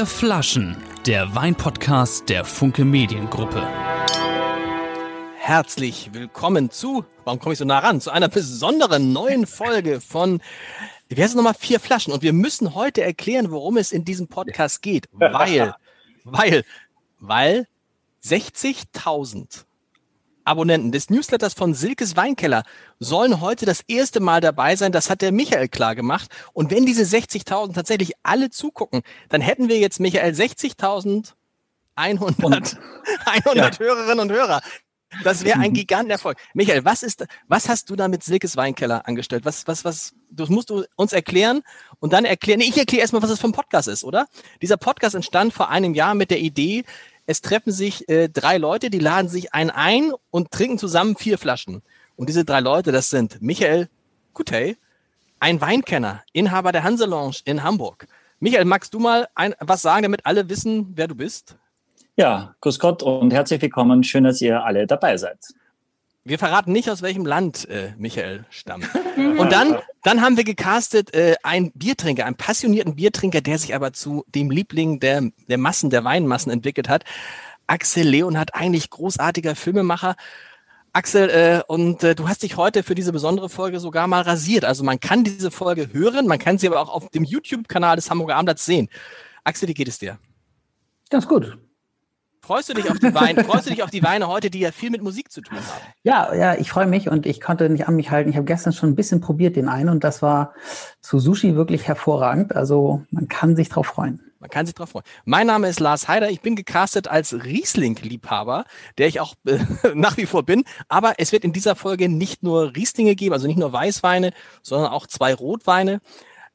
Vier Flaschen, der Weinpodcast der Funke Mediengruppe. Herzlich willkommen zu, warum komme ich so nah ran, zu einer besonderen neuen Folge von, wie heißt es nochmal, Vier Flaschen. Und wir müssen heute erklären, worum es in diesem Podcast geht, weil, weil, weil 60.000 Abonnenten des Newsletters von Silkes Weinkeller sollen heute das erste Mal dabei sein. Das hat der Michael klar gemacht. Und wenn diese 60.000 tatsächlich alle zugucken, dann hätten wir jetzt, Michael, 60.100 100 ja. Hörerinnen und Hörer. Das wäre ein Gigantenerfolg. Michael, was ist, was hast du da mit Silkes Weinkeller angestellt? Was, was, was, das musst du uns erklären und dann erklären. Nee, ich erkläre erstmal, was es für ein Podcast ist, oder? Dieser Podcast entstand vor einem Jahr mit der Idee, es treffen sich äh, drei Leute, die laden sich einen ein und trinken zusammen vier Flaschen. Und diese drei Leute, das sind Michael Gutey, ein Weinkenner, Inhaber der Hanse Lounge in Hamburg. Michael, magst du mal ein, was sagen, damit alle wissen, wer du bist? Ja, grüß Gott und herzlich willkommen. Schön, dass ihr alle dabei seid. Wir verraten nicht, aus welchem Land äh, Michael stammt. Und dann, dann haben wir gecastet äh, einen Biertrinker, einen passionierten Biertrinker, der sich aber zu dem Liebling der, der Massen, der Weinmassen entwickelt hat. Axel Leonhardt, eigentlich großartiger Filmemacher. Axel, äh, und äh, du hast dich heute für diese besondere Folge sogar mal rasiert. Also man kann diese Folge hören, man kann sie aber auch auf dem YouTube-Kanal des Hamburger Abendblatts sehen. Axel, wie geht es dir? Ganz gut. Freust du dich auf die Weine? freust du dich auf die Weine heute, die ja viel mit Musik zu tun haben? Ja, ja, ich freue mich und ich konnte nicht an mich halten. Ich habe gestern schon ein bisschen probiert den einen und das war zu Sushi wirklich hervorragend. Also man kann sich drauf freuen. Man kann sich drauf freuen. Mein Name ist Lars Heider. Ich bin gecastet als Riesling-Liebhaber, der ich auch äh, nach wie vor bin. Aber es wird in dieser Folge nicht nur Rieslinge geben, also nicht nur Weißweine, sondern auch zwei Rotweine.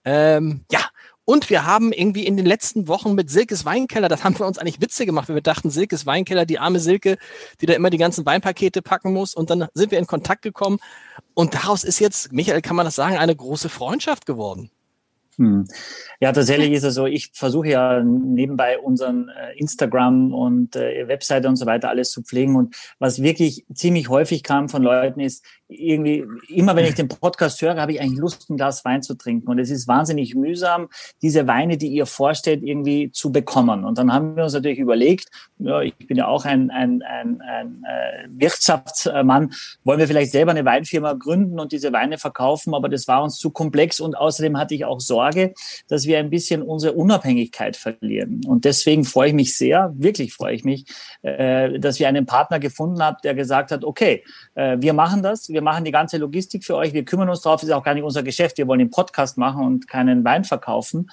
Ähm, ja, und wir haben irgendwie in den letzten Wochen mit Silkes Weinkeller, das haben wir uns eigentlich Witze gemacht, weil wir dachten, Silkes Weinkeller, die arme Silke, die da immer die ganzen Weinpakete packen muss. Und dann sind wir in Kontakt gekommen. Und daraus ist jetzt, Michael, kann man das sagen, eine große Freundschaft geworden. Hm. Ja, tatsächlich ist es so, ich versuche ja nebenbei unseren äh, Instagram und äh, Webseite und so weiter alles zu pflegen. Und was wirklich ziemlich häufig kam von Leuten ist, irgendwie, immer wenn ich den Podcast höre, habe ich eigentlich Lust, ein Glas Wein zu trinken. Und es ist wahnsinnig mühsam, diese Weine, die ihr vorstellt, irgendwie zu bekommen. Und dann haben wir uns natürlich überlegt, ja, ich bin ja auch ein, ein, ein, ein äh, Wirtschaftsmann, wollen wir vielleicht selber eine Weinfirma gründen und diese Weine verkaufen, aber das war uns zu komplex und außerdem hatte ich auch Sorge, dass wir ein bisschen unsere Unabhängigkeit verlieren. Und deswegen freue ich mich sehr, wirklich freue ich mich, äh, dass wir einen Partner gefunden haben, der gesagt hat, okay, äh, wir machen das, wir machen die ganze Logistik für euch, wir kümmern uns drauf, ist auch gar nicht unser Geschäft, wir wollen den Podcast machen und keinen Wein verkaufen.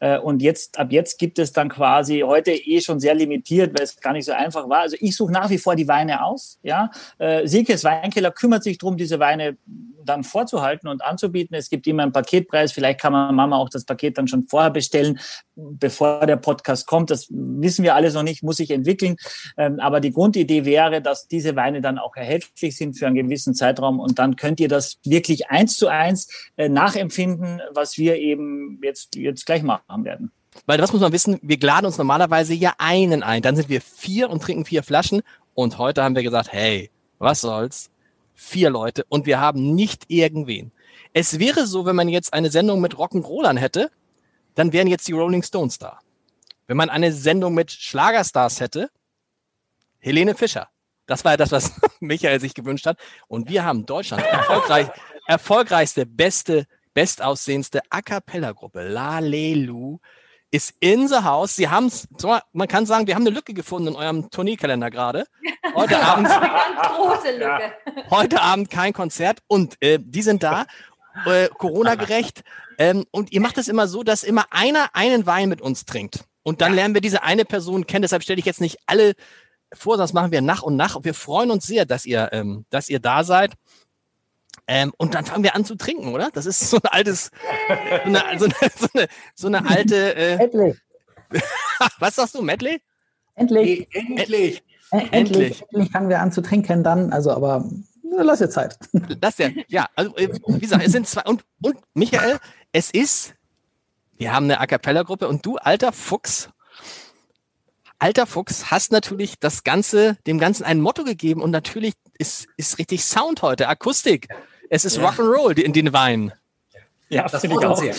Äh, und jetzt, ab jetzt gibt es dann quasi heute eh schon sehr limitiert, weil es gar nicht so einfach war. Also ich suche nach wie vor die Weine aus, ja. Äh, Silkes Weinkeller kümmert sich darum, diese Weine dann vorzuhalten und anzubieten. Es gibt immer einen Paketpreis. Vielleicht kann man Mama auch das Paket dann schon vorher bestellen, bevor der Podcast kommt. Das wissen wir alles noch nicht, muss sich entwickeln. Ähm, aber die Grundidee wäre, dass diese Weine dann auch erhältlich sind für einen gewissen Zeitraum und dann könnt ihr das wirklich eins zu eins äh, nachempfinden, was wir eben jetzt, jetzt gleich machen werden. Weil was muss man wissen, wir laden uns normalerweise ja einen ein, dann sind wir vier und trinken vier Flaschen und heute haben wir gesagt, hey, was soll's? vier Leute und wir haben nicht irgendwen. Es wäre so, wenn man jetzt eine Sendung mit Rock'n'Rollern hätte, dann wären jetzt die Rolling Stones da. Wenn man eine Sendung mit Schlagerstars hätte, Helene Fischer. Das war ja das, was Michael sich gewünscht hat. Und wir haben Deutschland erfolgreich, erfolgreichste, beste, bestaussehendste A Cappella-Gruppe, La Lelu, ist in the house. Sie haben es, man kann sagen, wir haben eine Lücke gefunden in eurem Tourneekalender gerade. Heute Abend. große Lücke. Heute Abend kein Konzert und äh, die sind da, äh, Corona-gerecht. Ähm, und ihr macht es immer so, dass immer einer einen Wein mit uns trinkt. Und dann lernen wir diese eine Person kennen. Deshalb stelle ich jetzt nicht alle vor, das machen wir nach und nach. Und wir freuen uns sehr, dass ihr, ähm, dass ihr da seid. Ähm, und dann fangen wir an zu trinken, oder? Das ist so ein altes, so eine, so eine, so eine, so eine alte. Äh, Medley. Was sagst du, Medley? Endlich. endlich. endlich. Endlich fangen wir an zu trinken dann. Also, aber lass dir Zeit. Lass dir, ja. Also, äh, wie gesagt, es sind zwei. Und, und Michael, es ist, wir haben eine A Cappella-Gruppe und du, alter Fuchs, alter Fuchs, hast natürlich das Ganze, dem Ganzen ein Motto gegeben und natürlich ist, ist richtig Sound heute, Akustik. Es ist ja. Rock'n'Roll in den Weinen. Ja, das finde ich auch. Sehr.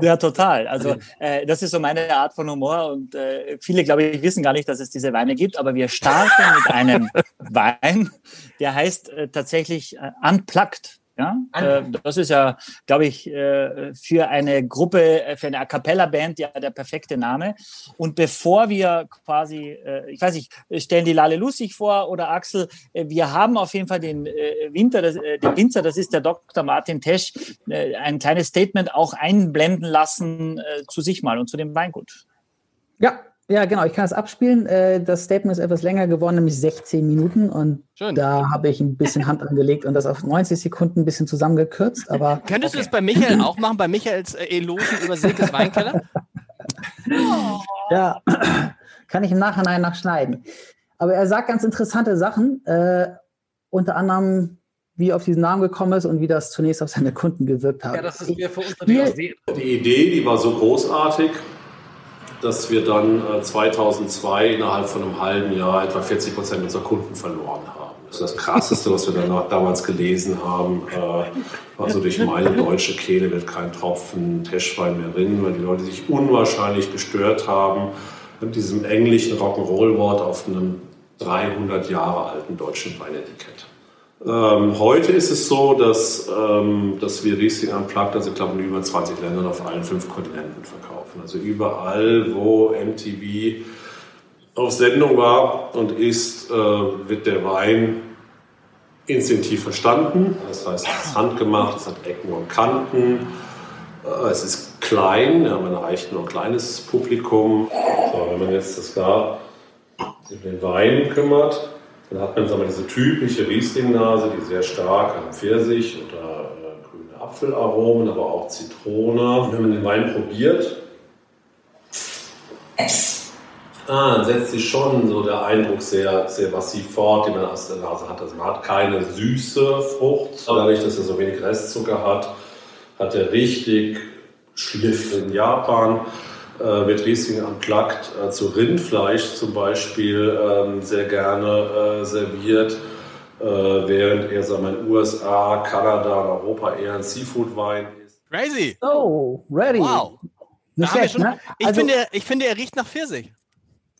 Ja, total. Also äh, das ist so meine Art von Humor und äh, viele, glaube ich, wissen gar nicht, dass es diese Weine gibt, aber wir starten mit einem Wein, der heißt äh, tatsächlich äh, Unplugged. Ja, äh, das ist ja, glaube ich, äh, für eine Gruppe, äh, für eine A cappella-Band ja der perfekte Name. Und bevor wir quasi, äh, ich weiß nicht, stellen die Lale Lustig vor oder Axel, äh, wir haben auf jeden Fall den äh, Winter, das, äh, den Winzer, das ist der Dr. Martin Tesch, äh, ein kleines Statement auch einblenden lassen äh, zu sich mal und zu dem Weingut. Ja, ja, genau. Ich kann es abspielen. Äh, das Statement ist etwas länger geworden, nämlich 16 Minuten. Und Schön. da habe ich ein bisschen Hand angelegt und das auf 90 Sekunden ein bisschen zusammengekürzt. Aber Könntest okay. du das bei Michael auch machen, bei Michaels äh, Elogen über Silkes Weinkeller? Ja, kann ich im Nachhinein nachschneiden. Aber er sagt ganz interessante Sachen. Äh, unter anderem, wie er auf diesen Namen gekommen ist und wie das zunächst auf seine Kunden gewirkt hat. Ja, das ist mir für uns natürlich Die Idee, die war so großartig dass wir dann 2002 äh, innerhalb von einem halben Jahr etwa 40 Prozent unserer Kunden verloren haben. Das ist das Krasseste, was wir dann damals gelesen haben. Also durch meine deutsche Kehle wird kein Tropfen Teschwein mehr rinnen, weil die Leute sich unwahrscheinlich gestört haben mit diesem englischen Rock'n'Roll-Wort auf einem 300 Jahre alten deutschen Weinetikett. Ähm, heute ist es so, dass, ähm, dass wir Riesling Unplugged, also ich glaube in über 20 Ländern auf allen fünf Kontinenten verkaufen. Also überall, wo MTV auf Sendung war und ist, äh, wird der Wein instinktiv verstanden. Das heißt, es ist handgemacht, es hat Ecken und Kanten, äh, es ist klein, ja, man erreicht nur ein kleines Publikum. So, wenn man jetzt das da um den Wein kümmert, dann hat man sagen wir, diese typische Riesling-Nase, die sehr stark an Pfirsich oder äh, grüne Apfelaromen, aber auch Zitrone. Und wenn man den Wein probiert, ah, setzt sich schon so der Eindruck sehr, sehr massiv fort, den man aus der Nase hat. Also man hat keine süße Frucht, dadurch, dass er so wenig Restzucker hat, hat er richtig Schliff in Japan wird Riesling Unplugged äh, zu Rindfleisch zum Beispiel ähm, sehr gerne äh, serviert, äh, während er sagen wir, in USA, Kanada und Europa eher ein Seafood-Wein ist. Crazy! Oh, ready! Wow! Schlecht, schon, ne? ich, also, finde, ich finde, er riecht nach Pfirsich.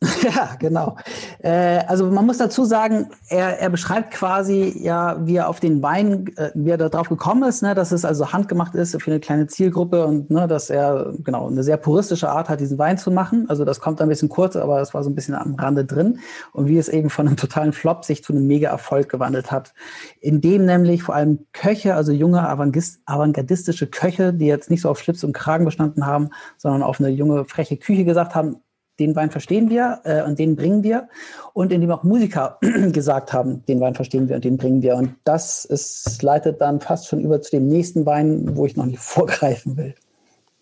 Ja, genau. Äh, also man muss dazu sagen, er, er beschreibt quasi ja, wie er auf den Wein, äh, wie er darauf gekommen ist, ne, dass es also handgemacht ist für eine kleine Zielgruppe und ne, dass er genau eine sehr puristische Art hat, diesen Wein zu machen. Also das kommt ein bisschen kurz, aber das war so ein bisschen am Rande drin und wie es eben von einem totalen Flop sich zu einem Mega-Erfolg gewandelt hat, in dem nämlich vor allem Köche, also junge avantgardistische Köche, die jetzt nicht so auf Schlips und Kragen bestanden haben, sondern auf eine junge freche Küche gesagt haben, den Wein verstehen wir äh, und den bringen wir. Und indem auch Musiker gesagt haben, den Wein verstehen wir und den bringen wir. Und das ist, leitet dann fast schon über zu dem nächsten Wein, wo ich noch nicht vorgreifen will.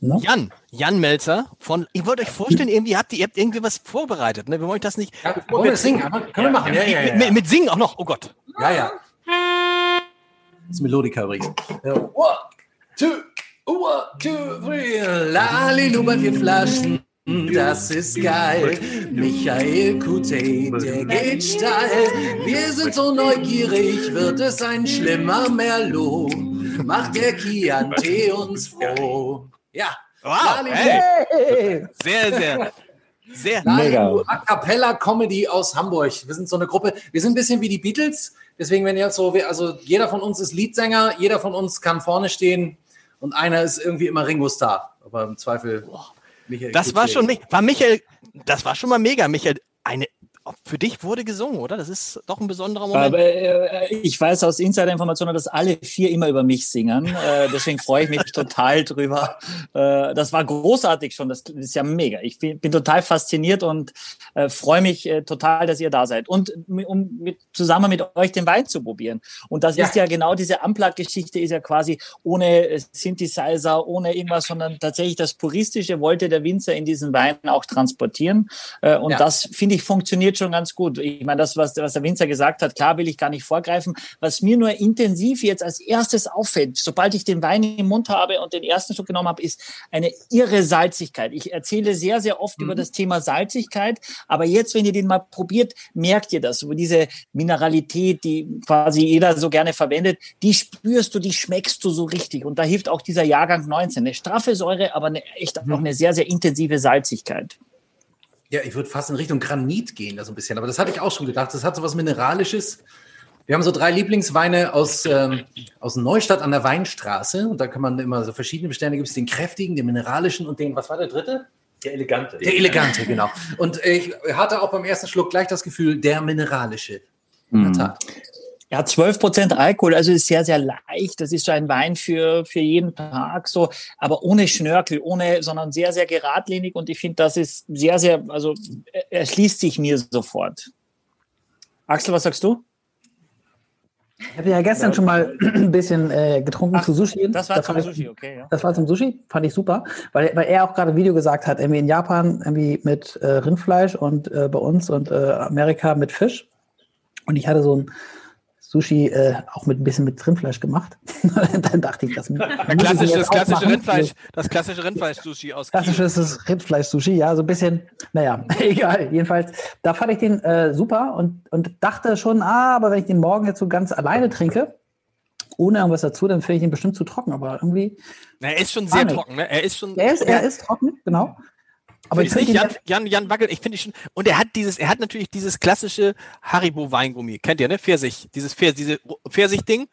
No? Jan, Jan Melzer von, ich wollte euch vorstellen, irgendwie habt ihr, ihr habt irgendwie was vorbereitet, ne? Wir wollen das nicht. Ja, wollen wir das singen? Können wir machen. Ja, ja, ja, mit, mit, Singen auch noch, oh Gott. Ja, ja. Das ist Melodika übrigens. One, two, one, two, three. Lali, nur bei vier Flaschen. Das ist geil. Michael Kute, der geht steil. Wir sind so neugierig, wird es ein schlimmer Merlot. Macht der Chianti uns froh. Ja. Wow. Hey. Sehr, sehr. Sehr Mega. A Cappella Comedy aus Hamburg. Wir sind so eine Gruppe. Wir sind ein bisschen wie die Beatles. Deswegen, wenn jetzt so, also jeder von uns ist Leadsänger, jeder von uns kann vorne stehen und einer ist irgendwie immer Ringo Starr. Aber im Zweifel. Boah. Michael das war schon, war Michael, das war schon mal mega, Michael. Eine für dich wurde gesungen, oder? Das ist doch ein besonderer Moment. Aber, äh, ich weiß aus Insider-Informationen, dass alle vier immer über mich singen. Äh, deswegen freue ich mich total drüber. Äh, das war großartig schon. Das ist ja mega. Ich bin, bin total fasziniert und äh, freue mich äh, total, dass ihr da seid. Und um mit, zusammen mit euch den Wein zu probieren. Und das ja. ist ja genau diese Unplugged-Geschichte, ist ja quasi ohne äh, Synthesizer, ohne irgendwas, sondern tatsächlich das Puristische wollte der Winzer in diesen Wein auch transportieren. und ja. das, finde ich, funktioniert schon ganz gut. Ich meine, das, was, was der Winzer gesagt hat, klar will ich gar nicht vorgreifen. Was mir nur intensiv jetzt als erstes auffällt, sobald ich den Wein im Mund habe und den ersten Schluck genommen habe, ist eine irre Salzigkeit. Ich erzähle sehr, sehr oft mhm. über das Thema Salzigkeit, aber jetzt, wenn ihr den mal probiert, merkt ihr das. So diese Mineralität, die quasi jeder so gerne verwendet, die spürst du, die schmeckst du so richtig. Und da hilft auch dieser Jahrgang 19. Eine straffe Säure, aber eine, echt auch eine sehr, sehr intensive Salzigkeit. Ja, ich würde fast in Richtung Granit gehen, da so ein bisschen. Aber das hatte ich auch schon gedacht. Das hat so was Mineralisches. Wir haben so drei Lieblingsweine aus, ähm, aus Neustadt an der Weinstraße. Und da kann man immer so verschiedene bestellen. Da gibt es den kräftigen, den mineralischen und den, was war der dritte? Der elegante. Der elegante, genau. Und ich hatte auch beim ersten Schluck gleich das Gefühl, der mineralische. In der Mhm. Ja, 12 Prozent Alkohol, also ist sehr, sehr leicht. Das ist so ein Wein für, für jeden Tag, so, aber ohne Schnörkel, ohne, sondern sehr, sehr geradlinig. Und ich finde, das ist sehr, sehr, also er- erschließt sich mir sofort. Axel, was sagst du? Ich habe ja gestern schon mal ein bisschen äh, getrunken Ach, zu Sushi. Das war Da zum Sushi, okay, ja. Das war zum Sushi, fand ich super, weil, weil er auch gerade ein Video gesagt hat, irgendwie in Japan irgendwie mit äh, Rindfleisch und äh, bei uns und äh, Amerika mit Fisch. Und ich hatte so ein Sushi äh, auch mit ein bisschen mit Rindfleisch gemacht. Dann dachte ich, das Klassisch, das klassische. Rindfleisch, das klassische Rindfleisch-Sushi aus. Klassisches Rindfleisch-Sushi, ja, so ein bisschen, naja, egal. Jedenfalls, da fand ich den äh, super und, und dachte schon, ah, aber wenn ich den morgen jetzt so ganz alleine trinke, ohne irgendwas dazu, dann finde ich den bestimmt zu trocken. Aber irgendwie, Na, Er ist schon sehr trocken, ne? Er ist schon. er ist, er ist trocken, genau. Aber ich Ist nicht finde Jan, Jan, Jan Wackel, ich finde schon. Und er hat dieses, er hat natürlich dieses klassische Haribo-Weingummi. Kennt ihr, ne? Pfirsich. Dieses Pfirsich, diese Pfirsich-Ding.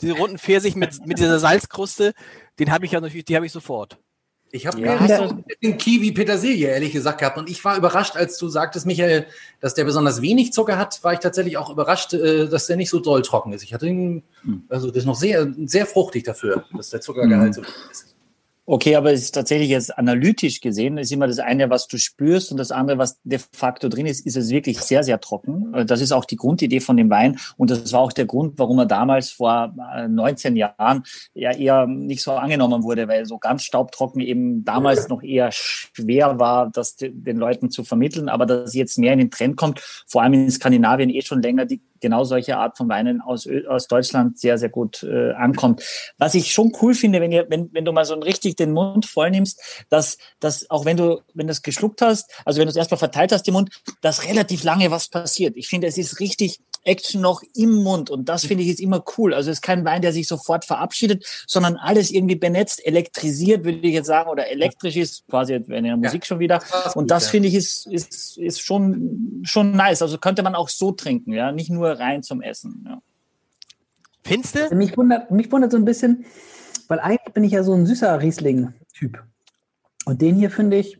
Diese runden Pfirsich mit, mit dieser Salzkruste. Den habe ich ja natürlich, die habe ich sofort. Ich habe Ja, so den Kiwi Petersilie ehrlich gesagt gehabt und ich war überrascht, als du sagtest, Michael, dass der besonders wenig Zucker hat, war ich tatsächlich auch überrascht, äh, dass der nicht so doll trocken ist. Ich hatte ihn, also das ist noch sehr, sehr fruchtig dafür, dass der Zuckergehalt so hoch ist. Okay, aber es ist tatsächlich jetzt analytisch gesehen, ist immer das eine, was du spürst und das andere, was de facto drin ist, ist es wirklich sehr, sehr trocken. Äh, Das ist auch die Grundidee von dem Wein und das war auch der Grund, warum er damals vor äh, 19 Jahren ja eher nicht so angenommen wurde, weil so ganz staubtrocken eben damals noch eher schwer war, das de- den Leuten zu vermitteln, aber dass jetzt mehr in den Trend kommt, vor allem in Skandinavien eh schon länger, die genau solche Art von Weinen aus, aus Deutschland sehr, sehr gut äh, ankommt. Was ich schon cool finde, wenn, ihr, wenn, wenn du mal so richtig den Mund voll nimmst, dass, dass auch wenn du, wenn du es geschluckt hast, also wenn du es erstmal verteilt hast, den Mund, dass relativ lange was passiert. Ich finde, es ist richtig Action noch im Mund und das finde ich ist immer cool. Also es ist kein Wein, der sich sofort verabschiedet, sondern alles irgendwie benetzt, elektrisiert, würde ich jetzt sagen, oder elektrisch ist, quasi in der Musik schon wieder. Und das ja. finde ich ist, ist, ist schon, schon nice. Also könnte man auch so trinken, ja, nicht nur rein zum Essen. Ja. Findest du? mich wundert, mich wundert so ein bisschen, weil eigentlich bin ich ja so ein süßer Riesling-Typ. Und den hier finde ich,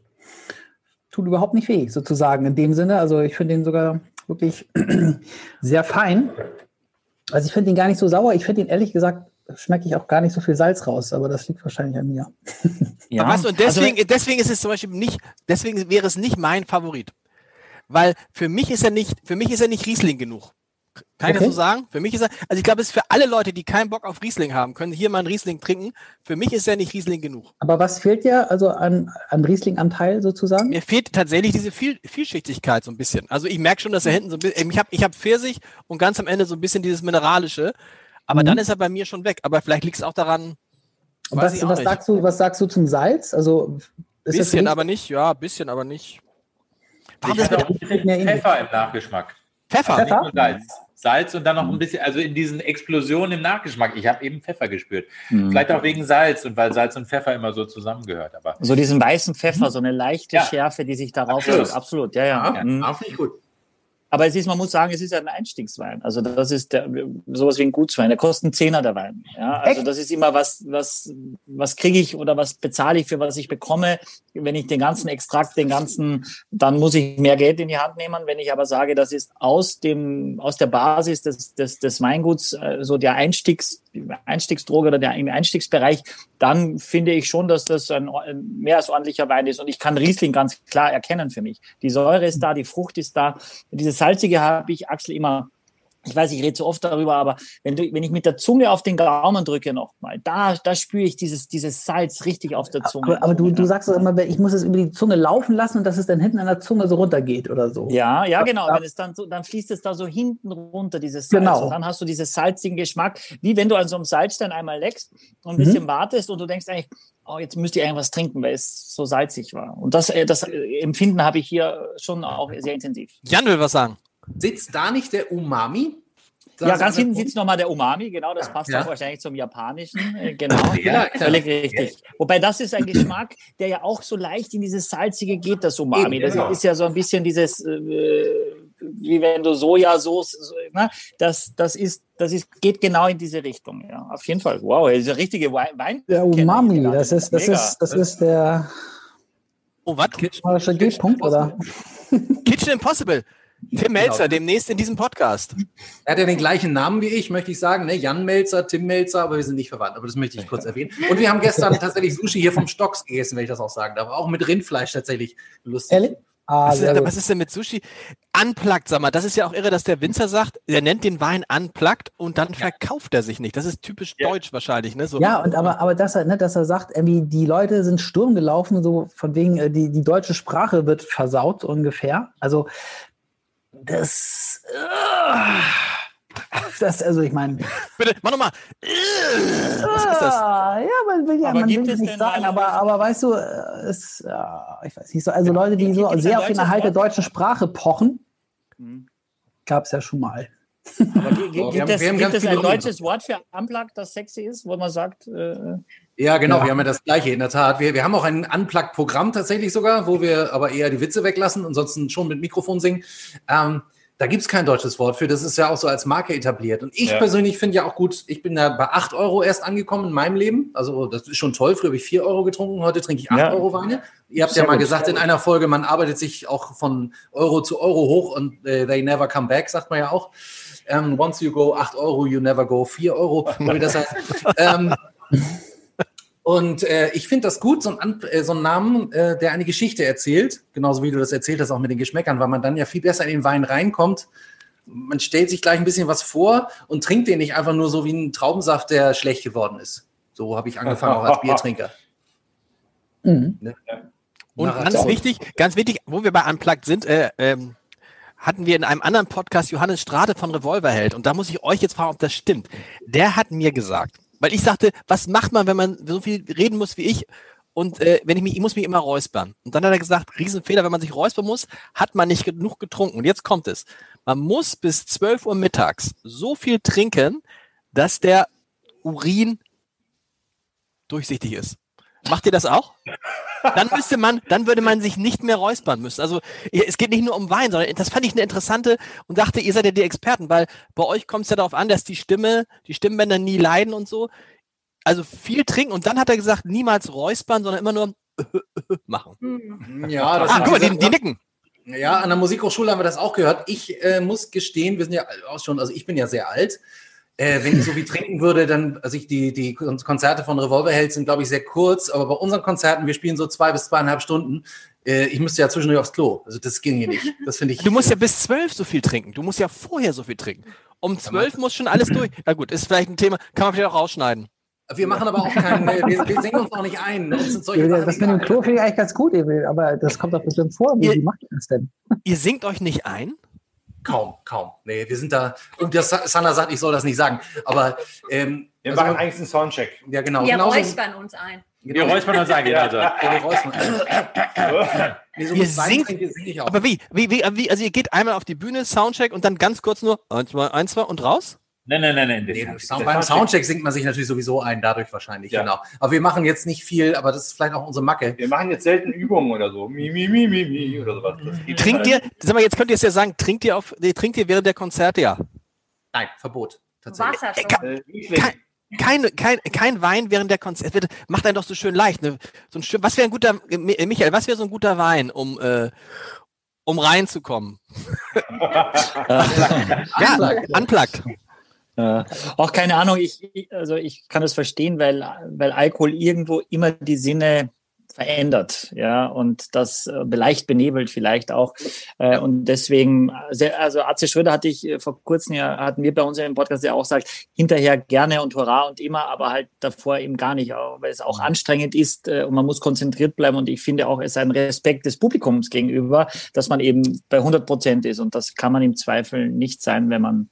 tut überhaupt nicht weh, sozusagen, in dem Sinne. Also ich finde den sogar wirklich sehr fein. Also ich finde ihn gar nicht so sauer. Ich finde ihn ehrlich gesagt, schmecke ich auch gar nicht so viel Salz raus, aber das liegt wahrscheinlich an mir. Ja, du, und also- deswegen, deswegen ist es zum Beispiel nicht, deswegen wäre es nicht mein Favorit. Weil für mich ist er nicht, für mich ist er nicht Riesling genug. Kann ich Okay. das so sagen? Für mich ist er, also ich glaube, es ist für alle Leute, die keinen Bock auf Riesling haben, können hier mal einen Riesling trinken. Für mich ist er nicht Riesling genug. Aber was fehlt dir also an, an Riesling-Anteil sozusagen? Mir fehlt tatsächlich diese Viel Vielschichtigkeit so ein bisschen. Also ich merke schon, dass er hinten so ein bisschen, ich habe ich hab Pfirsich und ganz am Ende so ein bisschen dieses Mineralische. Aber Mhm. dann ist er bei mir schon weg. Aber vielleicht liegt es auch daran, was, ich auch was, nicht. sagst du, was sagst du zum Salz? Also ist bisschen, nicht- aber nicht, ja, bisschen, aber nicht. Warum Ich das mit auch ein bisschen mehr ähnlich. Pfeffer im Nachgeschmack. Pfeffer? Nicht Pfeffer? nur Salz. Salz und dann noch ein bisschen, also in diesen Explosionen im Nachgeschmack. Ich habe eben Pfeffer gespürt. Mhm. Vielleicht auch wegen Salz und weil Salz und Pfeffer immer so zusammengehört. Aber So diesen weißen Pfeffer, so eine leichte Ja. Schärfe, die sich darauf Absolut. Absolut, ja, ja. Ja, Mhm. finde ich gut. Aber es ist, man muss sagen, es ist ein Einstiegswein. Also das ist der, sowas wie ein Gutswein. Der kostet einen Zehner der Wein. Ja, also Echt? das ist immer was, was, was kriege ich oder was bezahle ich für was ich bekomme. Wenn ich den ganzen Extrakt, den ganzen, dann muss ich mehr Geld in die Hand nehmen. Wenn ich aber sage, das ist aus dem, aus der Basis des, des, des Weinguts, äh, so der Einstiegs, Einstiegsdroge oder der im Einstiegsbereich, dann finde ich schon, dass das ein, ein mehr als ordentlicher Wein ist. Und ich kann Riesling ganz klar erkennen für mich. Die Säure ist da, die Frucht ist da. Dieses Salzige habe ich, Axel, immer ich weiß, ich rede zu oft darüber, aber wenn, du, wenn ich mit der Zunge auf den Gaumen drücke nochmal, da, da spüre ich dieses, dieses Salz richtig auf der Zunge. Aber, aber du, du sagst doch immer, ich muss es über die Zunge laufen lassen und dass es dann hinten an der Zunge so runtergeht oder so. Ja, ja, genau. Wenn es dann, so, dann fließt es da so hinten runter, dieses Salz. Genau. Und dann hast du diesen salzigen Geschmack, wie wenn du an so einem Salzstein einmal leckst und ein Mhm. bisschen wartest und du denkst eigentlich, oh, jetzt müsste ich irgendwas trinken, weil es so salzig war. Und das, äh, das äh, Empfinden habe ich hier schon auch sehr intensiv. Jan will was sagen. Sitzt da nicht der Umami? Da ja, ganz hinten sitzt nochmal der Umami, genau, das passt Ja. auch wahrscheinlich zum Japanischen. äh, Genau, Ja, völlig richtig. Wobei das ist ein Geschmack, der ja auch so leicht in dieses Salzige geht, das Umami. Eben, Das genau. ist ja so ein bisschen dieses, äh, wie wenn du Sojasauce, so, ne? das, das ist, das ist, geht genau in diese Richtung. Ja, auf jeden Fall. Wow, das ist eine richtige Wein. Der Umami, das ist, das Mega. ist, das ist der Oh, was? magische G-Punkt, oder? Kitchen Impossible. Tim Melzer, demnächst in diesem Podcast. Er hat ja den gleichen Namen wie ich, möchte ich sagen. Ne? Jan Melzer, Tim Melzer, aber wir sind nicht verwandt. Aber das möchte ich kurz erwähnen. Und wir haben gestern tatsächlich Sushi hier vom Stocks gegessen, wenn ich das auch sagen darf. Auch mit Rindfleisch tatsächlich lustig. Ehrlich? Ah, Was ist, was ist denn mit Sushi? Unplugged, sag mal, das ist ja auch irre, dass der Winzer sagt, er nennt den Wein unplugged und dann verkauft er sich nicht. Das ist typisch Ja. deutsch wahrscheinlich, ne? So. Ja, und aber, aber dass er, ne, dass er sagt, irgendwie, die Leute sind Sturm gelaufen, so von wegen, äh, die, die deutsche Sprache wird versaut ungefähr. Also das, äh, das also ich meine, Bitte, mach nochmal. Was ist das? Ah, ja, man will ja, Aber man gibt will es nicht denn sagen, aber, aber weißt du, äh, es, ja, ich weiß nicht so, also Leute, die so sehr auf den Erhalt der deutschen Sprache pochen, Mhm. gab es ja schon mal. Aber gibt haben- es, gibt es ein Runde. deutsches Wort für Unplugged, das sexy ist, wo man sagt, äh, Ja, genau, Ja. wir haben ja das gleiche in der Tat. Wir, wir haben auch ein Unplugged-Programm tatsächlich sogar, wo wir aber eher die Witze weglassen, ansonsten schon mit Mikrofon singen. Ähm, da gibt es kein deutsches Wort für, das ist ja auch so als Marke etabliert. Und ich Ja. persönlich finde ja auch gut, ich bin da bei 8 Euro erst angekommen in meinem Leben. Also das ist schon toll, früher habe ich 4 Euro getrunken, heute trinke ich 8 Ja. Euro Weine. Ihr habt Sehr ja mal gut, gesagt in einer Folge, man arbeitet sich auch von Euro zu Euro hoch und äh, they never come back, sagt man ja auch. Ähm, once you go 8 Euro, you never go 4 Euro, wie das heißt. ähm, und äh, ich finde das gut, so ein, An- äh, so ein Namen, äh, der eine Geschichte erzählt, genauso wie du das erzählt hast, auch mit den Geschmäckern, weil man dann ja viel besser in den Wein reinkommt. Man stellt sich gleich ein bisschen was vor und trinkt den nicht einfach nur so wie ein Traubensaft, der schlecht geworden ist. So habe ich angefangen, auch als Biertrinker. Mhm. Und Narrativ. ganz wichtig, ganz wichtig, wo wir bei Unplugged sind, äh, ähm, hatten wir in einem anderen Podcast Johannes Strate von Revolverheld. Und da muss ich euch jetzt fragen, ob das stimmt. Der hat mir gesagt, weil ich sagte, was macht man, wenn man so viel reden muss wie ich? Und äh, wenn ich mich, ich muss mich immer räuspern. Und dann hat er gesagt, Riesenfehler, wenn man sich räuspern muss, hat man nicht genug getrunken. Und jetzt kommt es. Man muss bis 12 Uhr mittags so viel trinken, dass der Urin durchsichtig ist. Macht ihr das auch? Dann müsste man, dann würde man sich nicht mehr räuspern müssen. Also es geht nicht nur um Wein, sondern das fand ich eine interessante und dachte, ihr seid ja die Experten, weil bei euch kommt es ja darauf an, dass die Stimme, die Stimmbänder nie leiden und so. Also viel trinken und dann hat er gesagt, niemals räuspern, sondern immer nur machen. Ja, das Ah, guck mal, die, die nicken. Ja, an der Musikhochschule haben wir das auch gehört. Ich äh, muss gestehen, wir sind ja auch schon, also ich bin ja sehr alt. Äh, wenn ich so viel trinken würde, dann, also ich, die, die Konzerte von Revolverheld sind, glaube ich, sehr kurz, aber bei unseren Konzerten, wir spielen so zwei bis zweieinhalb Stunden. Äh, ich müsste ja zwischendurch aufs Klo. Also das ging hier nicht. Das finde ich. Du musst ja bis zwölf so viel trinken. Du musst ja vorher so viel trinken. Um zwölf muss schon alles durch. Na gut, ist vielleicht ein Thema, kann man vielleicht auch rausschneiden. Wir machen aber auch keinen, äh, wir, wir singen uns auch nicht ein. Solche Sachen Das mit dem. Klo finde ich eigentlich ganz gut, Emil, aber das kommt doch bestimmt vor. Wie, Ihr- wie macht ihr das denn? Ihr singt euch nicht ein? Kaum, kaum. Nee, wir sind da. Und das, Sanna sagt, ich soll das nicht sagen. Aber ähm, Wir also- machen eigentlich einen Soundcheck. ja, genau. Wir genauso- räuspern uns ein. Wir genau. räuspern uns genau. so. Ja, wir räuspern. Nee, so Ihr singt-. Aber wie, wie, wie, wie, also ihr geht einmal auf die Bühne, Soundcheck und dann ganz kurz nur eins, zwei, eins, zwei und raus? Nein, nein, nein, nein. Nee, Sound, beim Soundcheck singt man sich natürlich sowieso ein, dadurch wahrscheinlich, Ja. genau. Aber wir machen jetzt nicht viel, aber das ist vielleicht auch unsere Macke. Wir machen jetzt selten Übungen oder so. Mi, mi, mi, mi, mi oder sowas. Geht Trinkt halt. ihr, sag mal, jetzt könnt ihr es ja sagen, trinkt ihr auf, nee, trinkt ihr während der Konzerte ja? Nein, Verbot. Tatsächlich. Wasser schon. Ka- Äh. Kein, kein, kein, kein Wein während der Konzerte. Macht einen doch so schön leicht. Ne? So ein schön, was wäre ein guter, äh, Michael, was wäre so ein guter Wein, um, äh, um reinzukommen? Ja, unplugged. Äh, auch keine Ahnung, ich, also ich kann das verstehen, weil, weil Alkohol irgendwo immer die Sinne verändert, ja, und das äh, leicht benebelt vielleicht auch. Äh, und deswegen, also Atze Schröder hatte ich vor kurzem ja, hatten wir bei uns im Podcast ja auch gesagt, hinterher gerne und hurra und immer, aber halt davor eben gar nicht, weil es auch anstrengend ist äh, und man muss konzentriert bleiben. Und ich finde auch, es ist ein Respekt des Publikums gegenüber, dass man eben bei 100 Prozent ist. Und das kann man im Zweifel nicht sein, wenn man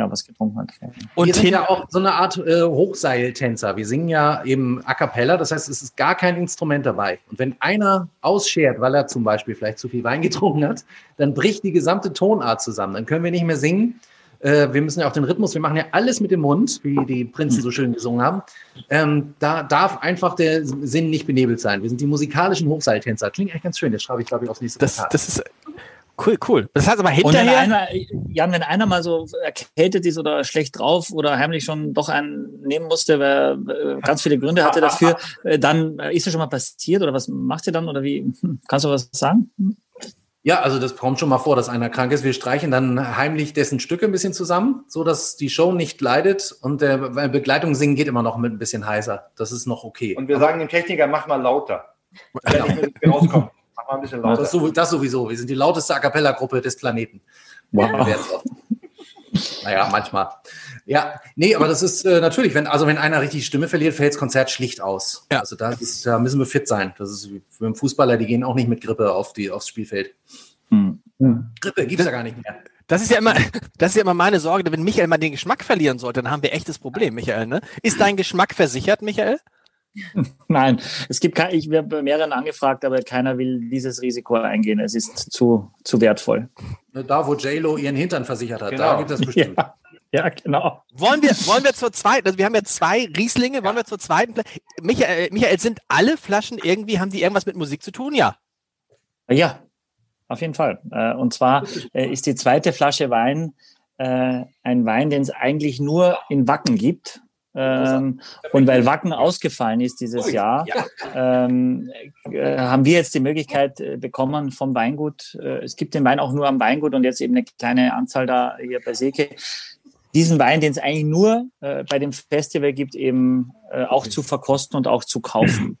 ja, was getrunken hat. Und wir sind ja auch so eine Art äh, Hochseiltänzer. Wir singen ja eben a cappella, das heißt, es ist gar kein Instrument dabei. Und wenn einer ausschert, weil er zum Beispiel vielleicht zu viel Wein getrunken hat, dann bricht die gesamte Tonart zusammen. Dann können wir nicht mehr singen. Äh, wir müssen ja auch den Rhythmus, wir machen ja alles mit dem Mund, wie die Prinzen so schön gesungen haben. Ähm, da darf einfach der Sinn nicht benebelt sein. Wir sind die musikalischen Hochseiltänzer. Klingt eigentlich ganz schön. Das schreibe ich, glaube ich, aufs nächste das, das ist Cool, cool. Das heißt aber hinterher. wenn einer, Jan, wenn einer mal so erkältet ist oder schlecht drauf oder heimlich schon doch einen nehmen musste, weil äh, ganz viele Gründe hatte dafür, äh, dann äh, ist das schon mal passiert oder was macht ihr dann oder wie? Hm, kannst du was sagen? Ja, also das kommt schon mal vor, dass einer krank ist. Wir streichen dann heimlich dessen Stücke ein bisschen zusammen, so dass die Show nicht leidet und der Begleitung singen geht immer noch mit ein bisschen heißer. Das ist noch okay. Und wir sagen dem Techniker, mach mal lauter. Wenn ich rauskommen. Mach mal ein bisschen lauter. Das, das sowieso. Wir sind die lauteste A Cappella-Gruppe des Planeten. Wow. naja, manchmal. Ja, nee, aber das ist äh, natürlich, wenn, also wenn einer richtig Stimme verliert, fällt das Konzert schlicht aus. Ja. Also da, ist, da müssen wir fit sein. Das ist wie beim Fußballer, die gehen auch nicht mit Grippe auf die, aufs Spielfeld. Hm. Hm. Grippe gibt es ja gar nicht mehr. Das ist ja immer, das ist ja immer meine Sorge, wenn Michael mal den Geschmack verlieren sollte, dann haben wir echtes Problem, Michael. Ne? Ist dein Geschmack versichert, Michael? Nein, es gibt kein, ich werde bei mehreren angefragt, aber keiner will dieses Risiko eingehen. Es ist zu, zu wertvoll. Da, wo JLo ihren Hintern versichert hat, genau. da gibt es bestimmt. Ja. Ja, genau. Wollen wir, wollen wir zur zweiten, also wir haben ja zwei Rieslinge, wollen wir zur zweiten Michael, Michael, sind alle Flaschen irgendwie, haben die irgendwas mit Musik zu tun? Ja. Ja, auf jeden Fall. Äh, und zwar äh, ist die zweite Flasche Wein äh, ein Wein, den es eigentlich nur in Wacken gibt. Ähm, und weil Wacken ausgefallen ist dieses Jahr, ähm, äh, haben wir jetzt die Möglichkeit äh, bekommen vom Weingut. Äh, es gibt den Wein auch nur am Weingut und jetzt eben eine kleine Anzahl da hier bei Seke. Diesen Wein, den es eigentlich nur äh, bei dem Festival gibt, eben äh, auch zu verkosten und auch zu kaufen.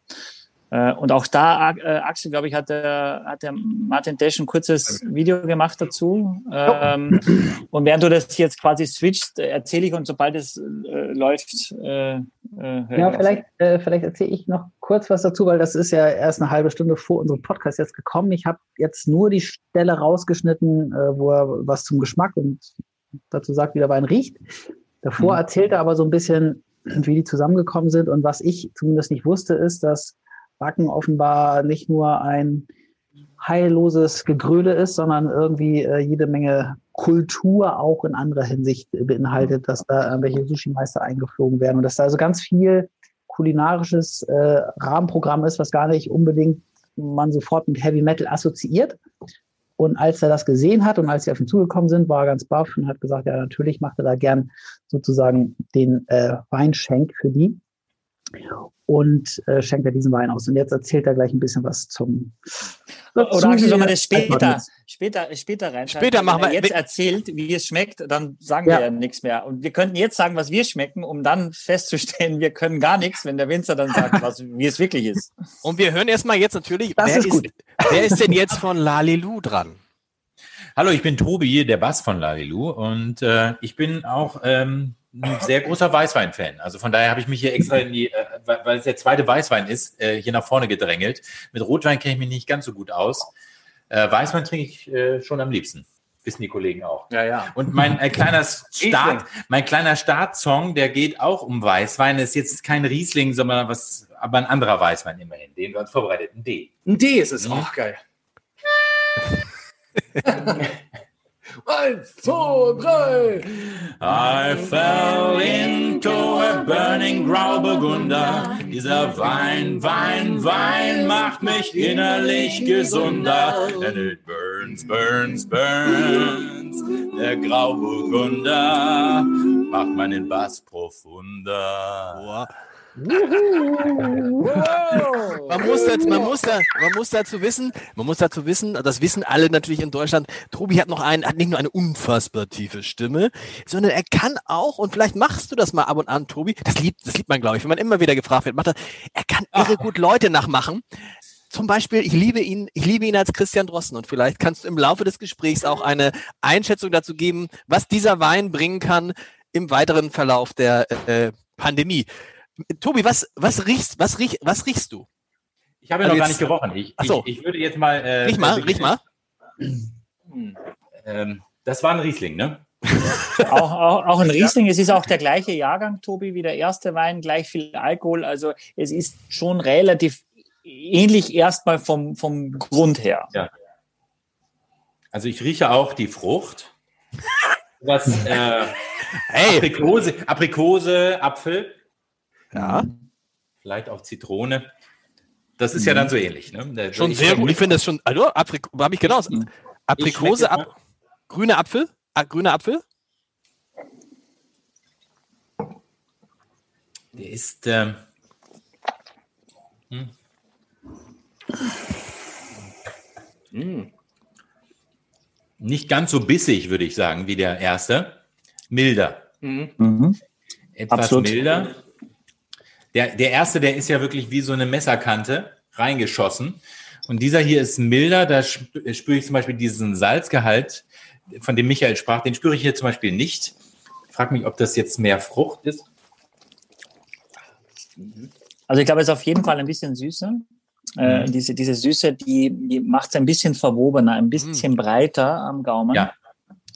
Äh, und auch da, äh, Axel, glaube ich, hat der, hat der Martin Desch ein kurzes Video gemacht dazu. Ähm, und während du das jetzt quasi switcht, erzähle ich und sobald es äh, läuft. Äh, äh, ja, vielleicht, äh, vielleicht erzähle ich noch kurz was dazu, weil das ist ja erst eine halbe Stunde vor unserem Podcast jetzt gekommen. Ich habe jetzt nur die Stelle rausgeschnitten, wo er was zum Geschmack und dazu sagt, wie der Wein riecht. Davor mhm. erzählt er aber so ein bisschen, wie die zusammengekommen sind. Und was ich zumindest nicht wusste, ist, dass Backen offenbar nicht nur ein heilloses Gegröle ist, sondern irgendwie äh, jede Menge Kultur auch in anderer Hinsicht beinhaltet, dass da irgendwelche Sushi-Meister eingeflogen werden und dass da also ganz viel kulinarisches äh, Rahmenprogramm ist, was gar nicht unbedingt man sofort mit Heavy Metal assoziiert. Und als er das gesehen hat und als sie auf ihn zugekommen sind, war er ganz baff und hat gesagt, ja, natürlich macht er da gern sozusagen den äh, Weinschenk für die und äh, schenkt er diesen Wein aus. Und jetzt erzählt er gleich ein bisschen was zum. Oder soll man das später, später, später reinschreiben? Später machen wir. jetzt erzählt, wie es schmeckt, dann sagen ja. wir ja nichts mehr. Und wir könnten jetzt sagen, was wir schmecken, um dann festzustellen, wir können gar nichts, wenn der Winzer dann sagt, was, wie es wirklich ist. Und wir hören erstmal jetzt natürlich, wer ist, ist wer ist denn jetzt von Lalilu dran? Hallo, ich bin Tobi, der Bass von Lalilu und äh, ich bin auch ähm, ein sehr großer Weißwein-Fan. Also von daher habe ich mich hier extra in die, äh, weil es der zweite Weißwein ist, äh, hier nach vorne gedrängelt. Mit Rotwein kenne ich mich nicht ganz so gut aus. Äh, Weißwein trinke ich äh, schon am liebsten. Wissen die Kollegen auch. Ja, ja. Und mein äh, kleiner Start, mein kleiner Startsong, der geht auch um Weißwein. Das ist jetzt kein Riesling, sondern was, aber ein anderer Weißwein immerhin, den wir uns vorbereitet. Ein D. Ein D ist es. auch geil. Eins, zwei, drei. I fell into a burning Grauburgunder. Dieser Wein, Wein, Wein macht mich innerlich gesunder. And it burns, burns, burns. Der Grauburgunder macht meinen Bass profunder. Man muss, das, man, muss da, man muss dazu wissen, man muss dazu wissen, das wissen alle natürlich in Deutschland, Tobi hat noch einen, hat nicht nur eine unfassbar tiefe Stimme, sondern er kann auch, und vielleicht machst du das mal ab und an, Tobi, das liebt, das liebt man, glaube ich, wenn man immer wieder gefragt wird, macht er, er kann irre gut Leute nachmachen. Zum Beispiel, ich liebe ihn, ich liebe ihn als Christian Drosten und vielleicht kannst du im Laufe des Gesprächs auch eine Einschätzung dazu geben, was dieser Wein bringen kann im weiteren Verlauf der äh, Pandemie. Tobi, was, was riechst, was riech, was riechst du? Ich habe ja Also noch gar nicht gerochen. Ich, Ach so. ich, ich würde jetzt mal. Äh, Riech mal, äh, riech mal. Ähm, das war ein Riesling, ne? Auch, auch, auch ein Riesling, es ist auch der gleiche Jahrgang, Tobi, wie der erste Wein, gleich viel Alkohol. Also es ist schon relativ ähnlich erstmal vom, vom Grund her. Also ich rieche auch die Frucht. Was äh, Hey, Aprikose, Aprikose, Apfel, ja, vielleicht auch Zitrone. Das ist ja dann so ähnlich, ne? Da- schon ich- sehr gut. Ich finde das schon, also Aprik habe ich genau. Aprikose, schmecke Ap grüne Apfel, ah, grüner Apfel. Der ist. Ähm, hm. Mm. nicht ganz so bissig, würde ich sagen, wie der erste. Milder. Mhm. Mhm. Etwas Absolut. milder. Der, der erste, der ist ja wirklich wie so eine Messerkante reingeschossen. Und dieser hier ist milder. Da sp- spüre ich zum Beispiel diesen Salzgehalt, von dem Michael sprach. Den spüre ich hier zum Beispiel nicht. Ich frage mich, ob das jetzt mehr Frucht ist. Also ich glaube, es ist auf jeden Fall ein bisschen süßer. Äh, Mhm. diese, diese Süße, die, die macht es ein bisschen verwobener, ein bisschen breiter am Gaumen. Ja.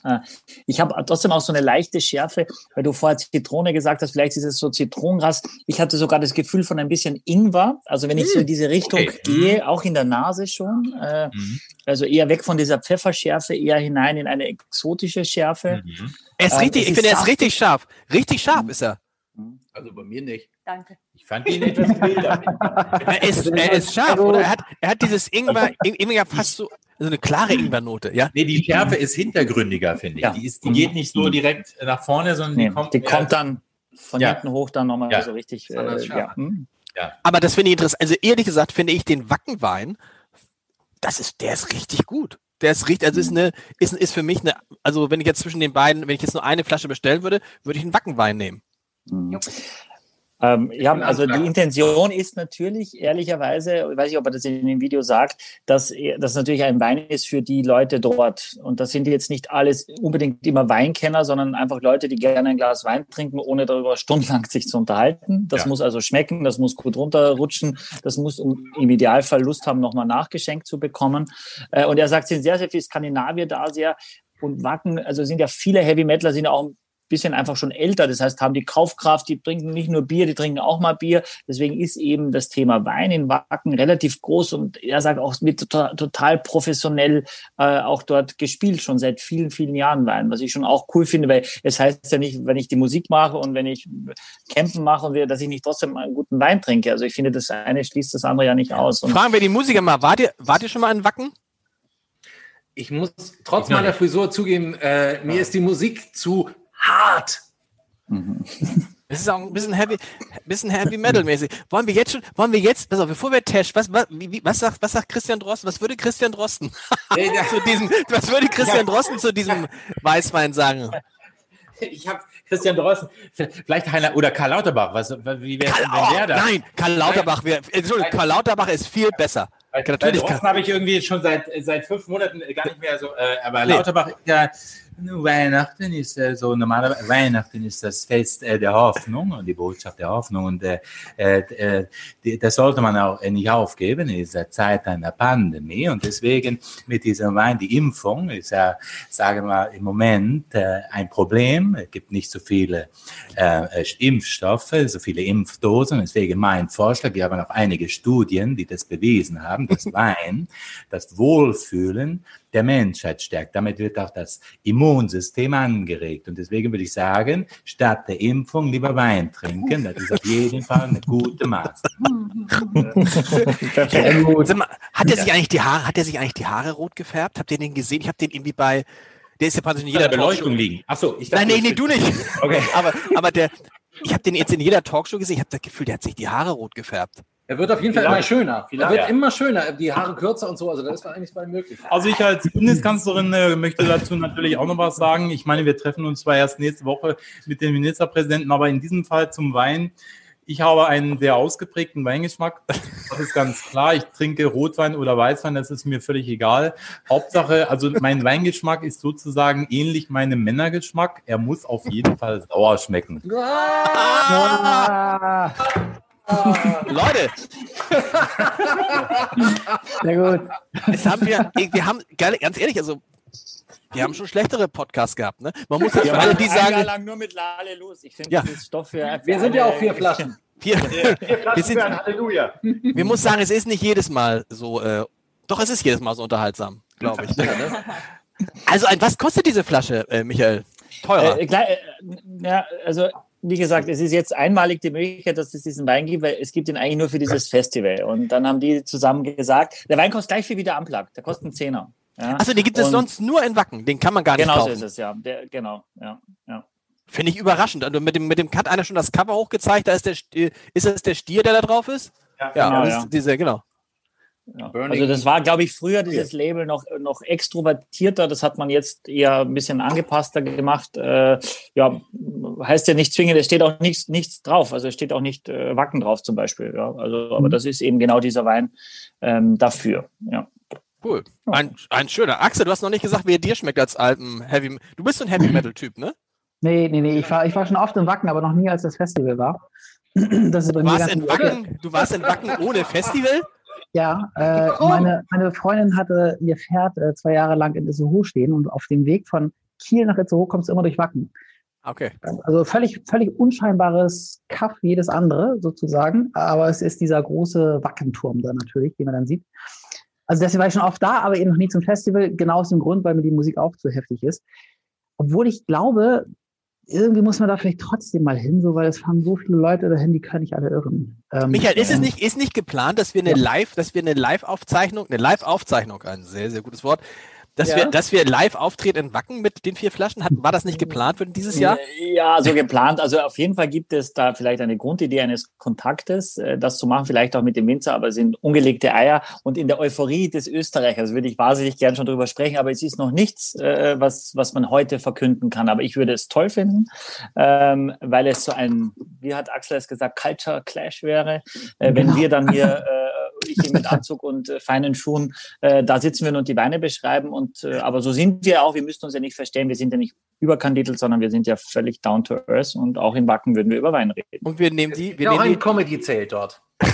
Äh, Ich habe trotzdem auch so eine leichte Schärfe, weil du vorher Zitrone gesagt hast, vielleicht ist es so Zitronengras. Ich hatte sogar das Gefühl von ein bisschen Ingwer. Also wenn ich so in diese Richtung Okay. gehe, auch in der Nase schon. Äh, Mhm. Also eher weg von dieser Pfefferschärfe, eher hinein in eine exotische Schärfe. Mhm. Er ist Ähm, richtig, es ich finde, er ist richtig scharf. Richtig scharf ist er. Also bei mir nicht. Danke. Ich fand ihn etwas milder. Er ist, er ist scharf, oder? Er hat, er hat dieses Ingwer, Ingwer fast so, so eine klare Ingwernote, ja? Nee, die Schärfe ist hintergründiger, finde ich. Ja. Die, ist, die geht nicht so direkt nach vorne, sondern Nee, die kommt, die kommt dann von Ja. hinten hoch dann nochmal Ja. so richtig. Äh, ja. scharf. hm. Aber das finde ich interessant. Also ehrlich gesagt finde ich den Wackenwein, das ist, der ist richtig gut. Der ist richtig, also ist eine, ist, ist für mich eine, also wenn ich jetzt zwischen den beiden, wenn ich jetzt nur eine Flasche bestellen würde, würde ich einen Wackenwein nehmen. Mhm. Ähm, ja, also die Intention ist natürlich, ehrlicherweise, ich weiß nicht, ob er das in dem Video sagt, dass das natürlich ein Wein ist für die Leute dort. Und das sind jetzt nicht alles unbedingt immer Weinkenner, sondern einfach Leute, die gerne ein Glas Wein trinken, ohne darüber stundenlang sich zu unterhalten. Das Ja. muss also schmecken, das muss gut runterrutschen, das muss um, im Idealfall Lust haben, nochmal nachgeschenkt zu bekommen. Äh, und er sagt, es sind sehr, sehr viele Skandinavier da, sehr und Wacken, also sind ja viele Heavy Metaler, sind ja auch bisschen einfach schon älter. Das heißt, haben die Kaufkraft, die trinken nicht nur Bier, die trinken auch mal Bier. Deswegen ist eben das Thema Wein in Wacken relativ groß und er sagt auch mit total, total professionell äh, auch dort gespielt, schon seit vielen, vielen Jahren Wein, was ich schon auch cool finde, weil es heißt ja nicht, wenn ich die Musik mache und wenn ich Campen mache und wir, dass ich nicht trotzdem einen guten Wein trinke. Also ich finde, das eine schließt das andere ja nicht aus. Und Fragen wir die Musiker mal, wart ihr, wart ihr schon mal in Wacken? Ich muss trotz meiner. Frisur zugeben, äh, mir ist die Musik zu hart. Es ist auch ein bisschen heavy, bisschen heavy metal mäßig. Wollen wir jetzt schon, wollen wir jetzt, pass auf, bevor wir Tash, was, was, wie, was sagt, was sagt Christian Drosten? Was würde Christian Drosten zu diesem, was würde Christian Drosten zu diesem Weißwein sagen? Ich habe Christian Drosten, vielleicht Heiner oder Karl Lauterbach. Was, wie wäre wenn der da? nein, Karl Lauterbach wäre, Entschuldigung, Karl Lauterbach ist viel besser. Weil, Natürlich Drosten habe ich irgendwie schon seit, seit fünf Monaten gar nicht mehr so, äh, aber Lauterbach ist ja, Weihnachten ist äh, so normalerweise, Weihnachten ist das Fest äh, der Hoffnung und die Botschaft der Hoffnung und äh, äh, die, das sollte man auch nicht aufgeben in dieser Zeit einer Pandemie und deswegen mit diesem Wein, die Impfung ist ja, sagen wir mal, im Moment äh, ein Problem. Es gibt nicht so viele äh, Impfstoffe, so viele Impfdosen. Deswegen mein Vorschlag, wir haben auch einige Studien, die das bewiesen haben, dass Wein das Wohlfühlen der Menschheit stärkt. Damit wird auch das Immunsystem angeregt. Und deswegen würde ich sagen, statt der Impfung lieber Wein trinken. Das ist auf jeden Fall eine gute Maßnahme. Hat er sich eigentlich die Haare, hat er sich eigentlich die Haare rot gefärbt? Habt ihr den gesehen? Ich habe den irgendwie bei, der ist ja praktisch in Jeder jeder Beleuchtung Talkshow- liegen. Ach so, ich Nein, nee, nee, du nicht. Okay. Aber, aber der, Ich habe den jetzt in jeder Talkshow gesehen. Ich habe das Gefühl, der hat sich die Haare rot gefärbt. Er wird auf jeden Fall immer schöner. Er wird Ja. immer schöner. Die Haare kürzer und so. Also da ist eigentlich mal möglich. Also ich als Bundeskanzlerin äh, möchte dazu natürlich auch noch was sagen. Ich meine, wir treffen uns zwar erst nächste Woche mit dem Ministerpräsidenten, aber in diesem Fall zum Wein. Ich habe einen sehr ausgeprägten Weingeschmack. Das ist ganz klar. Ich trinke Rotwein oder Weißwein, das ist mir völlig egal. Hauptsache, also mein Weingeschmack ist sozusagen ähnlich meinem Männergeschmack. Er muss auf jeden Fall sauer schmecken. Ah, Leute, sehr gut. jetzt haben wir, wir haben, ganz ehrlich, also wir haben schon schlechtere Podcasts gehabt. Ne? Man muss jetzt für alle, die Ein Jahr sagen, lang nur mit Lale los. Ich finde, Ja. das ist Stoff für. Wir sind ja auch vier Flaschen. wir, Vier wir, Flaschen sind, für ein Halleluja. wir muss sagen, es ist nicht jedes Mal so, äh, doch es ist jedes Mal so unterhaltsam, glaube ich. ne? Also ein, was kostet diese Flasche, äh, Michael? Teurer. Äh, klar, äh, ja, also wie gesagt, es ist jetzt einmalig die Möglichkeit, dass es diesen Wein gibt, weil es gibt ihn eigentlich nur für dieses Festival. Und dann haben die zusammen gesagt, der Wein kostet gleich viel wie der Unplugged, der kostet einen Zehner. Ja? Achso, den gibt es Und sonst nur in Wacken. Den kann man gar nicht Genau so kaufen. ist es, ja. Der, genau, ja, ja. Finde ich überraschend. Also mit dem, mit dem hat einer schon das Cover hochgezeigt. Da ist der, Stier- ist das der Stier, der da drauf ist? Ja, genau, das ja. diese, genau. Ja. Also das war, glaube ich, früher dieses Label noch, noch extrovertierter. Das hat man jetzt eher ein bisschen angepasster gemacht. Äh, ja, heißt ja nicht zwingend, es steht auch nichts, nichts drauf. Also es steht auch nicht äh, Wacken drauf zum Beispiel. Ja. Also, aber das ist eben genau dieser Wein ähm, dafür. Ja. Cool. Ein, ein schöner. Axel, du hast noch nicht gesagt, wie er dir schmeckt als alten Heavy. Du bist so ein Heavy Metal Typ, ne? Nee, nee, nee. Ich war, ich war schon oft in Wacken, aber noch nie, als das Festival war. Das ist bei Du mir warst ganz in Ecke. Wacken, du warst in Wacken ohne Festival? Ja, äh, meine, meine Freundin hatte ihr Pferd äh, zwei Jahre lang in Itzehoe stehen und auf dem Weg von Kiel nach Itzehoe kommst du immer durch Wacken. Okay. Also völlig, völlig unscheinbares Kaff wie jedes andere sozusagen, aber es ist dieser große Wackenturm da natürlich, den man dann sieht. Also deswegen war ich schon oft da, aber eben noch nie zum Festival, genau aus dem Grund, weil mir die Musik auch zu heftig ist. Obwohl ich glaube, irgendwie muss man da vielleicht trotzdem mal hin, so weil es fahren so viele Leute dahin, die können nicht alle irren. Ähm, Michael, ist es ähm, nicht, ist nicht geplant, dass wir eine Ja. Live, dass wir eine Live-Aufzeichnung, eine Live-Aufzeichnung, ein sehr, sehr gutes Wort, dass Ja. wir, dass wir live auftreten in Wacken mit den vier Flaschen? Hat, war das nicht geplant für dieses Jahr? Ja, so geplant. Also auf jeden Fall gibt es da vielleicht eine Grundidee eines Kontaktes, äh, das zu machen, vielleicht auch mit dem Winzer, aber es sind ungelegte Eier. Und in der Euphorie des Österreichers würde ich wahnsinnig gern schon drüber sprechen, aber es ist noch nichts, äh, was, was man heute verkünden kann. Aber ich würde es toll finden, ähm, weil es so ein, wie hat Axel es gesagt, Culture Clash wäre, äh, wenn Genau. wir dann hier, ich hier mit Anzug und äh, feinen Schuhen, äh, da sitzen wir und die Weine beschreiben. Und äh, aber so sind wir auch. Wir müssen uns ja nicht verstehen. Wir sind ja nicht überkandidelt, sondern wir sind ja völlig down to earth. Und auch in Wacken würden wir über Wein reden. Und wir nehmen die, wir Ja, auch nehmen ein die, Comedy-Zelt dort.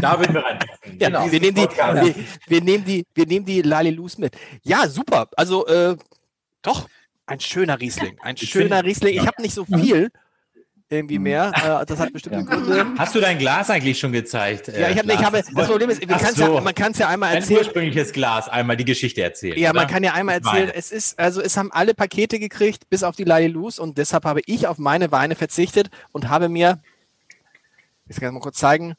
Da würden wir rein. ja, genau. wir nehmen die, wir, wir nehmen die, wir nehmen die Lalilus mit. Ja, super. Also, äh, doch, ein schöner Riesling. Ein Ich schöner Riesling. Ich habe nicht so viel irgendwie mehr. Äh, das hat bestimmte Gründe. Hast du dein Glas eigentlich schon gezeigt? Ja, äh, ich habe, ich habe, das Problem ist, so. ja, man kann es ja einmal Ein erzählen. ursprüngliches Glas, einmal die Geschichte erzählen. Ja, man oder? kann ja einmal erzählen, es ist, also es haben alle Pakete gekriegt, bis auf die Lalilus und deshalb habe ich auf meine Weine verzichtet und habe mir, ich kann mal kurz zeigen,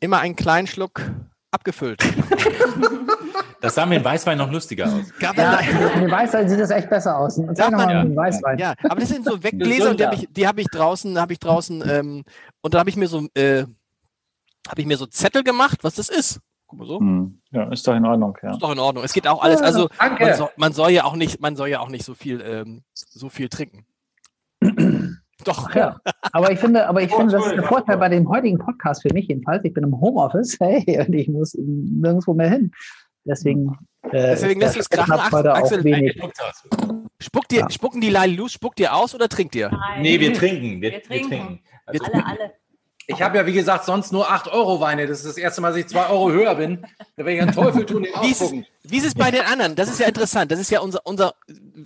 immer einen kleinen Schluck abgefüllt. Das sah mit dem Weißwein noch lustiger aus. Gab Ja, mit dem Weißwein sieht das echt besser aus. Und Sag Darf man- mal mit dem Weißwein. ja, aber das sind so Weggläser und die habe ich, die habe ich draußen, habe ich draußen, ähm, und da habe ich mir so, äh, habe ich mir so Zettel gemacht, was das ist. Guck mal so. Hm. Ja, ist doch in Ordnung. Ja. Ist doch in Ordnung. Es geht auch alles, also man soll, man soll ja auch nicht, man soll ja auch nicht so viel, ähm, so viel trinken. Doch. Ja, aber ich finde, aber ich finde, das ist der Vorteil bei dem heutigen Podcast für mich jedenfalls. Ich bin im Homeoffice, hey, und ich muss nirgendwo mehr hin. Deswegen, äh, Deswegen lässt du es krachen, Axel. auch wenig. Spuckt dir, spucken die Lalilus, spuckt ihr aus oder trinkt ihr? Nein. Nee, wir trinken. Wir, Wir trinken. Also, Alle, alle. Ich habe ja, wie gesagt, sonst nur 8 Euro Weine. Das ist das erste Mal, dass ich 2 Euro höher bin. Da werde ich einen Teufel tun, den Wie ist, es, wie ist es bei den anderen? Das ist ja interessant. Das ist ja unser, unser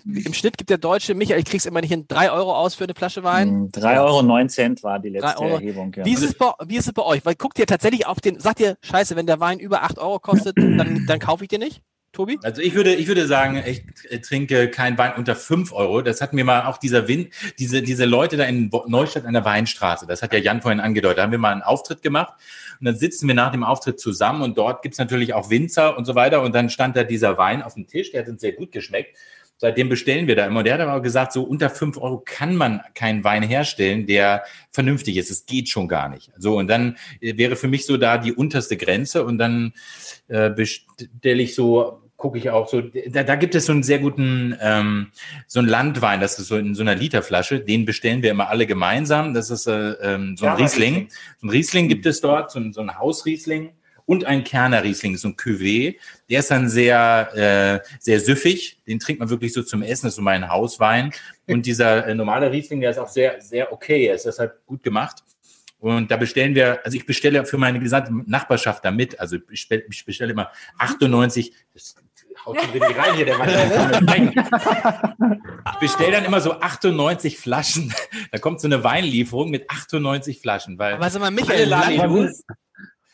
im Schnitt gibt der Deutsche, Michael, ich krieg's immer nicht hin, drei Euro aus für eine Flasche Wein. Hm, 3,09 Euro neun Cent war die letzte Euro. Erhebung. Ja. Wie ist, es bei, wie ist es bei euch? Weil guckt ihr tatsächlich auf den, sagt ihr, scheiße, wenn der Wein über 8 Euro kostet, dann, dann kaufe ich den nicht? Tobi? Also ich würde, ich würde sagen, ich trinke keinen Wein unter 5 Euro. Das hat mir mal auch dieser Wind, diese, diese Leute da in Neustadt an der Weinstraße, das hat ja Jan vorhin angedeutet, da haben wir mal einen Auftritt gemacht und dann sitzen wir nach dem Auftritt zusammen und dort gibt's natürlich auch Winzer und so weiter und dann stand da dieser Wein auf dem Tisch, der hat uns sehr gut geschmeckt. seitdem bestellen wir da immer. Und der hat aber gesagt, so unter fünf Euro kann man keinen Wein herstellen, der vernünftig ist. Es geht schon gar nicht. So, und dann äh, wäre für mich so da die unterste Grenze und dann äh, bestelle ich so gucke ich auch so, da, da gibt es so einen sehr guten, ähm, so einen Landwein, das ist so in so einer Literflasche, den bestellen wir immer alle gemeinsam. Das ist äh, ähm, so ein ja, Riesling. So ein Riesling gibt es dort, so ein, so ein Hausriesling und ein Kerner Riesling, so ein Cuvée. Der ist dann sehr, äh, sehr süffig. Den trinkt man wirklich so zum Essen, das ist so mein Hauswein. Und dieser äh, normale Riesling, der ist auch sehr, sehr okay. Er ist deshalb gut gemacht. Und da bestellen wir, also ich bestelle für meine gesamte Nachbarschaft da mit. Also ich bestelle, ich bestelle immer 98, das haut schon richtig rein hier, der Mann. Ich bestelle dann immer so 98 Flaschen. Da kommt so eine Weinlieferung mit 98 Flaschen. Weil Aber sag mal, Michael, Land,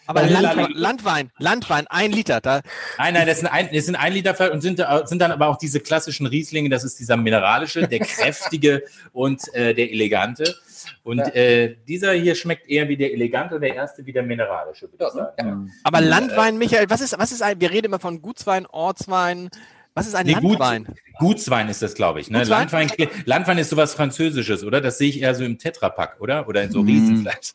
aber Land, Landwein, Landwein, ein Liter. Da nein, nein, das sind ein, das sind ein Liter und sind, sind dann aber auch diese klassischen Rieslinge. Das ist dieser mineralische, der kräftige und äh, der elegante. Und ja. äh, dieser hier schmeckt eher wie der elegante und der erste wie der mineralische, würde ich sagen. Ja. Aber Landwein, Michael, was ist, was ist ein, wir reden immer von Gutswein, Ortswein, was ist ein nee, Landwein? Gut, Gutswein ist das, glaube ich. Ne? Landwein, Landwein ist sowas Französisches, oder? Das sehe ich eher so im Tetrapack, oder? Oder in so mhm. Riesenfleisch.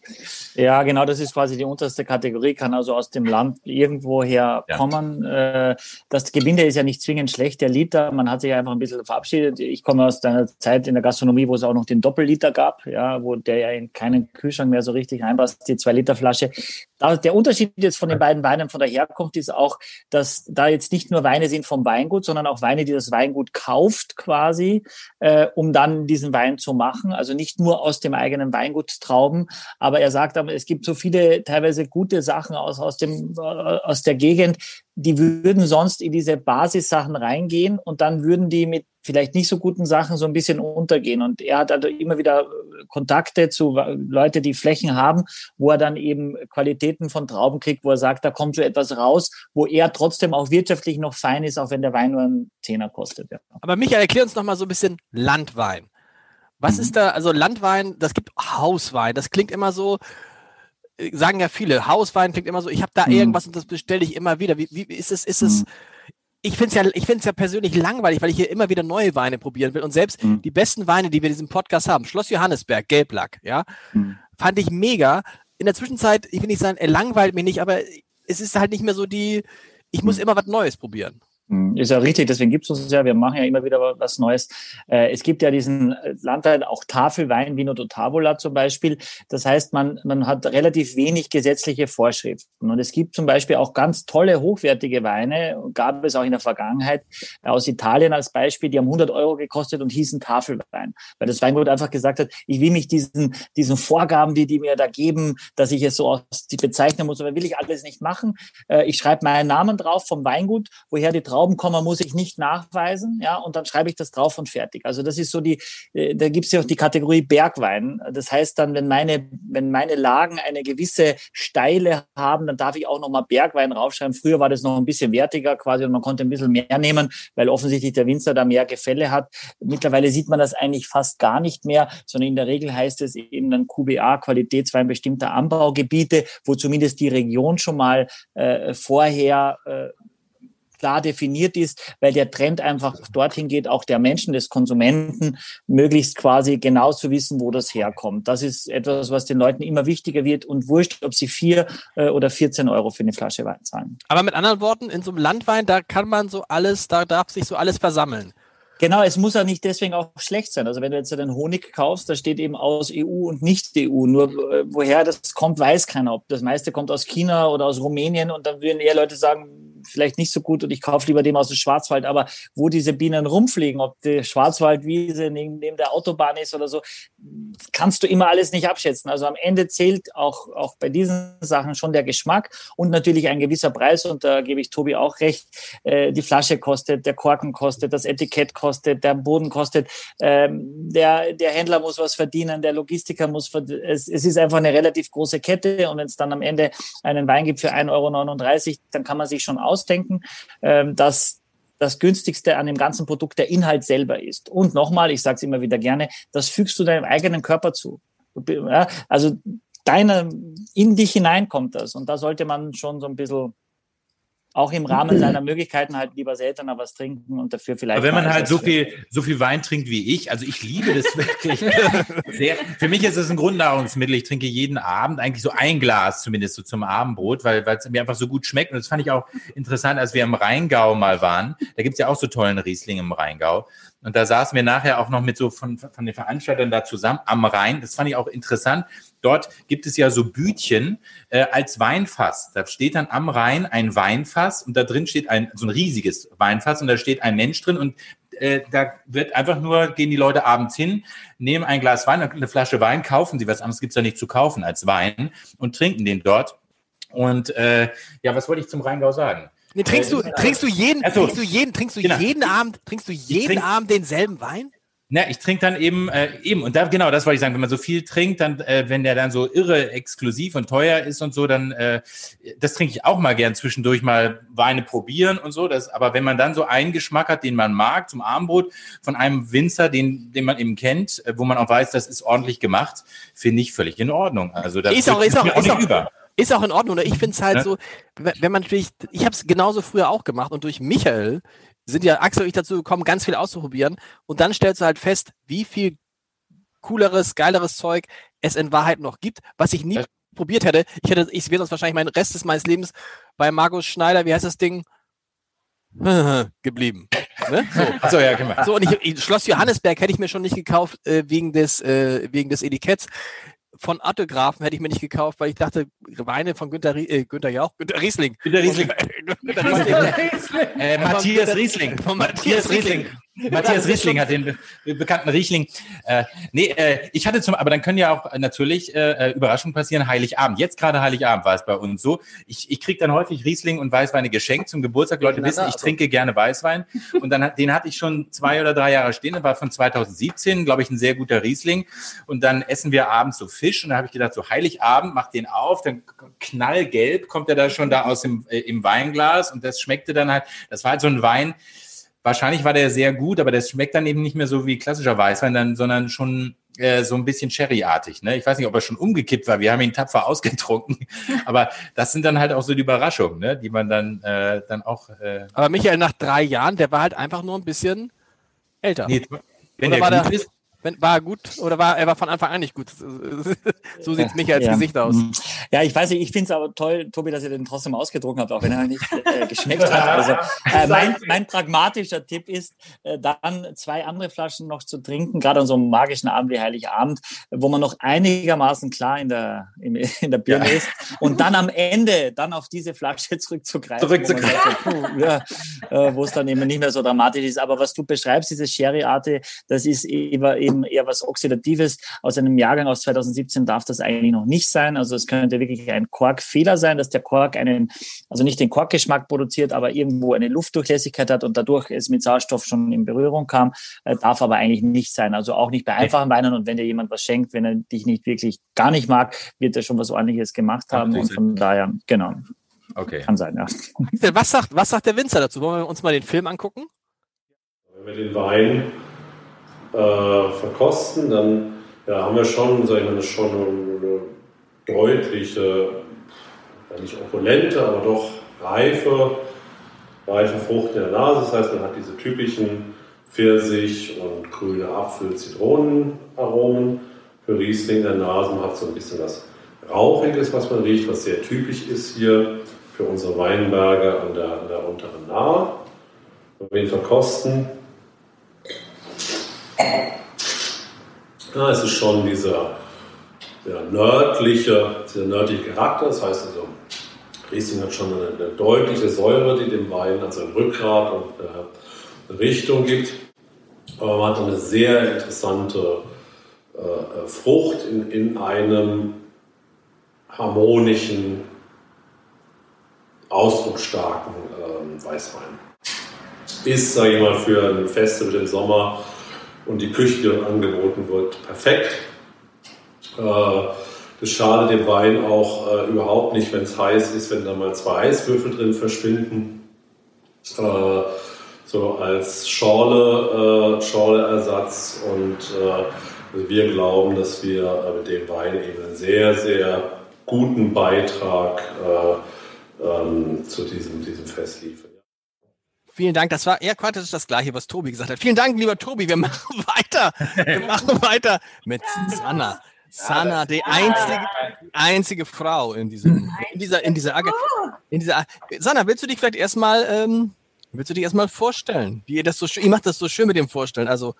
Ja, genau, das ist quasi die unterste Kategorie, kann also aus dem Land irgendwoher ja. kommen. Äh, das Gebinde ist ja nicht zwingend schlecht, der Liter, man hat sich einfach ein bisschen verabschiedet. Ich komme aus einer Zeit in der Gastronomie, wo es auch noch den Doppelliter gab, ja, wo der ja in keinen Kühlschrank mehr so richtig reinpasst, die zwei Liter Flasche. Der Unterschied jetzt von den beiden Weinen von der Herkunft ist auch, dass da jetzt nicht nur Weine sind vom Weingut, sondern auch Weine, die das Weingut kauft quasi, äh, um dann diesen Wein zu machen. Also nicht nur aus dem eigenen Weingut Trauben, aber er sagt aber, es gibt so viele teilweise gute Sachen aus, aus, dem, äh, aus der Gegend, die würden sonst in diese Basissachen reingehen und dann würden die mit vielleicht nicht so guten Sachen so ein bisschen untergehen. Und er hat also immer wieder Kontakte zu Leute, die Flächen haben, wo er dann eben Qualitäten von Trauben kriegt, wo er sagt, da kommt so etwas raus, wo er trotzdem auch wirtschaftlich noch fein ist, auch wenn der Wein nur einen Zehner kostet. Ja. Aber Michael, erklär uns noch mal so ein bisschen Landwein. Was mhm. ist da, also Landwein, das gibt Hauswein, das klingt immer so, äh, sagen ja viele, Hauswein klingt immer so, ich habe da mhm. irgendwas und das bestelle ich immer wieder. Wie, wie ist es, ist es, mhm. ich finde es ja, ich finde es ja persönlich langweilig, weil ich hier immer wieder neue Weine probieren will. Und selbst mhm. die besten Weine, die wir in diesem Podcast haben, Schloss Johannesberg, Gelblack, ja, mhm. fand ich mega. In der Zwischenzeit, ich will nicht sagen, er langweilt mich nicht, aber es ist halt nicht mehr so die, ich muss mhm. immer was Neues probieren. Hm, ist ja richtig, deswegen gibt es uns ja, wir machen ja immer wieder was Neues. Äh, es gibt ja diesen Landteil, auch Tafelwein, Vino do Tavola zum Beispiel. Das heißt, man, man hat relativ wenig gesetzliche Vorschriften. Und es gibt zum Beispiel auch ganz tolle, hochwertige Weine, gab es auch in der Vergangenheit, aus Italien als Beispiel, die haben 100 Euro gekostet und hießen Tafelwein. Weil das Weingut einfach gesagt hat, ich will mich diesen, diesen Vorgaben, die die mir da geben, dass ich es so aus, die bezeichnen muss, aber will ich alles nicht machen. Äh, ich schreibe meinen Namen drauf vom Weingut, woher die Traubenkomma muss ich nicht nachweisen, ja, und dann schreibe ich das drauf und fertig. Also das ist so die, äh, da gibt es ja auch die Kategorie Bergwein. Das heißt dann, wenn meine, wenn meine Lagen eine gewisse Steile haben, dann darf ich auch nochmal Bergwein raufschreiben. Früher war das noch ein bisschen wertiger quasi und man konnte ein bisschen mehr nehmen, weil offensichtlich der Winzer da mehr Gefälle hat. Mittlerweile sieht man das eigentlich fast gar nicht mehr, sondern in der Regel heißt es eben dann QBA, Qualitätswein bestimmter Anbaugebiete, wo zumindest die Region schon mal äh, vorher äh, klar definiert ist, weil der Trend einfach dorthin geht, auch der Menschen, des Konsumenten, möglichst quasi genau zu wissen, wo das herkommt. Das ist etwas, was den Leuten immer wichtiger wird und wurscht, ob sie vier äh, oder 14 Euro für eine Flasche Wein zahlen. Aber mit anderen Worten, in so einem Landwein, da kann man so alles, da darf sich so alles versammeln. Genau, es muss ja nicht deswegen auch schlecht sein. Also wenn du jetzt den Honig kaufst, da steht eben aus EU und nicht EU. Nur äh, woher das kommt, weiß keiner. Ob das meiste kommt aus China oder aus Rumänien und dann würden eher Leute sagen, vielleicht nicht so gut und ich kaufe lieber dem aus dem Schwarzwald. Aber wo diese Bienen rumfliegen, ob die Schwarzwaldwiese neben, neben der Autobahn ist oder so, kannst du immer alles nicht abschätzen. Also am Ende zählt auch, auch bei diesen Sachen schon der Geschmack und natürlich ein gewisser Preis. Und da gebe ich Tobi auch recht. Äh, die Flasche kostet, der Korken kostet, das Etikett kostet, der Boden kostet. Ähm, der, der Händler muss was verdienen, der Logistiker muss. Es, es ist einfach eine relativ große Kette. Und wenn es dann am Ende einen Wein gibt für 1,39 Euro, dann kann man sich schon aus ausdenken, ähm, dass das günstigste an dem ganzen Produkt der Inhalt selber ist. Und nochmal, ich sage es immer wieder gerne, das fügst du deinem eigenen Körper zu. Also deine, in dich hinein kommt das. Und da sollte man schon so ein bisschen auch im Rahmen seiner Möglichkeiten halt lieber seltener was trinken und dafür vielleicht. Aber wenn man halt so viel, so viel Wein trinkt wie ich, also ich liebe das wirklich sehr. Für mich ist es ein Grundnahrungsmittel. Ich trinke jeden Abend eigentlich so ein Glas zumindest so zum Abendbrot, weil weil es mir einfach so gut schmeckt. Und das fand ich auch interessant, als wir im Rheingau mal waren. Da gibt's ja auch so tollen Riesling im Rheingau. Und da saßen wir nachher auch noch mit so von, von den Veranstaltern da zusammen am Rhein. Das fand ich auch interessant. Dort gibt es ja so Bütchen äh, als Weinfass. Da steht dann am Rhein ein Weinfass und da drin steht ein so ein riesiges Weinfass und da steht ein Mensch drin und äh, da wird einfach nur, gehen die Leute abends hin, nehmen ein Glas Wein, eine Flasche Wein, kaufen sie was anderes gibt's da nicht zu kaufen als Wein und trinken den dort. Und äh, ja, was wollte ich zum Rheingau sagen? Nee, trinkst du, trinkst du jeden, Ach so. trinkst du jeden, trinkst du Genau. jeden Abend, trinkst du jeden trink- Abend denselben Wein? Na, ich trinke dann eben, äh, eben, und da, genau, das wollte ich sagen, wenn man so viel trinkt, dann, äh, wenn der dann so irre exklusiv und teuer ist und so, dann, äh, das trinke ich auch mal gern zwischendurch mal Weine probieren und so. Das, aber wenn man dann so einen Geschmack hat, den man mag, zum Abendbrot, von einem Winzer, den, den man eben kennt, äh, wo man auch weiß, das ist ordentlich gemacht, finde ich völlig in Ordnung. Also das Ist auch- ist auch- mir ist nicht auch- über. Ist auch in Ordnung. Oder ich finde es halt Ja. so, wenn wenn man natürlich, ich habe es genauso früher auch gemacht und durch Michael sind ja Axel und ich dazu gekommen, ganz viel auszuprobieren. Und dann stellst du halt fest, wie viel cooleres, geileres Zeug es in Wahrheit noch gibt, was ich nie Das- probiert hätte. Ich hätte, ich wäre sonst wahrscheinlich meinen Rest des meines Lebens bei Markus Schneider, wie heißt das Ding? geblieben. Ne? So. Achso, ja, wir. So, und ich, ich, Schloss Johannesberg hätte ich mir schon nicht gekauft äh, wegen, des, äh, wegen des Etiketts. Von Autografen hätte ich mir nicht gekauft, weil ich dachte, Weine von Günter, äh, Günther Jauch, Günter Riesling. Günter Riesling. Günter Riesling. Äh, Matthias Riesling. von Matthias Riesling. Matthias Riesling hat den be bekannten Riesling. Äh, nee, äh, ich hatte zum, aber dann können ja auch äh, natürlich äh, äh, Überraschungen passieren. Heiligabend. Jetzt gerade Heiligabend war es bei uns so. Ich, ich krieg dann häufig Riesling und Weißweine geschenkt zum Geburtstag. Leute wissen, ich trinke gerne Weißwein. Und dann hat, den hatte ich schon zwei oder drei Jahre stehen. Der war von 2017, glaube ich, ein sehr guter Riesling. Und dann essen wir abends so Fisch. Und da habe ich gedacht, so Heiligabend, mach den auf. Dann knallgelb kommt er da schon da aus dem äh, im Weinglas. Und das schmeckte dann halt, das war halt so ein Wein, Wahrscheinlich war der sehr gut, aber das schmeckt dann eben nicht mehr so wie klassischer Weißwein, dann, sondern schon äh, so ein bisschen Sherry-artig. Ne? Ich weiß nicht, ob er schon umgekippt war. Wir haben ihn tapfer ausgetrunken. aber das sind dann halt auch so die Überraschungen, ne? die man dann, äh, dann auch. Äh, Aber Michael nach drei Jahren, der war halt einfach nur ein bisschen älter. nee, wenn Oder der gut ist. Wenn, war er gut oder war er war von Anfang an nicht gut? So sieht Michaels Ja. Gesicht aus. Mhm. Ja, ich weiß nicht, ich finde es aber toll, Tobi, dass ihr den trotzdem ausgedruckt habt, auch wenn er nicht äh, geschmeckt hat. Also, äh, mein, mein pragmatischer Tipp ist, äh, dann zwei andere Flaschen noch zu trinken, gerade an so einem magischen Abend wie Heiligabend, wo man noch einigermaßen klar in der, in, in der Birne ist und dann am Ende dann auf diese Flasche zurückzugreifen. Zurückzugreifen. Wo, ja, äh, wo es dann eben nicht mehr so dramatisch ist. Aber was du beschreibst, dieses Sherry-Arte, das ist eben, eben eher was Oxidatives. Aus einem Jahrgang aus 2017 darf das eigentlich noch nicht sein. Also es könnte wirklich ein Korkfehler sein, dass der Kork einen, also nicht den Korkgeschmack produziert, aber irgendwo eine Luftdurchlässigkeit hat und dadurch es mit Sauerstoff schon in Berührung kam, äh, darf aber eigentlich nicht sein. Also auch nicht bei einfachen Weinen und wenn dir jemand was schenkt, wenn er dich nicht wirklich gar nicht mag, wird er schon was ordentliches gemacht Ach, haben und von daher, genau, Okay. kann sein, ja. Was sagt, was sagt der Winzer dazu? Wollen wir uns mal den Film angucken? Wenn wir den Wein äh, verkosten, dann ja, haben wir schon, sag ich mal, schon eine deutliche, ja nicht opulente, aber doch reife, reife Frucht in der Nase. Das heißt, man hat diese typischen Pfirsich- und grüne Apfel-, Zitronenaromen. Für Riesling in der Nase man hat so ein bisschen was Rauchiges, was man riecht, was sehr typisch ist hier für unsere Weinberge an der, an der unteren Nahe. Wenn wir ihn verkosten, ja, es ist schon dieser ja, nördliche, dieser nördliche Charakter. Das heißt also, Riesling hat schon eine, eine deutliche Säure, die dem Wein also ein Rückgrat und äh, eine Richtung gibt. Aber man hat eine sehr interessante äh, äh, Frucht in, in einem harmonischen, ausdrucksstarken ähm, Weißwein. Ist, sage ich mal, für ein Festival im Sommer und die Küche, die dort angeboten wird, perfekt. Äh, das schadet dem Wein auch äh, überhaupt nicht, wenn es heiß ist, wenn da mal zwei Eiswürfel drin verschwinden. Äh, so als Schorle, Schorleersatz und äh, wir glauben, dass wir mit dem Wein eben einen sehr, sehr guten Beitrag äh, ähm, zu diesem, diesem Fest liefern. Vielen Dank. Das war eher quasi das Gleiche, was Tobi gesagt hat. Vielen Dank, lieber Tobi. Wir machen weiter. Wir machen weiter mit Sanna. Sanna, die einzige, einzige Frau in diesem, in dieser, in dieser, Ag- in dieser. Sanna, willst du dich vielleicht erstmal, ähm, willst du dich erstmal vorstellen? Wie ihr das so schön, ihr macht das so schön mit dem Vorstellen. Also,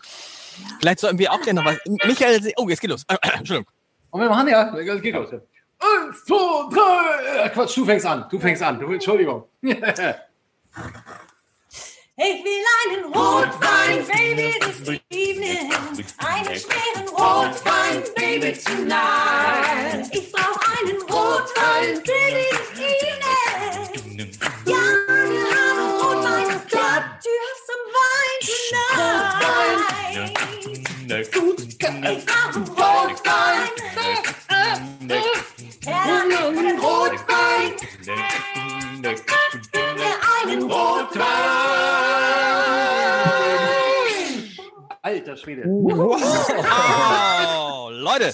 vielleicht sollten wir auch gerne noch was. Michael, oh, jetzt geht los. Entschuldigung. Und wir machen ja, es geht los. Eins, zwei, drei. Äh, Quatsch, du fängst an. Du fängst an. Du, Entschuldigung. Ich will einen Rotwein, Baby, this evening. Einen schweren Rotwein, Baby, tonight. Ich brauch einen Rotwein, Baby, this evening. Ja, wir haben Rotwein. Got to have some wine tonight. Gut, ich brauch einen Rotwein. Einen Rotwein. Alter Schwede. Wow, Leute,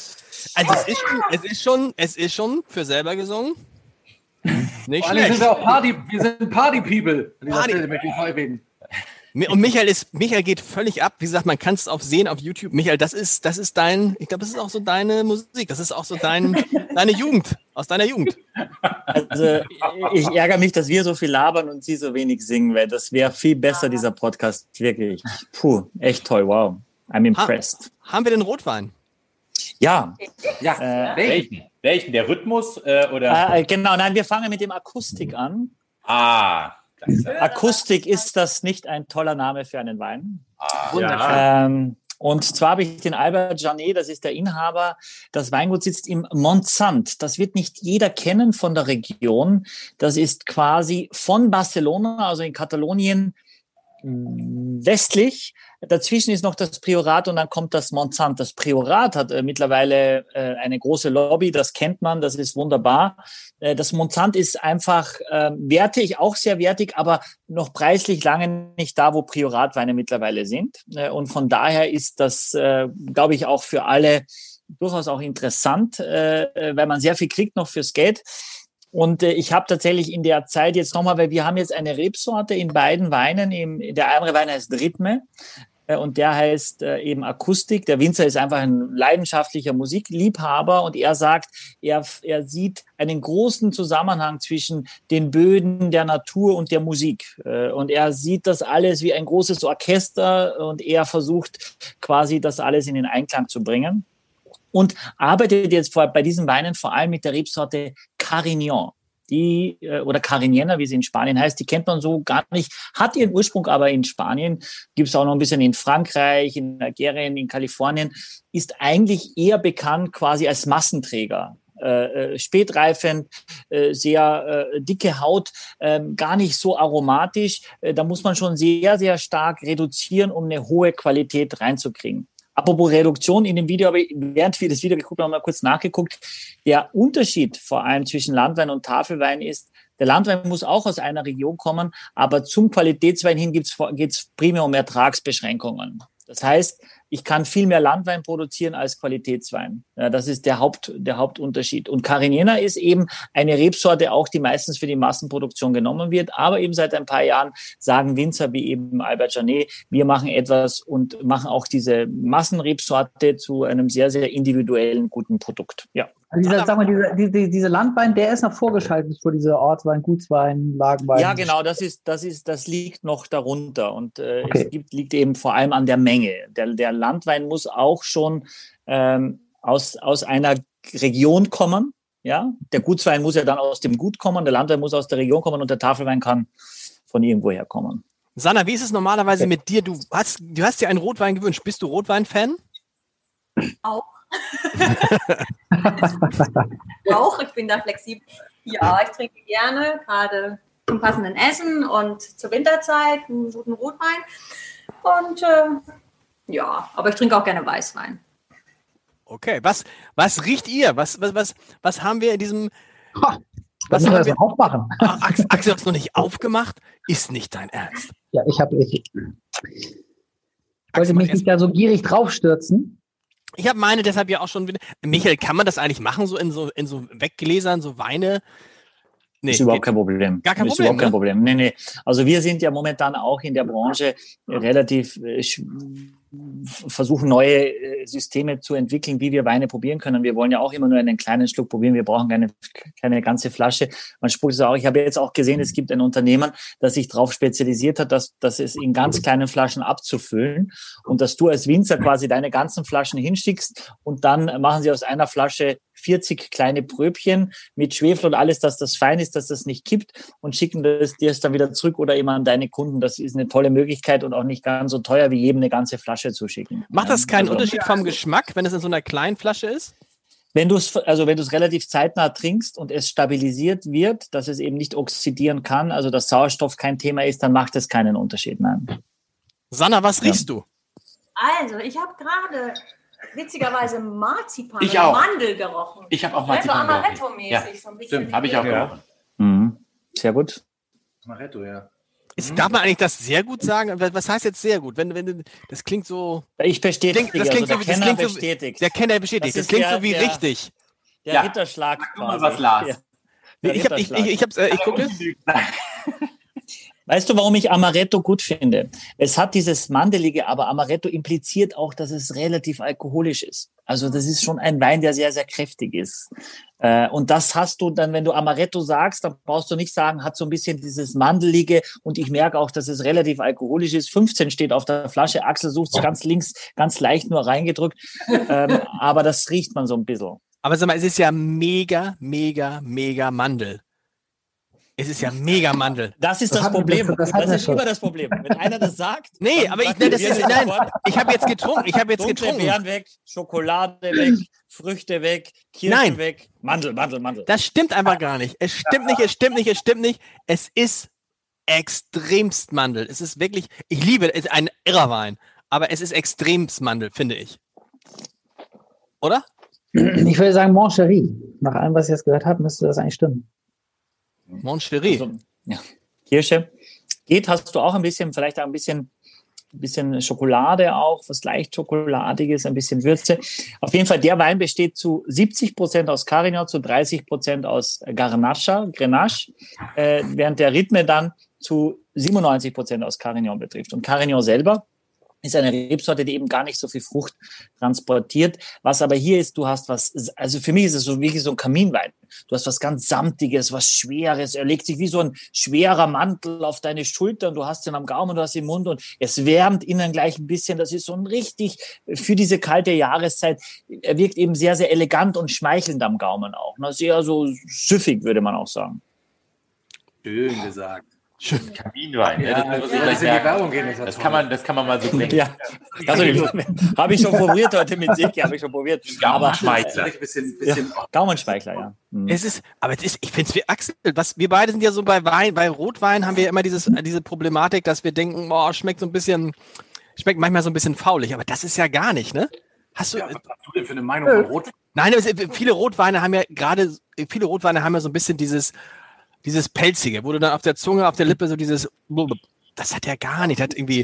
also es ist, schon, es ist schon, es ist schon für selber gesungen. Nicht sind schlecht. wir auch Party, wir sind Party-People. An dieser Party- Stelle möchte ich erwähnen. Und Michael ist, Michael geht völlig ab. Wie gesagt, man kann es auf sehen auf YouTube. Michael, das ist, das ist dein, ich glaube, das ist auch so deine Musik. Das ist auch so dein, deine Jugend, aus deiner Jugend. Also ich ärgere mich, dass wir so viel labern und Sie so wenig singen, weil das wäre viel besser, dieser Podcast. Wirklich. Puh, echt toll. Wow. I'm impressed. Haben wir den Rotwein? Ja. Ja, Äh, Welchen? Welchen? Der Rhythmus äh, oder? äh, genau, nein, wir fangen mit dem Akustik an. Ah, Akustik ist das nicht ein toller Name für einen Wein? Wunderschön. Ähm, und zwar habe ich den Albert Janet, das ist der Inhaber. Das Weingut sitzt im Montsant. Das wird nicht jeder kennen von der Region. Das ist quasi von Barcelona, also in Katalonien, westlich. Dazwischen ist noch das Priorat und dann kommt das Montsant. Das Priorat hat äh, mittlerweile äh, eine große Lobby, das kennt man, das ist wunderbar. Äh, das Montsant ist einfach äh, wertig, auch sehr wertig, aber noch preislich lange nicht da, wo Prioratweine mittlerweile sind. Äh, und von daher ist das, äh, glaube ich, auch für alle durchaus auch interessant, äh, weil man sehr viel kriegt noch fürs Geld. Und äh, ich habe tatsächlich in der Zeit jetzt nochmal, weil wir haben jetzt eine Rebsorte in beiden Weinen. Im, der andere Wein heißt Rhythme und der heißt äh, eben Akustik. Der Winzer ist einfach ein leidenschaftlicher Musikliebhaber und er sagt, er, er sieht einen großen Zusammenhang zwischen den Böden der Natur und der Musik. Äh, Und er sieht das alles wie ein großes Orchester und er versucht quasi das alles in den Einklang zu bringen und arbeitet jetzt vor, bei diesen Weinen vor allem mit der Rebsorte Carignan. Die, äh, oder Carignana, wie sie in Spanien heißt, die kennt man so gar nicht, hat ihren Ursprung aber in Spanien, gibt es auch noch ein bisschen in Frankreich, in Algerien, in Kalifornien, ist eigentlich eher bekannt quasi als Massenträger. Äh, äh, spätreifend, äh, sehr äh, dicke Haut, ähm, gar nicht so aromatisch. Äh, da muss man schon sehr, sehr stark reduzieren, um eine hohe Qualität reinzukriegen. Apropos Reduktion, in dem Video habe ich, während wir das Video geguckt haben, mal kurz nachgeguckt. Der Unterschied vor allem zwischen Landwein und Tafelwein ist, der Landwein muss auch aus einer Region kommen, aber zum Qualitätswein hin geht es primär um Ertragsbeschränkungen. Das heißt, ich kann viel mehr Landwein produzieren als Qualitätswein. Ja, das ist der, Haupt, der Hauptunterschied. Und Carignana ist eben eine Rebsorte, auch die meistens für die Massenproduktion genommen wird. Aber eben seit ein paar Jahren sagen Winzer wie eben Albert Janet, wir machen etwas und machen auch diese Massenrebsorte zu einem sehr, sehr individuellen, guten Produkt. Ja. Also dieser, sag mal, diese, diese, diese Landwein, der ist noch vorgeschaltet vor diese Ortswein, Gutswein, Lagenwein. Ja, genau, das ist, das ist, das liegt noch darunter und äh, Okay. es gibt, liegt eben vor allem an der Menge. Der, der Landwein muss auch schon ähm, aus, aus einer Region kommen. Ja, der Gutswein muss ja dann aus dem Gut kommen, der Landwein muss aus der Region kommen und der Tafelwein kann von irgendwoher kommen. Sanna, wie ist es normalerweise mit dir? Du hast, du hast dir einen Rotwein gewünscht. Bist du Rotwein-Fan? Auch. auch, ich bin da flexibel. Ja, ich trinke gerne, gerade zum passenden Essen und zur Winterzeit einen guten Rotwein. Und äh, ja, aber ich trinke auch gerne Weißwein. Okay, was, was riecht ihr? Was, was, was, was haben wir in diesem. Was Was müssen wir haben das wir, aufmachen? Ah, Axel, Axel hat es noch nicht aufgemacht? Ist nicht dein Ernst. Ja, ich habe ich wollte mich nicht da so gierig draufstürzen. Ich habe meine deshalb ja auch schon wieder. Michael, kann man das eigentlich machen, so in so, in so Weggläsern, so Weine Nee, ist überhaupt kein Problem. Gar kein ist Problem, Überhaupt kein ne? Problem. Nee, nee. Also wir sind ja momentan auch in der Branche relativ äh, versuchen neue äh, Systeme zu entwickeln, wie wir Weine probieren können. Wir wollen ja auch immer nur einen kleinen Schluck probieren. Wir brauchen keine, keine ganze Flasche. Man spuckt es auch. Ich habe jetzt auch gesehen, es gibt ein Unternehmen, das sich darauf spezialisiert hat, dass, dass es in ganz kleinen Flaschen abzufüllen und dass du als Winzer quasi deine ganzen Flaschen hinschickst und dann machen sie aus einer Flasche 40 kleine Pröbchen mit Schwefel und alles, dass das fein ist, dass das nicht kippt und schicken das dir es dann wieder zurück oder immer an deine Kunden. Das ist eine tolle Möglichkeit und auch nicht ganz so teuer, wie jedem eine ganze Flasche zu schicken. Macht das keinen Also- Unterschied vom Geschmack, wenn es in so einer kleinen Flasche ist? Wenn du es, also wenn du es relativ zeitnah trinkst und es stabilisiert wird, dass es eben nicht oxidieren kann, also dass Sauerstoff kein Thema ist, dann macht es keinen Unterschied. Nein. Sanna, was Ja. riechst du? Also, ich habe gerade witzigerweise Marzipan Ich und auch. Mandel gerochen. Ich habe auch Marzipan gerochen. Amaretto-mäßig. Ja, so ein bisschen Stimmt, habe ich auch Ja. gerochen. Mhm. Sehr gut. Amaretto, ja. Ist, darf man eigentlich das sehr gut sagen? Was heißt jetzt sehr gut? Wenn, wenn, das klingt so. Ich bestätige, Klingt- das klingt also so- der das Kenner klingt so- bestätigt. Der Kenner bestätigt. Das Das, klingt der- so wie der- richtig. der Ja. Ritterschlag Sag mal was, Lars. Ja. Nee, ich, hab, ich, ich, ich, hab's, äh, ich gucke. Weißt du, warum ich Amaretto gut finde? Es hat dieses Mandelige, aber Amaretto impliziert auch, dass es relativ alkoholisch ist. Also das ist schon ein Wein, der sehr, sehr kräftig ist. Äh, Und das hast du dann, wenn du Amaretto sagst, dann brauchst du nicht sagen, hat so ein bisschen dieses Mandelige. Und ich merke auch, dass es relativ alkoholisch ist. 15 steht auf der Flasche. Axel sucht es ganz links, ganz leicht nur reingedrückt. Ähm, Aber das riecht man so ein bisschen. Aber sag mal, es ist ja mega, mega, mega Mandel. Es ist ja mega Mandel. Das ist Das das, wir- Problem. das- Das, das ist schon. immer das Problem. Wenn einer das sagt. Nee, aber ich, nein, das ist, nein, ich habe jetzt getrunken. Ich habe jetzt Dunkle getrunken. Beeren weg, Schokolade weg, Früchte weg, Kirschen Nein. weg, Mandel, Mandel, Mandel. Das stimmt einfach gar nicht. Es stimmt nicht, es stimmt nicht, es stimmt nicht. Es ist extremst Mandel. Es ist wirklich, ich liebe es, ist ein irrer Wein, aber es ist extremst Mandel, finde ich. Oder? Ich würde sagen Moncherie. Nach allem, was ich jetzt gehört habe, müsste das eigentlich stimmen. Moncherie. Also, ja. Kirsche. Geht, hast du auch ein bisschen, vielleicht auch ein bisschen, ein bisschen Schokolade auch, was leicht Schokoladiges, ein bisschen Würze. Auf jeden Fall, der Wein besteht zu 70 Prozent aus Carignan, zu 30 Prozent aus Garnacha, Grenache, äh, während der Rhythme dann zu 97 Prozent aus Carignan betrifft. Und Carignan selber ist eine Rebsorte, die eben gar nicht so viel Frucht transportiert. Was aber hier ist, du hast was, also für mich ist es so wirklich so ein Kaminwein. Du hast was ganz Samtiges, was Schweres. Er legt sich wie so ein schwerer Mantel auf deine Schultern. Du hast ihn am Gaumen, du hast ihn im Mund und es wärmt innen gleich ein bisschen. Das ist so ein richtig für diese kalte Jahreszeit. Er wirkt eben sehr, sehr elegant und schmeichelnd am Gaumen auch. Ne? Sehr so süffig, würde man auch sagen. Schön gesagt. Schön. Kaminwein. Ja, Ja, das, das, muss das. Werbung gehen. ja das, toll. kann man, das kann man mal so denken. Ja, also, habe ich schon probiert heute mit Seki, habe ich schon probiert. Bisschen, bisschen Gaumenschmeicheln, ja. Mhm. Es ist, aber es ist, ich finde es wie Axel, was, wir beide sind ja so bei Wein, bei Rotwein haben wir ja immer dieses, diese Problematik, dass wir denken, boah, schmeckt so ein bisschen, schmeckt manchmal so ein bisschen faulig, aber das ist ja gar nicht, ne? Hast du, ja, was hast du denn für eine Meinung von Rot? Nein, viele Rotweine haben ja gerade, viele Rotweine haben ja so ein bisschen dieses, dieses Pelzige, wo du dann auf der Zunge, auf der Lippe so dieses, das hat er gar nicht, hat irgendwie,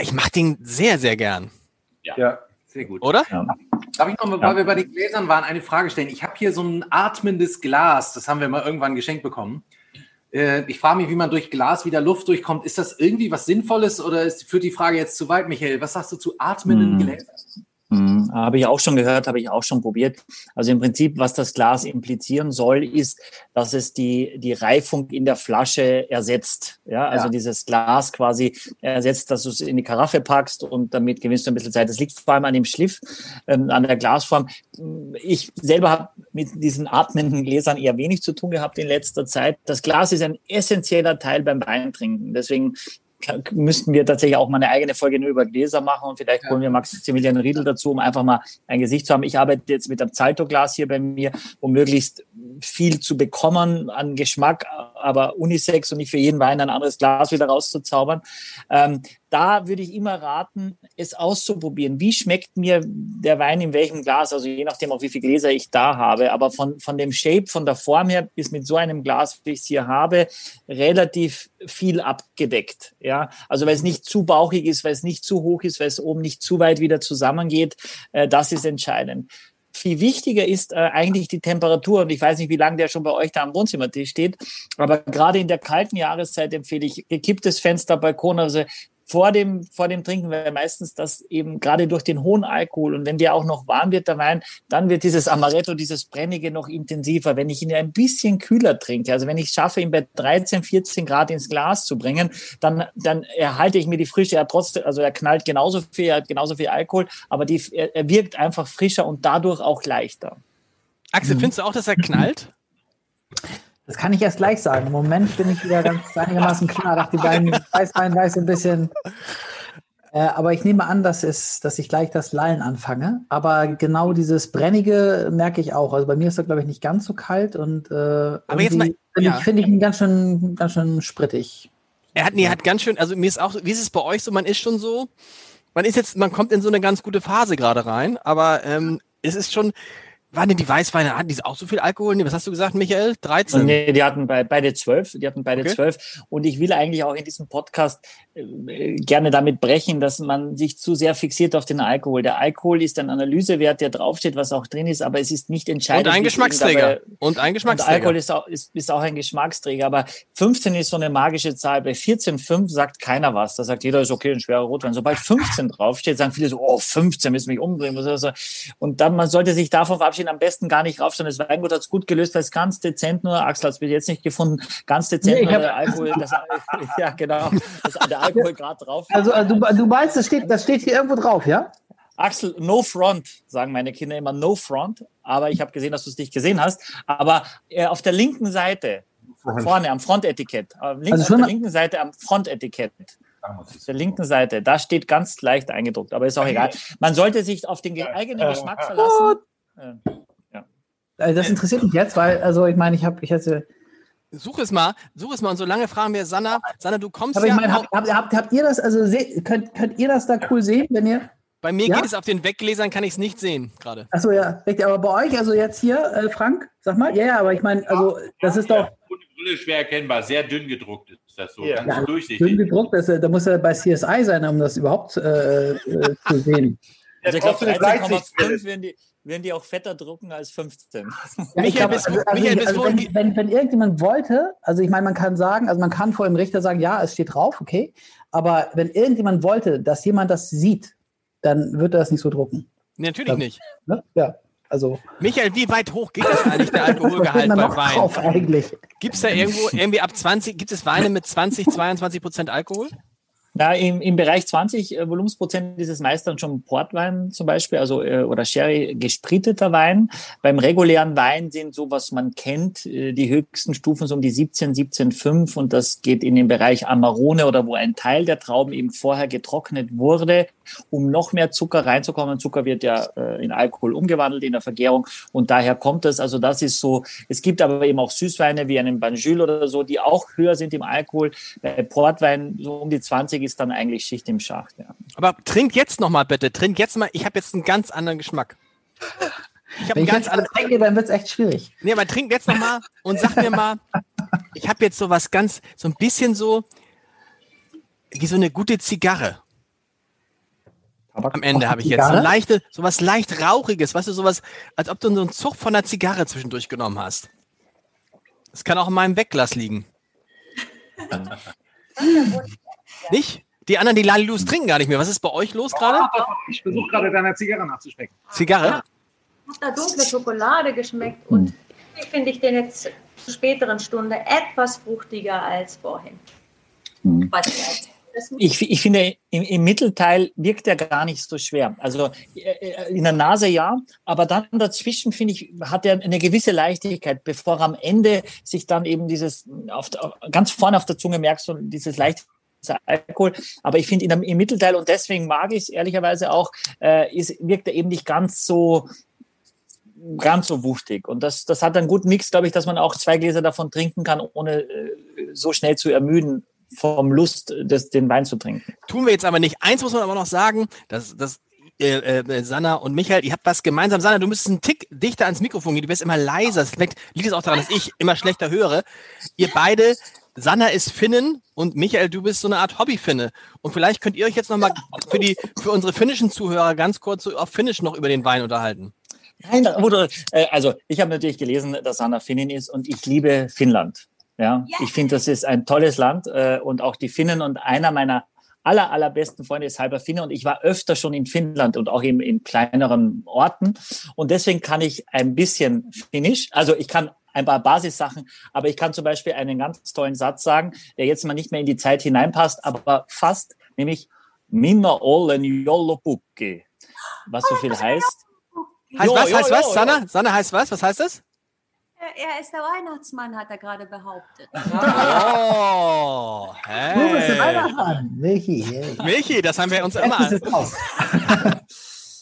ich mach den sehr, sehr gern, Ja, sehr gut. oder? Darf ich noch mal, weil wir bei den Gläsern waren, eine Frage stellen? Ich habe hier so ein atmendes Glas, das haben wir mal irgendwann geschenkt bekommen. Äh, Ich frage mich, wie man durch Glas wieder Luft durchkommt. Ist das irgendwie was Sinnvolles oder ist, führt die Frage jetzt zu weit, Michael? Was sagst du zu atmenden Hm. Gläsern? Mhm, Habe ich auch schon gehört, habe ich auch schon probiert. Also im Prinzip, was das Glas implizieren soll, ist, dass es die, die Reifung in der Flasche ersetzt. Ja, also Ja. dieses Glas quasi ersetzt, dass du es in die Karaffe packst und damit gewinnst du ein bisschen Zeit. Das liegt vor allem an dem Schliff, ähm, an der Glasform. Ich selber habe mit diesen atmenden Gläsern eher wenig zu tun gehabt in letzter Zeit. Das Glas ist ein essentieller Teil beim Weintrinken. Deswegen müssten wir tatsächlich auch mal eine eigene Folge nur über Gläser machen und vielleicht holen wir Maximilian Riedel dazu, um einfach mal ein Gesicht zu haben. Ich arbeite jetzt mit einem Zalto-Glas hier bei mir, um möglichst viel zu bekommen an Geschmack, aber Unisex und nicht für jeden Wein ein anderes Glas wieder rauszuzaubern. Ähm, da würde ich immer raten, es auszuprobieren. Wie schmeckt mir der Wein in welchem Glas? Also je nachdem auch, wie viele Gläser ich da habe. Aber von, von dem Shape, von der Form her, ist mit so einem Glas, wie ich es hier habe, relativ viel abgedeckt. Ja, also weil es nicht zu bauchig ist, weil es nicht zu hoch ist, weil es oben nicht zu weit wieder zusammengeht. Äh, das ist entscheidend viel wichtiger ist äh, eigentlich die Temperatur. Und ich weiß nicht, wie lange der schon bei euch da am Wohnzimmertisch steht, aber gerade in der kalten Jahreszeit empfehle ich gekipptes Fenster, Balkon, also vor dem, vor dem Trinken, weil meistens das eben gerade durch den hohen Alkohol und wenn der auch noch warm wird, der Wein, dann wird dieses Amaretto, dieses Brennige noch intensiver. Wenn ich ihn ein bisschen kühler trinke, also wenn ich schaffe, ihn bei 13, 14 Grad ins Glas zu bringen, dann, dann erhalte ich mir die Frische. Er trotzdem, also er knallt genauso viel, er hat genauso viel Alkohol, aber die, er, er wirkt einfach frischer und dadurch auch leichter. Axel, findest du auch, dass er knallt? Das kann ich erst gleich sagen. Im Moment bin ich wieder ganz einigermaßen klar. Dachte, die beiden Weißwein weiß ein bisschen. Äh, aber ich nehme an, dass, es, dass ich gleich das Lallen anfange. Aber genau dieses Brennige merke ich auch. Also bei mir ist er, glaube ich, nicht ganz so kalt und äh, Aber jetzt mal- ja. ich, finde ich ihn ganz schön, ganz schön sprittig. Er hat, nee, er hat ganz schön, also mir ist auch, wie ist es bei euch so, man ist schon so, man ist jetzt, man kommt in so eine ganz gute Phase gerade rein, aber ähm, es ist schon, waren denn die Weißweine, hatten die auch so viel Alkohol? Nee, was hast du gesagt, Michael? 13? Nee, die hatten bei, beide zwölf, die hatten beide Okay. zwölf. Und ich will eigentlich auch in diesem Podcast gerne damit brechen, dass man sich zu sehr fixiert auf den Alkohol. Der Alkohol ist ein Analysewert, der draufsteht, was auch drin ist, aber es ist nicht entscheidend. Und ein Geschmacksträger. Und ein Und Geschmacksträger. Alkohol ist auch, ist, ist auch ein Geschmacksträger, aber 15 ist so eine magische Zahl. Bei 14,5 sagt keiner was. Da sagt jeder, ist okay, ein schwerer Rotwein. Sobald 15 draufsteht, sagen viele so, oh, 15, müssen mich umbringen. Und dann, man sollte sich davon verabschieden, am besten gar nicht raufstellen. Das Weingut hat es gut gelöst, weil es ganz dezent nur, Axel hat es bis jetzt nicht gefunden, ganz dezent Nee, ich nur der Alkohol, das, ja genau, das, der Alkohol gerade drauf. Also äh, du, du meinst, das steht, das steht hier irgendwo drauf, ja? Axel, no front, sagen meine Kinder immer no front. Aber ich habe gesehen, dass du es nicht gesehen hast. Aber äh, auf der linken Seite, vorne am Frontetikett, äh, links, Also auf der linken Seite am Frontetikett, auf der linken Seite, da steht ganz leicht eingedruckt, aber ist auch egal. Man sollte sich auf den ge- eigenen Geschmack verlassen. Äh, Also das interessiert mich jetzt, weil, also ich meine, ich habe, ich hätte, Such es mal, such es mal und solange fragen wir Sanna, Sanna, du kommst aber ich ja, meine, auch, habt, habt, habt, ihr das, also könnt, könnt ihr das da cool sehen, wenn ihr, bei mir Ja? geht es auf den Weggläsern, kann ich es nicht sehen gerade. achso, ja, richtig, aber bei euch, also jetzt hier, äh, Frank, sag mal, ja, ja, aber ich meine, also das ist doch Brille schwer erkennbar, sehr dünn gedruckt ist das so, Ja. ganz Ja, dünn durchsichtig. gedruckt, das, äh, da muss er bei CSI sein, um das überhaupt äh, äh, zu sehen. also ich glaube, kostet eine 13,5 Weitsichtbrille. werden die, werden die auch fetter drucken als 15. Ja, Michael, ich glaub, bis- also, also, Michael, also wenn, die- wenn, wenn irgendjemand wollte, also ich meine, man kann sagen, also man kann vor dem Richter sagen, ja, es steht drauf, okay, aber wenn irgendjemand wollte, dass jemand das sieht, dann wird er das nicht so drucken. Nee, natürlich Ja. nicht. Ne? Ja, also Michael, wie weit hoch geht das eigentlich, der Alkoholgehalt da bei noch Wein? drauf eigentlich? Gibt es da irgendwo, irgendwie ab 20, gibt es Weine mit 20, 22 Prozent Alkohol? Na, im, im Bereich 20 äh, Volumensprozent ist es meist dann schon Portwein zum Beispiel, also äh, oder Sherry gespriteter Wein. Beim regulären Wein sind so, was man kennt, äh, die höchsten Stufen so um die 17, 17,5 und das geht in den Bereich Amarone oder wo ein Teil der Trauben eben vorher getrocknet wurde, um noch mehr Zucker reinzukommen. Zucker wird ja äh, in Alkohol umgewandelt in der Vergärung und daher kommt es. Also das ist so. Es gibt aber eben auch Süßweine wie einen Banjul oder so, die auch höher sind im Alkohol. Bei Portwein so um die 20 ist dann eigentlich Schicht im Schacht. Ja. Aber trink jetzt noch mal bitte, trink jetzt mal, ich habe jetzt einen ganz anderen Geschmack. Ich habe Wenn einen ich ganz jetzt anderen, denke, dann wird es echt schwierig. nee, aber trink jetzt noch mal und sag mir mal, ich habe jetzt so was ganz, so ein bisschen so, wie so eine gute Zigarre. Am Ende habe ich jetzt so leichte, so was leicht rauchiges, weißt du, sowas, als ob du so einen Zug von einer Zigarre zwischendurch genommen hast. Das kann auch in meinem Wegglas liegen. Nicht? Die anderen, die Lalilus trinken gar nicht mehr. Was ist bei euch los gerade? Ich versuche gerade deiner Zigarre nachzuschmecken. Zigarre? Hat da dunkle Schokolade geschmeckt und irgendwie finde ich den jetzt zur späteren Stunde etwas fruchtiger als vorhin. Weiß ich Ich, ich finde, im, im Mittelteil wirkt er gar nicht so schwer. Also äh, in der Nase ja, aber dann dazwischen, finde ich, hat er eine gewisse Leichtigkeit, bevor er am Ende sich dann eben dieses, auf, ganz vorne auf der Zunge merkst du dieses leichte Alkohol. Aber ich finde im Mittelteil und deswegen mag ich es ehrlicherweise auch, äh, ist, wirkt er eben nicht ganz so ganz so wuchtig. Und das, das hat einen guten Mix, glaube ich, dass man auch zwei Gläser davon trinken kann, ohne äh, so schnell zu ermüden vom Lust, des, den Wein zu trinken. Tun wir jetzt aber nicht. Eins muss man aber noch sagen, dass, dass äh, äh, Sanna und Michael, ihr habt was gemeinsam. Sanna, du müsstest einen Tick dichter ans Mikrofon gehen. Du wirst immer leiser. Liegt, liegt es auch daran, dass ich immer schlechter höre. Ihr beide, Sanna ist Finnen und Michael, du bist so eine Art Hobby-Finne. Und vielleicht könnt ihr euch jetzt nochmal für, die, für unsere finnischen Zuhörer ganz kurz so auf Finnisch noch über den Wein unterhalten. Nein, äh, also ich habe natürlich gelesen, dass Sanna Finnin ist und ich liebe Finnland. Ja, Ja. ich finde, das ist ein tolles Land äh, und auch die Finnen und einer meiner aller, allerbesten Freunde ist halber Finne und ich war öfter schon in Finnland und auch eben in kleineren Orten und deswegen kann ich ein bisschen Finnisch, also ich kann ein paar Basissachen, aber ich kann zum Beispiel einen ganz tollen Satz sagen, der jetzt mal nicht mehr in die Zeit hineinpasst, aber fast, nämlich Minna ollen jollopukki, was so viel heißt. Heißt Jo, was? jo, heißt jo, was? Sanna? Sanna heißt was? Was heißt das? Er ist der Weihnachtsmann, hat er gerade behauptet. Oh, Du bist der hey. Weihnachtsmann. Michi, hey. Michi, das haben wir uns immer.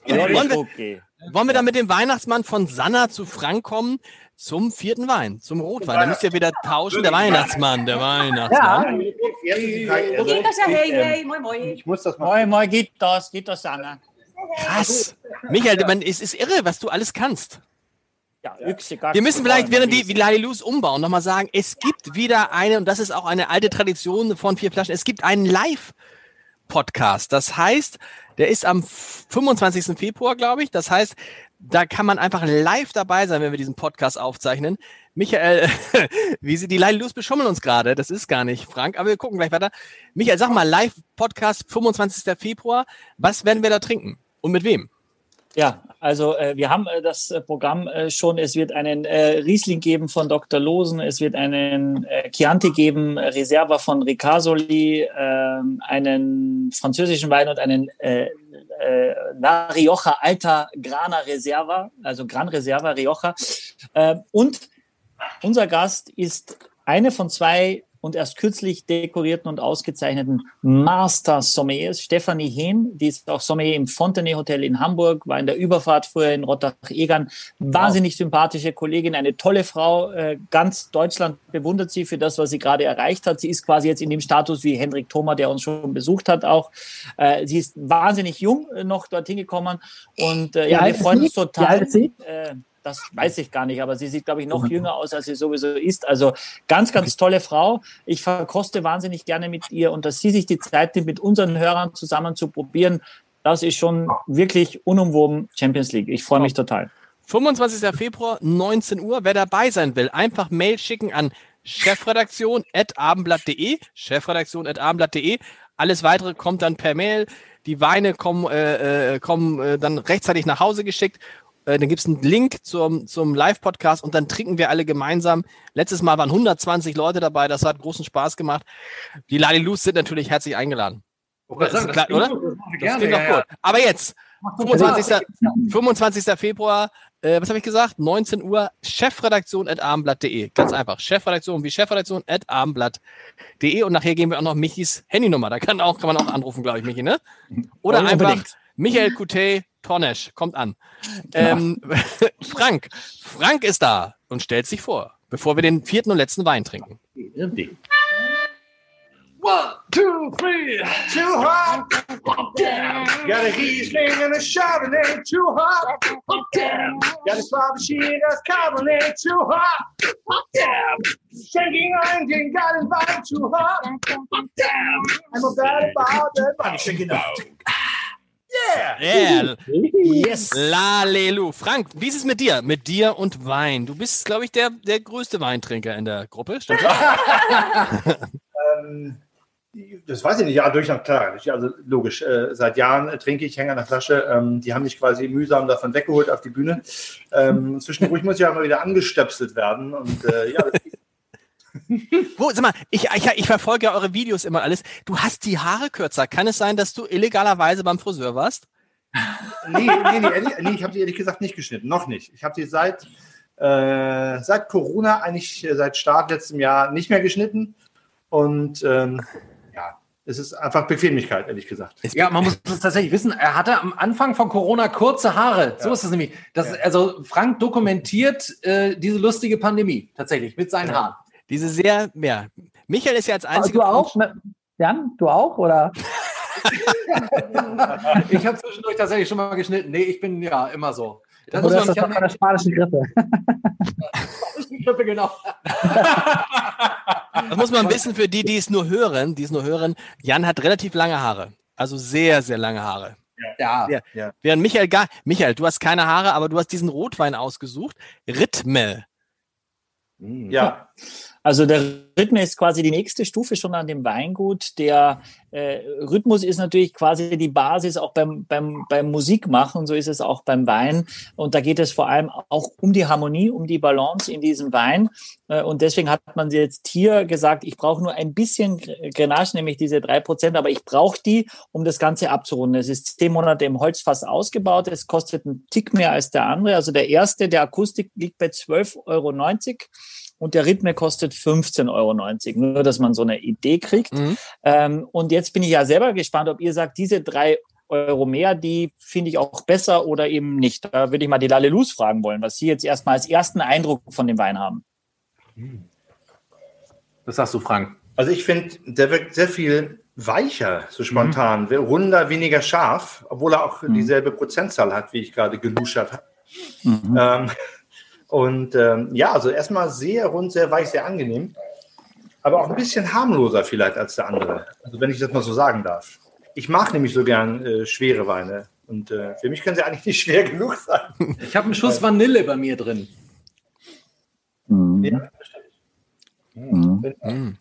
Raus. Wollen wir, wollen wir dann mit dem Weihnachtsmann von Sanna zu Frank kommen zum vierten Wein, zum Rotwein? Da müsst ihr wieder tauschen. Der Weihnachtsmann, der Weihnachtsmann. Kiitos ja hei hei, moi moi. Ich muss das mal. Moin, moin, geht das, geht das, Sanna. Krass. Michael, man, es ist irre, was du alles kannst. Ja, Gacki, Wir müssen vielleicht, Moin, während die wie Lalilus umbauen, nochmal sagen, es gibt wieder eine, und das ist auch eine alte Tradition von vier Flaschen, es gibt einen Live-Podcast. Das heißt, der ist am 25. Februar, glaube ich. Das heißt, da kann man einfach live dabei sein, wenn wir diesen Podcast aufzeichnen. Michael, wie sie die Lalilus beschummeln uns gerade, das ist gar nicht, Frank, aber wir gucken gleich weiter. Michael, sag mal, Live-Podcast 25. Februar, was werden wir da trinken? Und mit wem? Ja, also äh, wir haben äh, das äh, Programm äh, schon. Es wird einen äh, Riesling geben von Dr. Losen, es wird einen äh, Chianti geben, Reserva von Ricasoli, äh, einen französischen Wein und einen La Rioja Alta Grana Reserva, also Gran Reserva Rioja. Äh, und unser Gast ist eine von zwei und erst kürzlich dekorierten und ausgezeichneten Master Sommeliers, Stefanie Hehn, die ist auch Sommelier im Fontenay Hotel in Hamburg, war in der Überfahrt früher in Rottach-Egern, wahnsinnig sympathische Kollegin, eine tolle Frau, äh, ganz Deutschland bewundert sie für das, was sie gerade erreicht hat. Sie ist quasi jetzt in dem Status wie Hendrik Thoma, der uns schon besucht hat auch. Äh, sie ist wahnsinnig jung äh, noch dorthin gekommen und Wie ja, wir freuen uns Wie total. alt ist sie? Das weiß ich gar nicht, aber sie sieht, glaube ich, noch jünger aus, als sie sowieso ist. Also ganz, ganz tolle Frau. Ich verkoste wahnsinnig gerne mit ihr und dass sie sich die Zeit nimmt, mit unseren Hörern zusammen zu probieren, das ist schon wirklich unumwoben Champions League. Ich freue mich total. 25. Februar, 19 Uhr. Wer dabei sein will, einfach Mail schicken an chefredaktion.abendblatt.de. Chefredaktion.abendblatt.de. Alles weitere kommt dann per Mail. Die Weine kommen, äh, äh, kommen äh, dann rechtzeitig nach Hause geschickt. Äh, dann gibt es einen Link zum, zum Live-Podcast und dann trinken wir alle gemeinsam. Letztes Mal waren 120 Leute dabei. Das hat großen Spaß gemacht. Die Lalilus sind natürlich herzlich eingeladen. Das ist klar, oder? Das klingt doch gut. Aber jetzt, 25. 25. Februar, äh, was habe ich gesagt? 19 Uhr, Chefredaktion at abendblatt.de. Ganz einfach. Chefredaktion wie Chefredaktion at abendblatt.de. Und nachher geben wir auch noch Michis Handynummer. Da kann, auch, kann man auch anrufen, glaube ich, Michi, ne? Oder Ja, einfach. Michael Coutet Tornesch. Kommt an. Ähm, Frank. Frank ist da und stellt sich vor, bevor wir den vierten und letzten Wein trinken. One, two, three. Too hot. Damn. Got a Riesling and a Chardonnay. Too hot. Damn. Got a Slavashina Cabernet. Too hot. Damn. Shaking Onion got invited. Too hot. Damn. I'm about about that. I'm shaking out. Yeah. Yeah. Yes. Lalelu. Frank, wie ist es mit dir? Mit dir und Wein. Du bist, glaube ich, der, der größte Weintrinker in der Gruppe. Stimmt das? Ähm, das weiß ich nicht, ja, durchaus klar. Ich- Also logisch, äh, seit Jahren äh, trinke ich, hänge an der Flasche. Ähm, die haben mich quasi mühsam davon weggeholt auf die Bühne. Ähm, zwischendurch muss ich auch mal wieder angestöpselt werden. Und äh, ja, das Wo, sag mal, ich, ich, ich verfolge ja eure Videos immer alles. Du hast die Haare kürzer. Kann es sein, dass du illegalerweise beim Friseur warst? nee, nee, nee, ehrlich, nee ich habe sie ehrlich gesagt nicht geschnitten. Noch nicht. Ich habe sie seit, äh, seit Corona, eigentlich äh, seit Start letztem Jahr, nicht mehr geschnitten. Und ähm, ja, es ist einfach Bequemlichkeit, ehrlich gesagt. Ja, man muss es tatsächlich wissen. Er hatte am Anfang von Corona kurze Haare. So Ja. ist es nämlich. Das, Ja. Also Frank dokumentiert äh, diese lustige Pandemie tatsächlich mit seinen Haaren. Diese sehr, ja. Michael ist ja als Aber einziger. du auch? Jan, du auch? Oder? Ich habe zwischendurch tatsächlich schon mal geschnitten. Nee, ich bin ja immer so. Das muss Oder ist man das von der spanischen Grippe? Grippe, genau. Das muss man wissen für die, die es nur hören, die es nur hören. Jan hat relativ lange Haare. Also sehr, sehr lange Haare. Ja, Ja. Ja. Während Michael gar, Michael, du hast keine Haare, aber du hast diesen Rotwein ausgesucht. Rhythme. Ja, Also der Rhythmus ist quasi die nächste Stufe schon an dem Weingut. Der äh, Rhythmus ist natürlich quasi die Basis auch beim, beim, beim Musikmachen, so ist es auch beim Wein. Und da geht es vor allem auch um die Harmonie, um die Balance in diesem Wein. Äh, und deswegen hat man jetzt hier gesagt, ich brauche nur ein bisschen Grenache, nämlich diese drei Prozent, aber ich brauche die, um das Ganze abzurunden. Es ist zehn Monate im Holzfass ausgebaut. Es kostet einen Tick mehr als der andere. Also der erste, der Akustik, liegt bei 12,90 Euro und der Rhythme kostet 15,90 Euro. Nur, dass man so eine Idee kriegt. Mhm. Ähm, und jetzt bin ich ja selber gespannt, ob ihr sagt, diese drei Euro mehr, die finde ich auch besser oder eben nicht. Da würde ich mal die Lalelus fragen wollen, was Sie jetzt erstmal als ersten Eindruck von dem Wein haben. Was sagst du, Frank? also ich finde, der wirkt sehr viel weicher, so spontan, runder, weniger scharf, obwohl er auch dieselbe Prozentzahl hat, wie ich gerade geluschert habe. Ähm, und ähm, ja, also erstmal sehr rund, sehr weich, sehr angenehm, aber auch ein bisschen harmloser vielleicht als der andere. Also wenn ich das mal so sagen darf. Ich mag nämlich so gern äh, schwere Weine und äh, für mich können sie eigentlich nicht schwer genug sein. Ich habe einen Schuss Vanille bei mir drin. Ja, Mhm.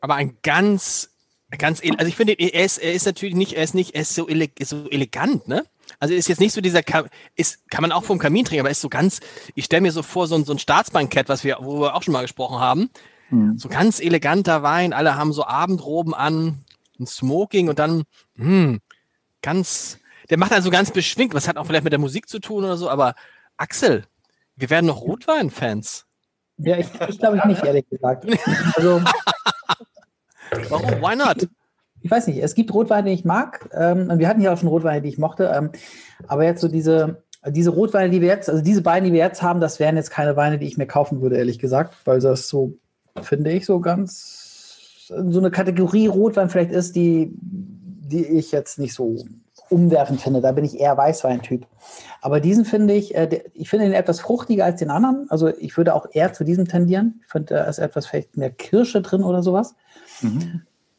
Aber ein ganz, ganz, also ich finde, er ist, er ist natürlich nicht, er ist nicht, er ist so, ele, ist so elegant, ne? Also ist jetzt nicht so dieser, Ka- ist, kann man auch vom Kamin trinken, aber ist so ganz, ich stelle mir so vor, so ein, so ein Staatsbankett, was wir, wo wir auch schon mal gesprochen haben, so ganz eleganter Wein, alle haben so Abendroben an, ein Smoking und dann, mh, ganz, der macht also ganz beschwingt, was hat auch vielleicht mit der Musik zu tun oder so, aber Axel, wir werden noch Rotwein-Fans. Ja, ich, ich glaube ich nicht, ehrlich gesagt. Also, Warum? Why not? Ich weiß nicht, es gibt Rotweine, die ich mag. Ähm, und wir hatten ja auch schon Rotweine, die ich mochte. Ähm, aber jetzt so diese, diese Rotweine, die wir jetzt, also diese beiden, die wir jetzt haben, das wären jetzt keine Weine, die ich mir kaufen würde, ehrlich gesagt, weil das so, finde ich, so ganz so eine Kategorie Rotwein vielleicht ist, die, die ich jetzt nicht so umwerfend finde. Da bin ich eher Weißwein-Typ. Aber diesen finde ich, äh, ich finde den etwas fruchtiger als den anderen. Also ich würde auch eher zu diesem tendieren. Ich finde, da ist etwas vielleicht mehr Kirsche drin oder sowas.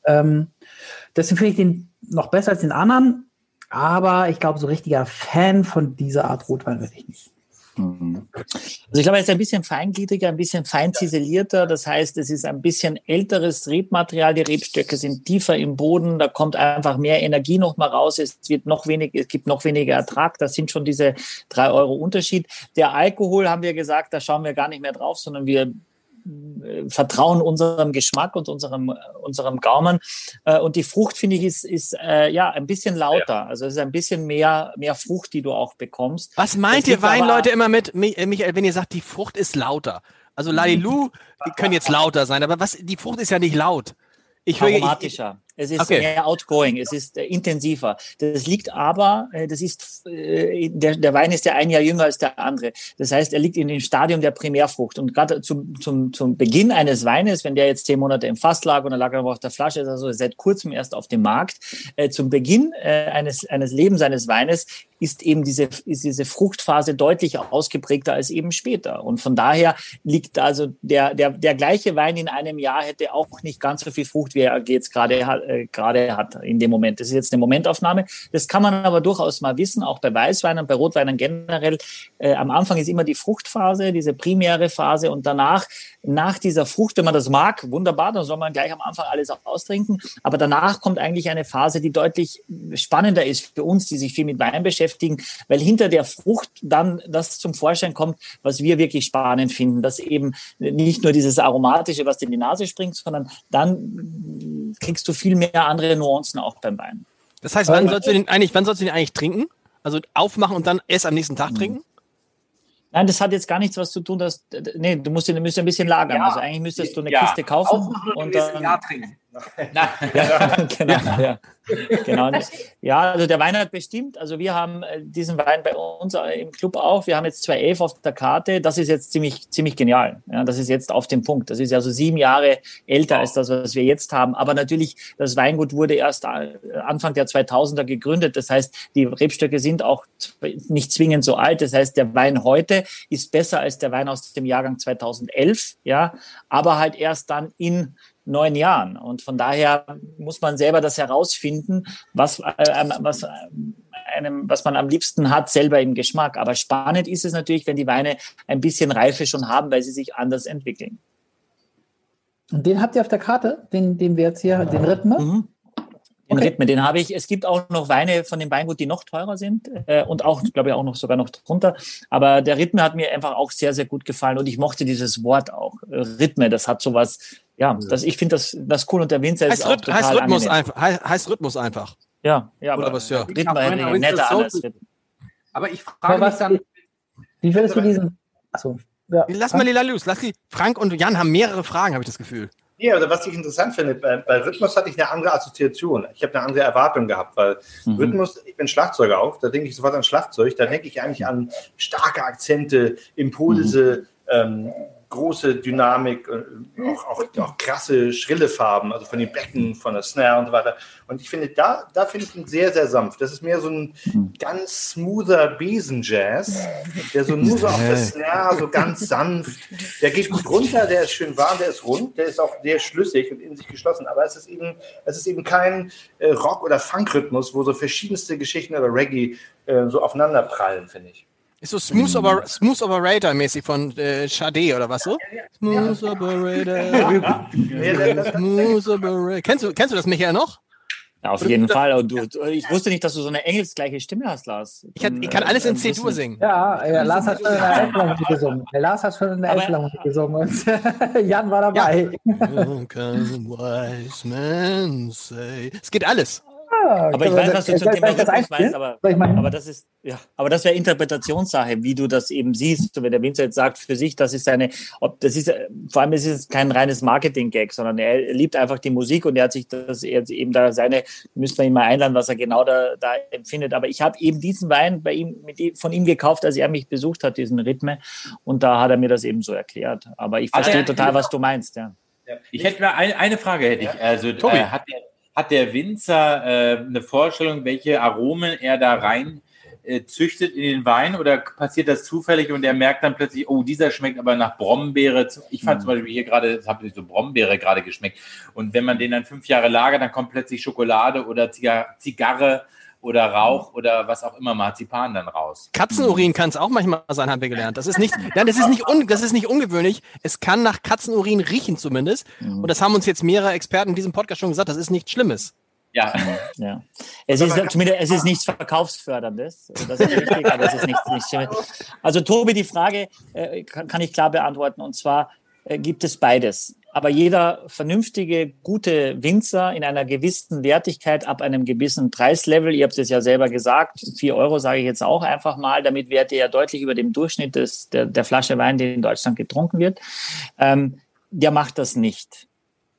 Ähm, deswegen finde ich den noch besser als den anderen. Aber ich glaube, so richtiger Fan von dieser Art Rotwein werde ich nicht. Also ich glaube, er ist ein bisschen feingliedriger, ein bisschen fein ziselierter. Das heißt, es ist ein bisschen älteres Rebmaterial. Die Rebstöcke sind tiefer im Boden. Da kommt einfach mehr Energie noch mal raus. Es wird noch wenig, es gibt noch weniger Ertrag. Das sind schon diese drei Euro Unterschied. Der Alkohol haben wir gesagt, da schauen wir gar nicht mehr drauf, sondern wir vertrauen unserem Geschmack und unserem, äh, unserem Gaumen. Äh, Und die Frucht, finde ich, ist, ist äh, ja ein bisschen lauter. Also es ist ein bisschen mehr, mehr Frucht, die du auch bekommst. Was meint Das ihr Weinleute immer mit, Mi- äh, Michael, wenn ihr sagt, die Frucht ist lauter? Also Lalilu, die können jetzt lauter sein, aber was, die Frucht ist ja nicht laut. Ich höre, aromatischer. Es ist Okay. mehr outgoing, es ist äh, intensiver. Das liegt aber, äh, das ist, äh, der, der Wein ist ja ein Jahr jünger als der andere. Das heißt, er liegt in dem Stadium der Primärfrucht. Und gerade zum, zum, zum Beginn eines Weines, wenn der jetzt zehn Monate im Fass lag und er lag aber auf der Flasche, ist er so seit kurzem erst auf dem Markt. Äh, zum Beginn äh, eines, eines Lebens eines Weines ist eben diese, ist diese Fruchtphase deutlich ausgeprägter als eben später. Und von daher liegt also der, der, der gleiche Wein in einem Jahr hätte auch nicht ganz so viel Frucht, wie er jetzt gerade äh, gerade hat in dem Moment. Das ist jetzt eine Momentaufnahme. Das kann man aber durchaus mal wissen, auch bei Weißweinen, bei Rotweinen generell. Äh, am Anfang ist immer die Fruchtphase, diese primäre Phase und danach, nach dieser Frucht, wenn man das mag, wunderbar, dann soll man gleich am Anfang alles auch austrinken. Aber danach kommt eigentlich eine Phase, die deutlich spannender ist für uns, die sich viel mit Wein beschäftigen, weil hinter der Frucht dann das zum Vorschein kommt, was wir wirklich spannend finden, dass eben nicht nur dieses Aromatische, was dir in die Nase springt, sondern dann kriegst du viel mehr andere Nuancen auch beim Wein. das heißt, wann sollst du den eigentlich, wann sollst du den eigentlich trinken? Also aufmachen und dann erst am nächsten Tag trinken? Nein, das hat jetzt gar nichts was zu tun, dass, nee, du musst ihn, müsst ein bisschen lagern. Ja. Also eigentlich müsstest du eine Ja. Kiste kaufen Aufmachen und und dann, Jahr trinken. ja, genau, ja. genau. Ja, also der Wein hat bestimmt, also wir haben äh, diesen Wein bei uns äh, im Club auch. Wir haben jetzt 211 auf der Karte. Das ist jetzt ziemlich, ziemlich genial. Ja, das ist jetzt auf dem Punkt. Das ist ja so sieben Jahre älter als das, was wir jetzt haben. Aber natürlich, das Weingut wurde erst äh, Anfang der 2000er gegründet. Das heißt, die Rebstöcke sind auch nicht zwingend so alt. Das heißt, der Wein heute ist besser als der Wein aus dem Jahrgang 2011. Ja, aber halt erst dann in neun Jahren. Und von daher muss man selber das herausfinden, was, äh, was, einem, was man am liebsten hat, selber im Geschmack. Aber spannend ist es natürlich, wenn die Weine ein bisschen Reife schon haben, weil sie sich anders entwickeln. Und den habt ihr auf der Karte, den, den wir jetzt hier, den Rhythmus? Mhm. Den Okay. Rhythmen, den habe ich. Es gibt auch noch Weine von dem Weingut, die noch teurer sind äh, und auch, glaube ich, auch noch sogar noch drunter. Aber der Rhythme hat mir einfach auch sehr, sehr gut gefallen und ich mochte dieses Wort auch. Äh, Rhythme, das hat sowas, ja, das, ich finde das, das cool und der Winzer ist Heißt, auch Rhyth total heißt Rhythmus angenehm. einfach. Hei- Heißt Rhythmus einfach. Ja, ja, Oder aber was, ja. Aber ich wenn netter alles. ist- Aber ich Aber frage mich was, dann, wie würdest du diesen, achso, ja. Lass mal Lila los. Lass die. Frank und Jan haben mehrere Fragen, habe ich das Gefühl. Ja, oder was ich interessant finde, bei, bei Rhythmus hatte ich eine andere Assoziation. Ich habe eine andere Erwartung gehabt, weil Mhm. Rhythmus, ich bin Schlagzeuger auch, da denke ich sofort an Schlagzeug, da denke ich eigentlich an starke Akzente, Impulse, ähm, große Dynamik, äh, auch, auch, auch krasse, schrille Farben, also von den Becken, von der Snare und so weiter. Und ich finde, da, da finde ich ihn sehr, sehr sanft. Das ist mehr so ein ganz smoother Besenjazz, der so nur so auf der Snare, so ganz sanft, der geht gut runter, der ist schön warm, der ist rund, der ist auch sehr schlüssig und in sich geschlossen. Aber es ist eben, es ist eben kein äh, Rock- oder Funk-Rhythmus, wo so verschiedenste Geschichten oder Reggae äh, so aufeinander prallen, finde ich. Ist so Smooth, Oper Smooth Operator mäßig von äh, Sade oder was so? Smooth Operator. Ja, Smooth Operator. Kennst du, kennst du das, Michael, noch? Ja, auf jeden Fall. Und du, du, ich wusste nicht, dass du so eine engelsgleiche Stimme hast, Lars. Ich kann, ich kann alles in C-Dur singen. Ja, ja, Lars hat schon in der Elfenmusik gesungen. Der Lars hat schon in der Aber- Elfenmusik gesungen und Jan war dabei. Can wise men say. Es geht alles. Ja, Aber ich können weiß, was du zum Thema Rhythmus meinst, aber, aber das ist, ja, aber das wäre Interpretationssache, wie du das eben siehst. Wenn der Winzer jetzt sagt für sich, das ist eine, ob, das ist, vor allem ist es kein reines Marketing-Gag, sondern er liebt einfach die Musik und er hat sich das er hat eben da seine, müsste man ihn mal einladen, was er genau da, da empfindet. Aber ich habe eben diesen Wein bei ihm, mit ihm, von ihm gekauft, als er mich besucht hat, diesen Rhythme. Und da hat er mir das eben so erklärt. Aber ich Also verstehe er- total, was du meinst, ja. Ich hätte mal eine, eine Frage hätte ich. Also Tobi. äh, hat, der, hat der Winzer äh, eine Vorstellung, welche Aromen er da rein äh, züchtet in den Wein oder passiert das zufällig und er merkt dann plötzlich, oh, dieser schmeckt aber nach Brombeere. Ich fand zum Beispiel hier gerade, das habe ich so Brombeere gerade geschmeckt. Und wenn man den dann fünf Jahre lagert, dann kommt plötzlich Schokolade oder Ziga- Zigarre oder Rauch oder was auch immer, Marzipan dann raus. Katzenurin kann es auch manchmal sein, haben wir gelernt. Das ist nicht, nein, das ist nicht, un, das ist nicht ungewöhnlich. Es kann nach Katzenurin riechen zumindest. Und das haben uns jetzt mehrere Experten in diesem Podcast schon gesagt. Das ist nichts Schlimmes. Ja, Ja. Es ist zumindest, es ist nichts Verkaufsförderndes. Das ist richtig, aber es ist nichts, nichts Schlimmes. Also Tobi, die Frage äh, kann, kann ich klar beantworten. Und zwar äh, gibt es beides. Aber jeder vernünftige, gute Winzer in einer gewissen Wertigkeit ab einem gewissen Preislevel, ihr habt es ja selber gesagt, vier Euro sage ich jetzt auch einfach mal, damit wärt ihr ja deutlich über dem Durchschnitt des, der, der Flasche Wein, die in Deutschland getrunken wird, ähm, der macht das nicht.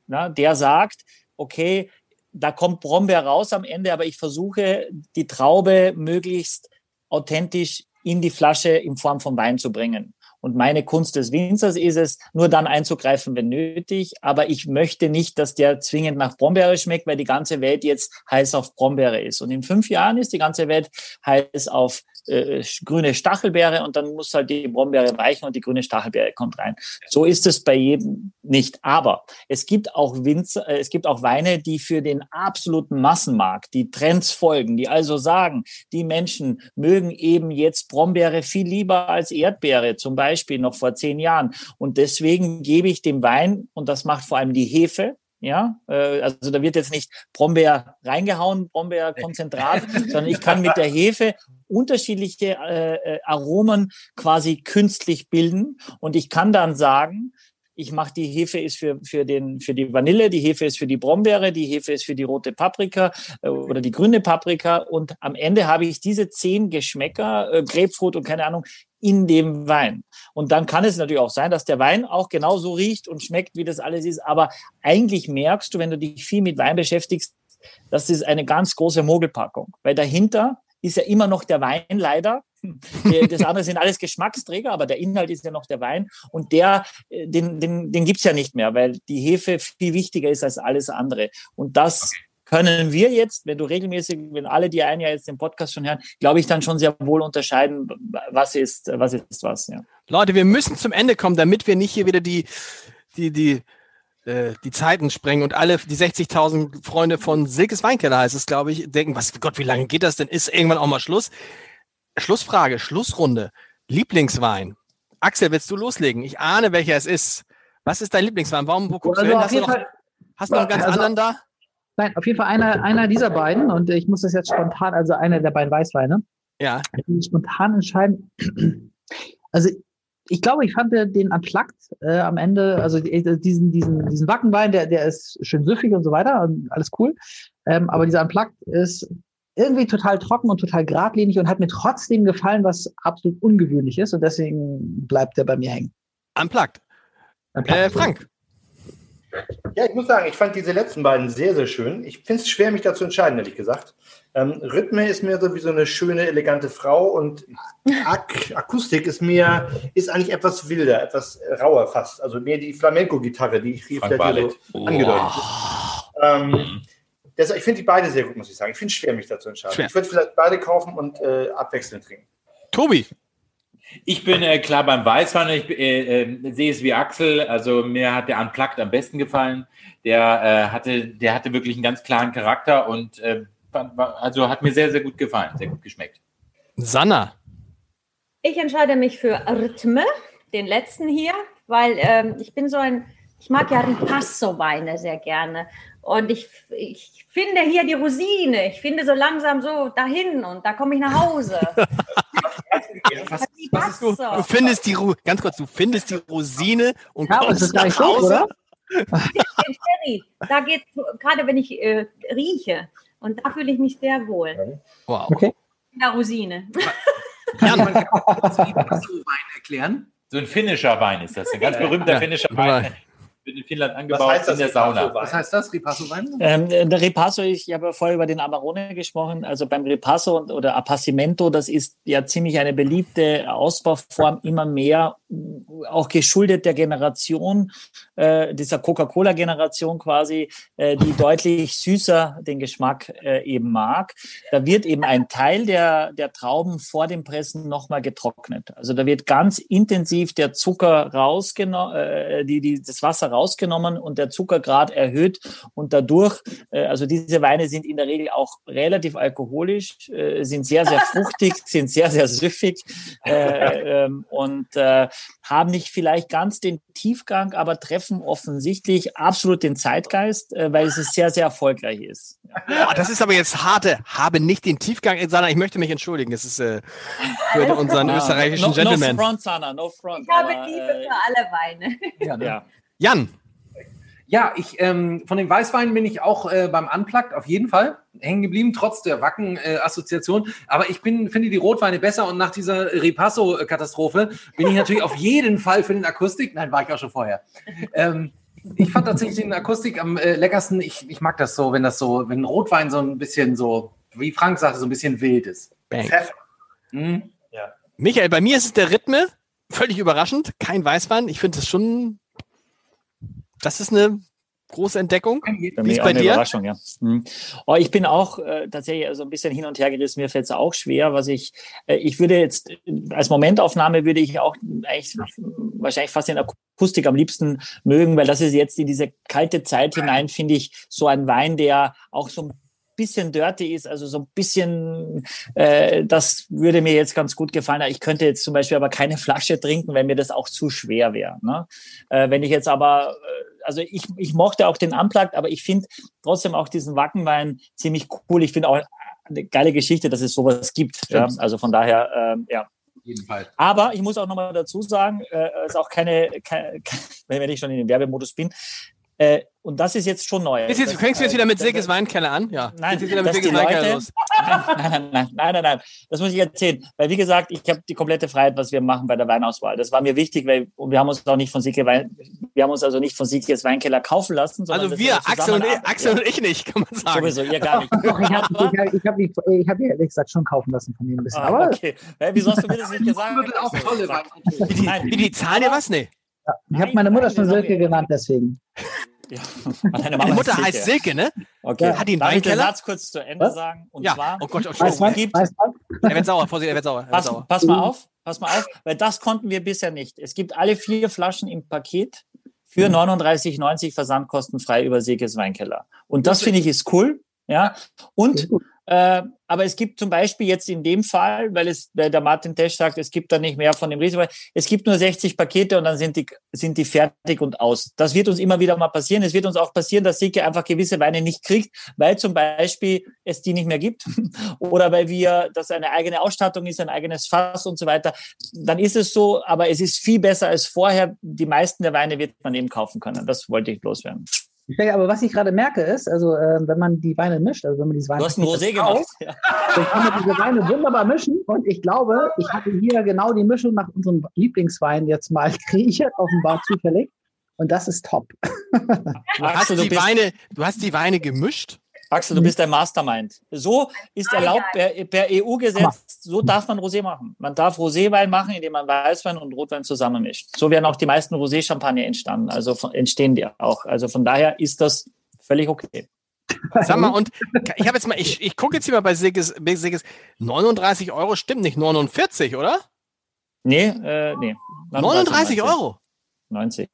Na, der sagt, okay, da kommt Brombeer raus am Ende, aber ich versuche, die Traube möglichst authentisch in die Flasche in Form von Wein zu bringen. Und meine Kunst des Winzers ist es, nur dann einzugreifen, wenn nötig. Aber ich möchte nicht, dass der zwingend nach Brombeere schmeckt, weil die ganze Welt jetzt heiß auf Brombeere ist. Und in fünf Jahren ist die ganze Welt heiß auf äh, grüne Stachelbeere und dann muss halt die Brombeere weichen und die grüne Stachelbeere kommt rein. So ist es bei jedem nicht. Aber es gibt auch Winzer, äh, es gibt auch Weine, die für den absoluten Massenmarkt, die Trends folgen, die also sagen, die Menschen mögen eben jetzt Brombeere viel lieber als Erdbeere, zum Beispiel noch vor zehn Jahren. Und deswegen gebe ich dem Wein, und das macht vor allem die Hefe, ja, äh, also da wird jetzt nicht Brombeer reingehauen, Brombeerkonzentrat, sondern ich kann mit der Hefe unterschiedliche äh, äh, Aromen quasi künstlich bilden. Und ich kann dann sagen, ich mache die Hefe ist für, für, den, für die Vanille, die Hefe ist für die Brombeere, die Hefe ist für die rote Paprika äh, oder die grüne Paprika. Und am Ende habe ich diese zehn Geschmäcker, äh, Grapefruit und keine Ahnung, in dem Wein. Und dann kann es natürlich auch sein, dass der Wein auch genauso riecht und schmeckt, wie das alles ist. Aber eigentlich merkst du, wenn du dich viel mit Wein beschäftigst, das ist eine ganz große Mogelpackung, weil dahinter ist ja immer noch der Wein leider. Das andere sind alles Geschmacksträger, aber der Inhalt ist ja noch der Wein und der, äh, den, den, den gibt's ja nicht mehr, weil die Hefe viel wichtiger ist als alles andere. Und das können wir jetzt, wenn du regelmäßig, wenn alle, die ein Jahr jetzt den Podcast schon hören, glaube ich, dann schon sehr wohl unterscheiden, was ist, was ist was, ja. Leute, wir müssen zum Ende kommen, damit wir nicht hier wieder die, die, die äh, die Zeiten sprengen und alle, die 60.000 Freunde von Silkes Weinkeller heißt es, glaube ich, denken, was Gott, wie lange geht das denn? Ist irgendwann auch mal Schluss? Schlussfrage, Schlussrunde. Lieblingswein. Axel, willst du loslegen? Ich ahne, welcher es ist. Was ist dein Lieblingswein? Warum, wo guckst Also du hin? Hast du noch, Fall, hast du noch einen ganz Also- anderen da? Nein, auf jeden Fall einer, einer dieser beiden. Und ich muss das jetzt spontan, also einer der beiden Weißweine. Ja. Ich muss spontan entscheiden. Also ich glaube, ich fand den- Unplugged äh, am Ende, also die- diesen, diesen, diesen Wackenwein, der, der ist schön süffig und so weiter und alles cool. Ähm, aber dieser Unplugged ist irgendwie total trocken und total geradlinig und hat mir trotzdem gefallen, was absolut ungewöhnlich ist. Und deswegen bleibt der bei mir hängen. Unplugged. Unplugged. Äh, Frank. Ja, ich muss sagen, ich fand diese letzten beiden sehr, sehr schön. Ich finde es schwer, mich dazu entscheiden, ehrlich gesagt. Ähm, Rhythme ist mir so wie so eine schöne, elegante Frau und Ak Akustik ist mir, ist eigentlich etwas wilder, etwas rauer fast. Also mehr die Flamenco-Gitarre, die ich vielleicht hier so angedeutet habe. Ähm, deshalb, ich finde die beide sehr gut, muss ich sagen. Ich finde es schwer, mich dazu entscheiden. Schwer. Ich würde vielleicht beide kaufen und äh, abwechselnd trinken. Tobi. Ich bin äh, klar beim Weißwein. Ich äh, äh, sehe es wie Axel. Also mir hat der Unplugged am besten gefallen. Der äh, hatte, der hatte wirklich einen ganz klaren Charakter und äh, also hat mir sehr, sehr gut gefallen, sehr gut geschmeckt. Sanna. Ich entscheide mich für Rhythme, den letzten hier, weil ähm, ich bin so ein, ich mag ja Ripasso-Weine sehr gerne. Und ich, ich finde hier die Rosine. Ich finde so langsam so dahin und da komme ich nach Hause. Was, was ist du? Du findest die Ru ganz kurz, du findest die Rosine und Ja, das kommst ist nicht nach Hause. oder? Den Sherry, da geht gerade wenn ich äh, rieche und da fühle ich mich sehr wohl. Wow. Okay. In der Rosine. Man kann das Wein erklären. So ein finnischer Wein ist das, ein ganz berühmter Ja. finnischer Ja. Wein. Wird in Finnland angebaut, heißt das in der Ripasso-Wein? Sauna. Was heißt das? Ripasso-Wein? Ähm, der Ripasso, ich habe ja vorher über den Amarone gesprochen. Also beim Ripasso und, oder Appassimento, das ist ja ziemlich eine beliebte Ausbauform, immer mehr, mh, auch geschuldet der Generation, äh, dieser Coca-Cola-Generation quasi, äh, die deutlich süßer den Geschmack äh, eben mag. Da wird eben ein Teil der, der Trauben vor dem Pressen nochmal getrocknet. Also da wird ganz intensiv der Zucker rausgenommen, äh, die, die, das Wasser rausgenommen und der Zuckergrad erhöht und dadurch, äh, also diese Weine sind in der Regel auch relativ alkoholisch, äh, sind sehr, sehr fruchtig, sind sehr, sehr süffig äh, ähm, und haben nicht vielleicht ganz den Tiefgang, aber treffen offensichtlich absolut den Zeitgeist, weil es sehr, sehr erfolgreich ist. Das ist aber jetzt harte. Habe nicht den Tiefgang. Sanna, ich möchte mich entschuldigen. Das ist für unseren österreichischen no, Gentleman. No front, Sana, no front. Ich habe Liebe für alle Weine. Ja, ne? ja. Jan. Ja, ich ähm, von den Weißweinen bin ich auch äh, beim Unplugged auf jeden Fall hängen geblieben, trotz der Wacken-Assoziation. Aber ich bin, finde die Rotweine besser und nach dieser Ripasso-Katastrophe bin ich natürlich auf jeden Fall für den Akustik. Nein, war ich auch schon vorher. Ähm, ich fand tatsächlich den Akustik am äh, leckersten. Ich, ich mag das so, wenn das so, wenn Rotwein so ein bisschen so, wie Frank sagte, so ein bisschen wild ist. Bang. Pfeffer. Mhm. Michael, bei mir ist es der Rhythme. Völlig überraschend. Kein Weißwein. Ich finde es schon. Das ist eine große Entdeckung. Für Wie mich ist auch bei eine dir? Überraschung, ja. Mhm. Oh, ich bin auch äh, tatsächlich so ein bisschen hin und her gerissen. Mir fällt es auch schwer, was ich, äh, ich würde jetzt äh, als Momentaufnahme würde ich auch eigentlich wahrscheinlich fast den Akustik am liebsten mögen, weil das ist jetzt in diese kalte Zeit hinein, finde ich, so ein Wein, der auch so ein bisschen dirty ist, also so ein bisschen, äh, das würde mir jetzt ganz gut gefallen. Ich könnte jetzt zum Beispiel aber keine Flasche trinken, weil mir das auch zu schwer wäre. Ne? Äh, wenn ich jetzt aber, äh, also ich, ich mochte auch den Unplugged, aber ich finde trotzdem auch diesen Wackenwein ziemlich cool. Ich finde auch eine geile Geschichte, dass es sowas gibt. Ja? Also von daher, ähm, ja. Auf jeden Fall. Aber ich muss auch nochmal dazu sagen, äh, ist auch keine, keine, wenn ich schon in dem Werbemodus bin, äh, und das ist jetzt schon neu. Ist jetzt, Das- fängst du jetzt wieder mit äh, Silkes Weinkeller an? Ja. Nein, Jetzt wieder mit Silkes Weinkeller los. nein, nein, nein, nein, nein, nein, das muss ich erzählen. Weil, wie gesagt, ich habe die komplette Freiheit, was wir machen bei der Weinauswahl. Das war mir wichtig, weil und wir haben uns auch nicht von Silke Wein, wir haben uns also nicht von Silkes Weinkeller kaufen lassen. sondern Also wir, Axel und. Axel und ich nicht, kann man sagen. Sowieso, ihr gar nicht. Doch, ich habe ich hab, ich hab, ehrlich gesagt schon kaufen lassen von ihm ein bisschen. Ah, Aber okay. Wieso hast du mir das nicht gesagt? Wie die, wie die zahlen dir was? Nee. ich habe meine Mutter schon Silke genannt, deswegen. Ja. Deine Meine Mutter Silke. heißt Silke, ne? Okay. Hat die einen Darf ich den Weinkeller? Satz kurz zu Ende Was? sagen? Und Ja. zwar, Oh Gott, oh, Entschuldigung. du, gibt- weißt du? Er wird sauer, Vorsicht, er wird sauer. Er wird Pass, sauer. pass mal auf, pass mal auf, weil das konnten wir bisher nicht. Es gibt alle vier Flaschen im Paket für 39,90 versandkostenfrei über Seekes Weinkeller. Und das finde ich ist cool. Ja, und äh, aber es gibt zum Beispiel jetzt in dem Fall, weil es, weil der Martin Tesch sagt, es gibt da nicht mehr von dem Risiko, es gibt nur 60 Pakete und dann sind die, sind die fertig und aus. Das wird uns immer wieder mal passieren. Es wird uns auch passieren, dass Sike einfach gewisse Weine nicht kriegt, weil zum Beispiel es die nicht mehr gibt oder weil wir, das eine eigene Ausstattung ist, ein eigenes Fass und so weiter. Dann ist es so, aber es ist viel besser als vorher. Die meisten der Weine wird man eben kaufen können. Das wollte ich loswerden. Denke, aber was ich gerade merke ist, also äh, wenn man die Weine mischt, also wenn man diese Weine Du hast ein Rosé gemacht. Ja. dann kann man diese Weine wunderbar mischen. Und ich glaube, ich hatte hier genau die Mischung nach unserem Lieblingswein jetzt mal kreiert, offenbar zufällig. Und das ist top. Du hast, die Weine, du hast die Weine gemischt? Axel, du bist ein Mastermind. So ist Ah, erlaubt per, per. EU-Gesetz, so darf man Rosé machen. Man darf Roséwein machen, indem man Weißwein und Rotwein zusammenmischt. So werden auch die meisten Rosé-Champagner entstanden, also von, entstehen die auch. Also von daher ist das völlig okay. Sag mal, und ich habe jetzt mal, ich, ich gucke jetzt hier mal bei Sigges, bei Sigges, 39 Euro stimmt nicht, 49, oder? Nee, äh, nee. 39 Euro. 90.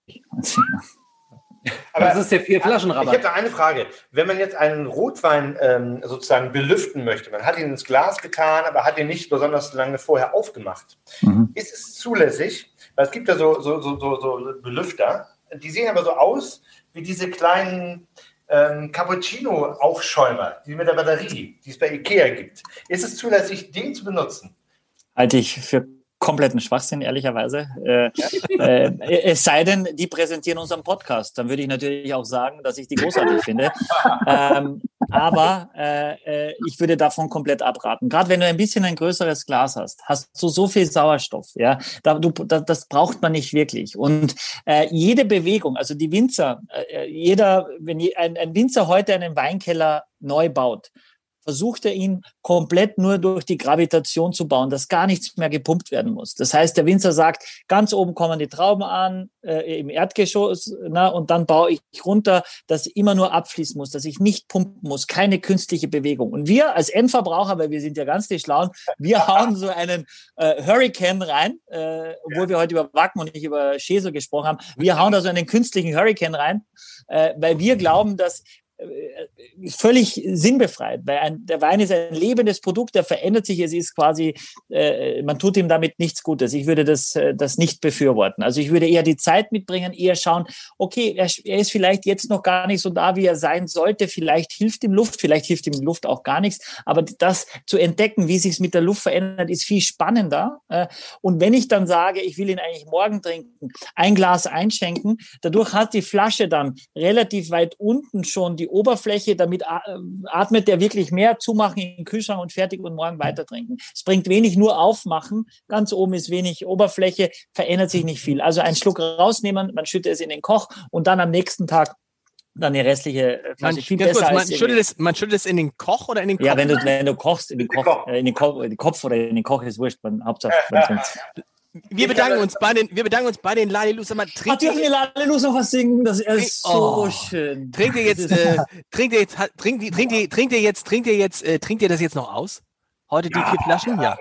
Aber das ist der vier Ich habe da eine Frage. Wenn man jetzt einen Rotwein ähm, sozusagen belüften möchte, man hat ihn ins Glas getan, aber hat ihn nicht besonders lange vorher aufgemacht, Mhm. ist es zulässig, weil es gibt ja so, so, so, so, so Belüfter, die sehen aber so aus wie diese kleinen ähm, Cappuccino-Aufschäumer, die mit der Batterie, die es bei Ikea gibt. Ist es zulässig, den zu benutzen? Halte ich für kompletten Schwachsinn, ehrlicherweise. Äh, äh, es sei denn, die präsentieren unseren Podcast. Dann würde ich natürlich auch sagen, dass ich die großartig finde. Ähm, aber äh, äh, ich würde davon komplett abraten. Gerade wenn du ein bisschen ein größeres Glas hast, hast du so viel Sauerstoff. Ja, da, du, da, das braucht man nicht wirklich. Und äh, jede Bewegung, also die Winzer, äh, jeder, wenn je- ein, ein Winzer heute einen Weinkeller neu baut, versucht er ihn komplett nur durch die Gravitation zu bauen, dass gar nichts mehr gepumpt werden muss. Das heißt, der Winzer sagt, ganz oben kommen die Trauben an, äh, im Erdgeschoss, na, und dann baue ich runter, dass immer nur abfließen muss, dass ich nicht pumpen muss, keine künstliche Bewegung. Und wir als Endverbraucher, weil wir sind ja ganz die Schlauen, wir hauen so einen äh, Hurricane rein, äh, obwohl wir heute über Wacken und nicht über Cheso gesprochen haben. Wir hauen da so einen künstlichen Hurricane rein, äh, weil wir glauben, dass völlig sinnbefreit, weil ein, der Wein ist ein lebendes Produkt, der verändert sich, es ist quasi, äh, man tut ihm damit nichts Gutes. Ich würde das, äh, das nicht befürworten. Also ich würde eher die Zeit mitbringen, eher schauen, okay, er, er ist vielleicht jetzt noch gar nicht so da, wie er sein sollte, vielleicht hilft ihm Luft, vielleicht hilft ihm Luft auch gar nichts, aber das zu entdecken, wie sich es mit der Luft verändert, ist viel spannender. Äh, und wenn ich dann sage, ich will ihn eigentlich morgen trinken, ein Glas einschenken, dadurch hat die Flasche dann relativ weit unten schon die Oberfläche, damit äh, atmet der wirklich mehr, zumachen in den Kühlschrank und fertig und morgen weiter trinken. Es bringt wenig nur aufmachen, ganz oben ist wenig Oberfläche, verändert sich nicht viel. Also einen Schluck rausnehmen, man schüttet es in den Koch und dann am nächsten Tag dann die restliche äh, Man, Flasche. Ganz kurz, man, als schüttet es, man schüttet es in den Koch oder in den Kopf? ja, wenn du, wenn du kochst, in den Koch, Koch. in den Kopf, in den Kopf oder in den Koch ist wurscht, man, Hauptsache. man- wir, bedanken uns bei den, wir bedanken uns bei den Lalilus. Mal, Ach, Trinkt dürfen ihr, wir Lalelus noch was singen? Das ist so Oh. schön. trinkt ihr jetzt, äh, trinkt ihr jetzt, trinkt, ihr- trinkt ihr, trinkt ihr jetzt, trinkt ihr jetzt, äh, trinkt ihr das jetzt noch aus? Heute die vier Flaschen? Ja.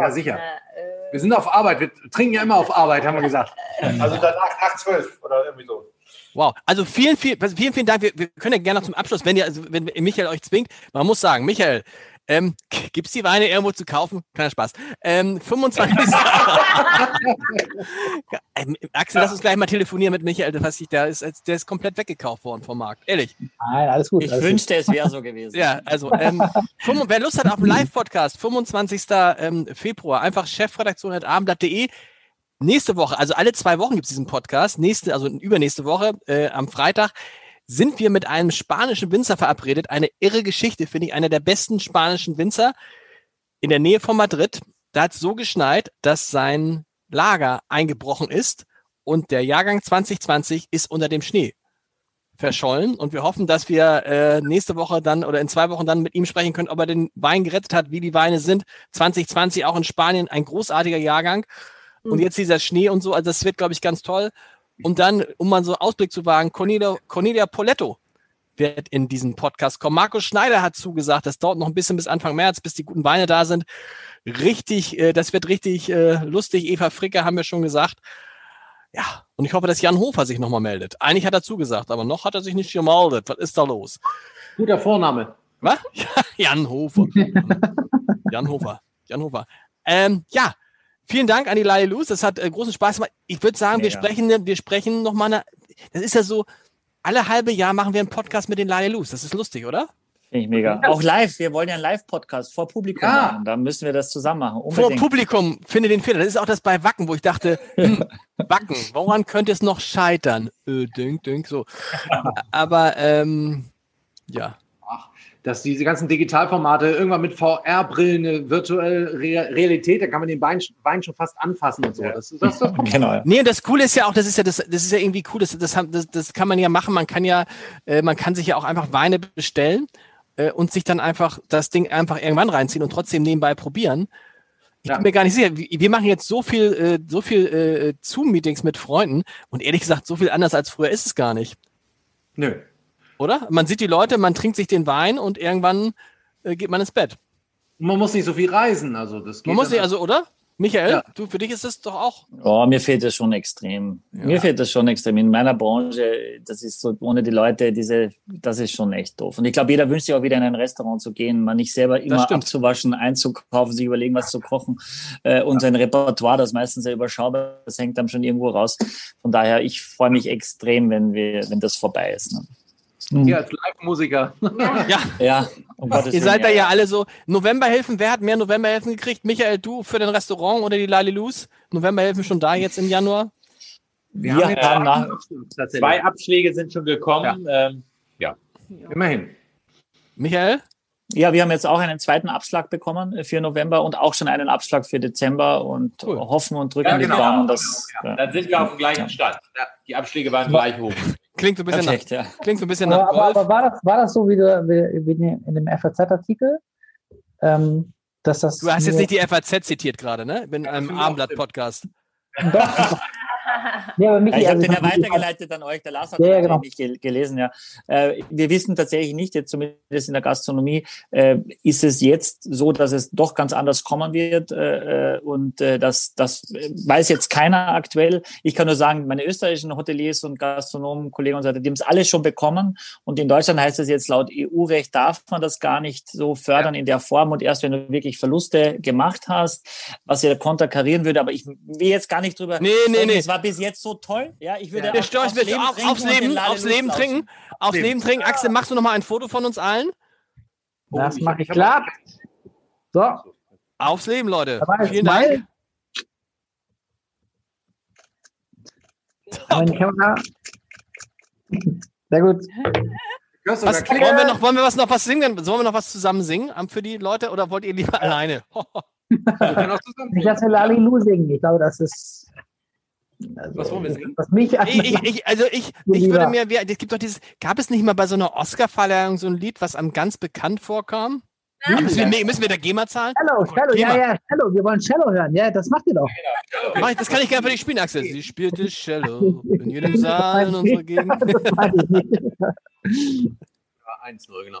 Ja, sicher. Äh, Wir sind auf Arbeit. Wir trinken ja immer auf Arbeit, haben wir gesagt. Also dann nach, 12 oder irgendwie so. Wow. Also vielen, vielen, vielen, vielen Dank. Wir, wir können ja gerne noch zum Abschluss, wenn ihr, also wenn Michael euch zwingt, man muss sagen, Michael, ähm, gibt's die Weine irgendwo zu kaufen? Keiner Spaß. Ähm, 25. ähm, Axel, lass uns gleich mal telefonieren mit Michael. Was ich, der ist, der ist komplett weggekauft worden vom Markt. Ehrlich. Nein, alles gut. Ich alles gut. wünschte, es wäre so gewesen. Ja, also, ähm, wer Lust hat auf einen Live-Podcast, 25. Ähm, Februar, einfach chefredaktion.abendblatt.de. Nächste Woche, also alle zwei Wochen gibt es diesen Podcast. Nächste, also übernächste Woche, äh, am Freitag, sind wir mit einem spanischen Winzer verabredet. Eine irre Geschichte, finde ich, einer der besten spanischen Winzer in der Nähe von Madrid. Da hat es so geschneit, dass sein Lager eingebrochen ist und der Jahrgang 2020 ist unter dem Schnee verschollen und wir hoffen, dass wir äh, nächste Woche dann oder in zwei Wochen dann mit ihm sprechen können, ob er den Wein gerettet hat, wie die Weine sind. 2020 auch in Spanien ein großartiger Jahrgang und jetzt dieser Schnee und so, also das wird, glaube ich, ganz toll. Und dann, um mal so einen Ausblick zu wagen, Cornelia, Cornelia Poletto wird in diesen Podcast kommen. Markus Schneider hat zugesagt, das dauert noch ein bisschen bis Anfang März, bis die guten Weine da sind. Richtig, äh, das wird richtig äh, lustig. Eva Fricke haben wir schon gesagt. Ja, Und ich hoffe, dass Jan Hofer sich nochmal meldet. Eigentlich hat er zugesagt, aber noch hat er sich nicht gemeldet. Was ist da los? Guter Vorname. Was? Jan Hofer. Jan Hofer. Jan Hofer. Ähm, ja, vielen Dank an die Lalilus. Das hat äh, großen Spaß gemacht. Ich würde sagen, wir Mega. sprechen, wir sprechen nochmal. Das ist ja so, alle halbe Jahr machen wir einen Podcast mit den Lalilus. Das ist lustig, oder? Finde ich mega. Auch live. Wir wollen ja einen Live-Podcast vor Publikum Ja. machen. Da müssen wir das zusammen machen. Vor Unbedingt. Publikum finde den Fehler. Das ist auch das bei Wacken, wo ich dachte, hm, Wacken, woran könnte es noch scheitern? Äh, ding, ding, so. Aber ähm, ja. Dass diese ganzen Digitalformate irgendwann mit VR-Brillen, eine virtuelle Re Realität, da kann man den Wein, Wein schon fast anfassen und so. Das, das, das. Genau. ja. Nee, und das Coole ist ja auch, das ist ja das, das ist ja irgendwie cool, das, das, das, das kann man ja machen. Man kann ja, äh, man kann sich ja auch einfach Weine bestellen äh, und sich dann einfach das Ding einfach irgendwann reinziehen und trotzdem nebenbei probieren. Ich Ja. bin mir gar nicht sicher. Wir wir machen jetzt so viel, äh, so viel äh, Zoom-Meetings mit Freunden und ehrlich gesagt, so viel anders als früher ist es gar nicht. Nö. Oder? Man sieht die Leute, man trinkt sich den Wein und irgendwann äh, geht man ins Bett. Man muss nicht so viel reisen. Also das geht Man muss sich also, oder? Michael, Ja. du, für dich ist es doch auch. Oh, mir fehlt das schon extrem. Mir fehlt das schon extrem. In meiner Branche, das ist so, ohne die Leute, diese, das ist schon echt doof. Und ich glaube, jeder wünscht sich auch wieder in ein Restaurant zu gehen, mal nicht selber immer abzuwaschen, einzukaufen, sich überlegen, was zu kochen. Äh, und sein Repertoire, das meistens sehr überschaubar, das hängt dann schon irgendwo raus. Von daher, ich freue mich extrem, wenn wir, wenn das vorbei ist. Ne? Hier als Live-Musiker. Ja, Ja, um Ihr seid da ja alle so. Novemberhilfen, wer hat mehr Novemberhilfen gekriegt? Michael, du für den Restaurant oder die Lalilus? Novemberhilfen schon da jetzt im Januar? Wir haben haben nach, Tatsächlich. Zwei Abschläge sind schon gekommen. Ähm, Immerhin. Michael? Ja, wir haben jetzt auch einen zweiten Abschlag bekommen für November und auch schon einen Abschlag für Dezember und Cool. hoffen und drücken Ja, die genau. Daumen, dass ja. dann sind wir auf dem gleichen Stand. Die Abschläge waren gleich hoch. Klingt so ein bisschen, nach, perfekt, ja. klingt so ein bisschen nach Aber, aber, Golf. aber war, das, war das so wie, du, wie, wie in dem FAZ-Artikel? Ähm, dass das Du hast jetzt nicht die FAZ zitiert gerade, ne? Ich bin in einem Abendblatt-Podcast. Doch. Ja, aber Michi, Ja, ich habe also den ja weitergeleitet an euch. Der Lars hat Ja, genau. nicht gel gelesen. Ja. Äh, wir wissen tatsächlich nicht, jetzt zumindest in der Gastronomie, äh, ist es jetzt so, dass es doch ganz anders kommen wird. Äh, äh, und äh, das, das weiß jetzt keiner aktuell. Ich kann nur sagen, meine österreichischen Hoteliers und Gastronomen, Kollegen und so weiter, die haben es alle schon bekommen. Und in Deutschland heißt es jetzt laut EU-Recht darf man das gar nicht so fördern in der Form. Und erst wenn du wirklich Verluste gemacht hast, was ja konterkarieren würde. Aber ich will jetzt gar nicht drüber Nee, nee, nee. Es war bis jetzt so toll. Ja, ich würde Wir auf- aufs Leben auf, trinken aufs Leben, aufs Leben trinken. Aufs Leben trinken. Axel, machst du noch mal ein Foto von uns allen? Das mache ich klar. So, Aufs Leben, Leute. Vielen. Dank. Sehr gut. Was, wollen wir noch, wollen wir was noch was singen? Sollen wir noch was zusammen singen ähm, für die Leute oder wollt ihr lieber alleine? Ich lasse Lali Lu singen. Ich glaube, das ist. Also, Was wollen wir singen? Was mich Ich, ich, ich, also ich, ich würde mir, es gibt doch dieses, gab es nicht mal bei so einer Oscar-Verleihung so ein Lied, was einem ganz bekannt vorkam? Müssen wir, müssen wir da GEMA zahlen? Cello, Cello, ja, ja, Cello. Wir wollen Cello hören. Ja, das macht ihr doch. Ich, das kann ich gerne für dich spielen, Axel. Sie spielte Cello in jedem Saal in unserer Gegend. Das meine ich nicht. Ja, 1-0, genau.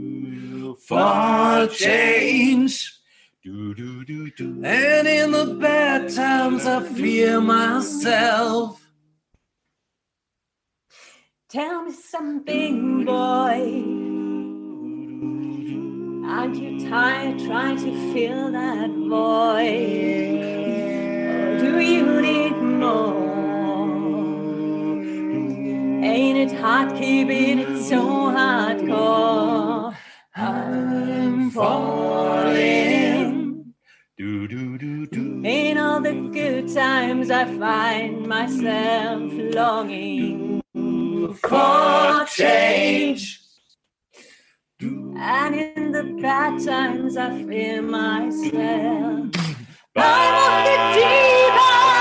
for change. And in the bad times, I fear myself. Tell me something, boy. Aren't you tired trying to fill that void? Or do you need more? Ain't it hard keeping it so hardcore? Good times, I find myself longing for change. And in the bad times, I fear myself. I'm on the deep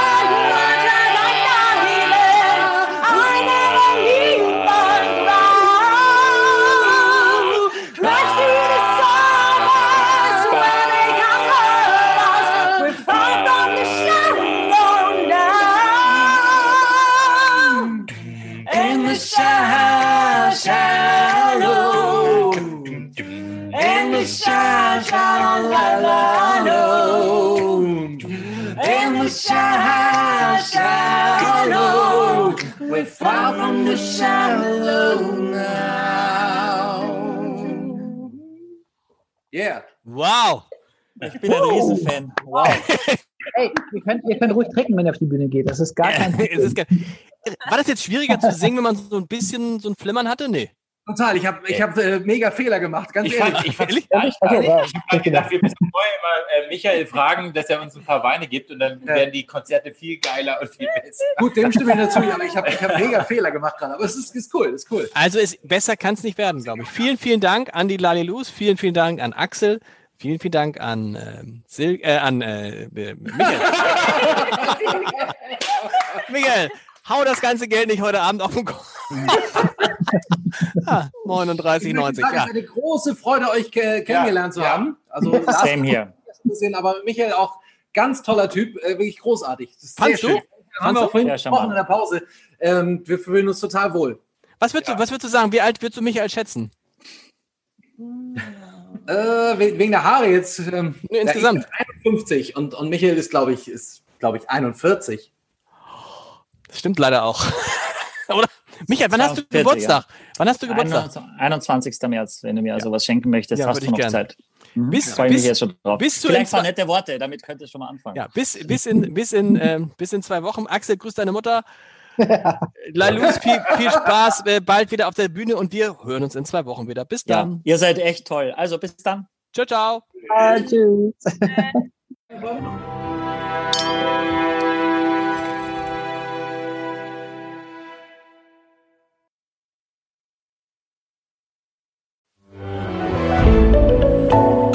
the shallow now. Yeah. Wow. Ich bin ein Riesenfan. Wow. Ey, ihr könnt, ihr könnt ruhig trinken, wenn ihr auf die Bühne geht. Das ist gar kein ge- War das jetzt schwieriger zu singen, wenn man so ein bisschen so ein Flimmern hatte? Nee. Total. Ich habe ich hab, äh, mega Fehler gemacht, ganz Ich ehrlich. fand, ich fand Ehrlich? Okay, geil. ja, Ich habe mal gedacht, wir müssen vorher immer äh, Michael fragen, dass er uns ein paar Weine gibt und dann Ja. werden die Konzerte viel geiler und viel besser. Gut, dem stimme ich dazu, aber ich habe ich hab mega Fehler gemacht gerade. Aber es ist, ist cool, ist cool. Also ist, besser kann es nicht werden, glaube ich. Vielen, vielen Dank an die Lalilus, vielen, vielen Dank an Axel, vielen, vielen Dank an, ähm, Sil äh, an äh, äh, Michael. Michael, hau das ganze Geld nicht heute Abend auf den Kopf. ah, 39,90, Es ja. ist eine große Freude, euch ke kennengelernt zu ja. haben. Also Lars Same ein bisschen, aber Michael auch ganz toller Typ, äh, wirklich großartig. Das ist Fandst sehr du? schön. Haben wir auch vorhin Ja, gesprochen in der Pause. Ähm, wir fühlen uns total wohl. Was würdest, du, was würdest du sagen? Wie alt würdest du Michael schätzen? Äh, we- wegen der Haare jetzt. Ähm, Nee, insgesamt. Ja, ich bin 51 und, und Michael ist, glaube ich, ist, glaube ich, 41. Das stimmt leider auch. Oder? Michael, wann hast du 42, Geburtstag? Wann hast du Geburtstag? 21. März, wenn du mir also was schenken möchtest, Ja, hast du noch ich gern. Zeit. Mhm. Bis- Freue mich jetzt schon drauf. bis du Vielleicht ein paar nette Worte, damit könnt ihr schon mal anfangen. Ja, bis, bis, in, bis, in, ähm, bis in zwei Wochen. Axel, grüß deine Mutter. Lalus, viel, viel Spaß, äh, bald wieder auf der Bühne und wir hören uns in zwei Wochen wieder. Bis Ja, dann. ihr seid echt toll. Also bis dann. Ciao, ciao. Ah, tschüss.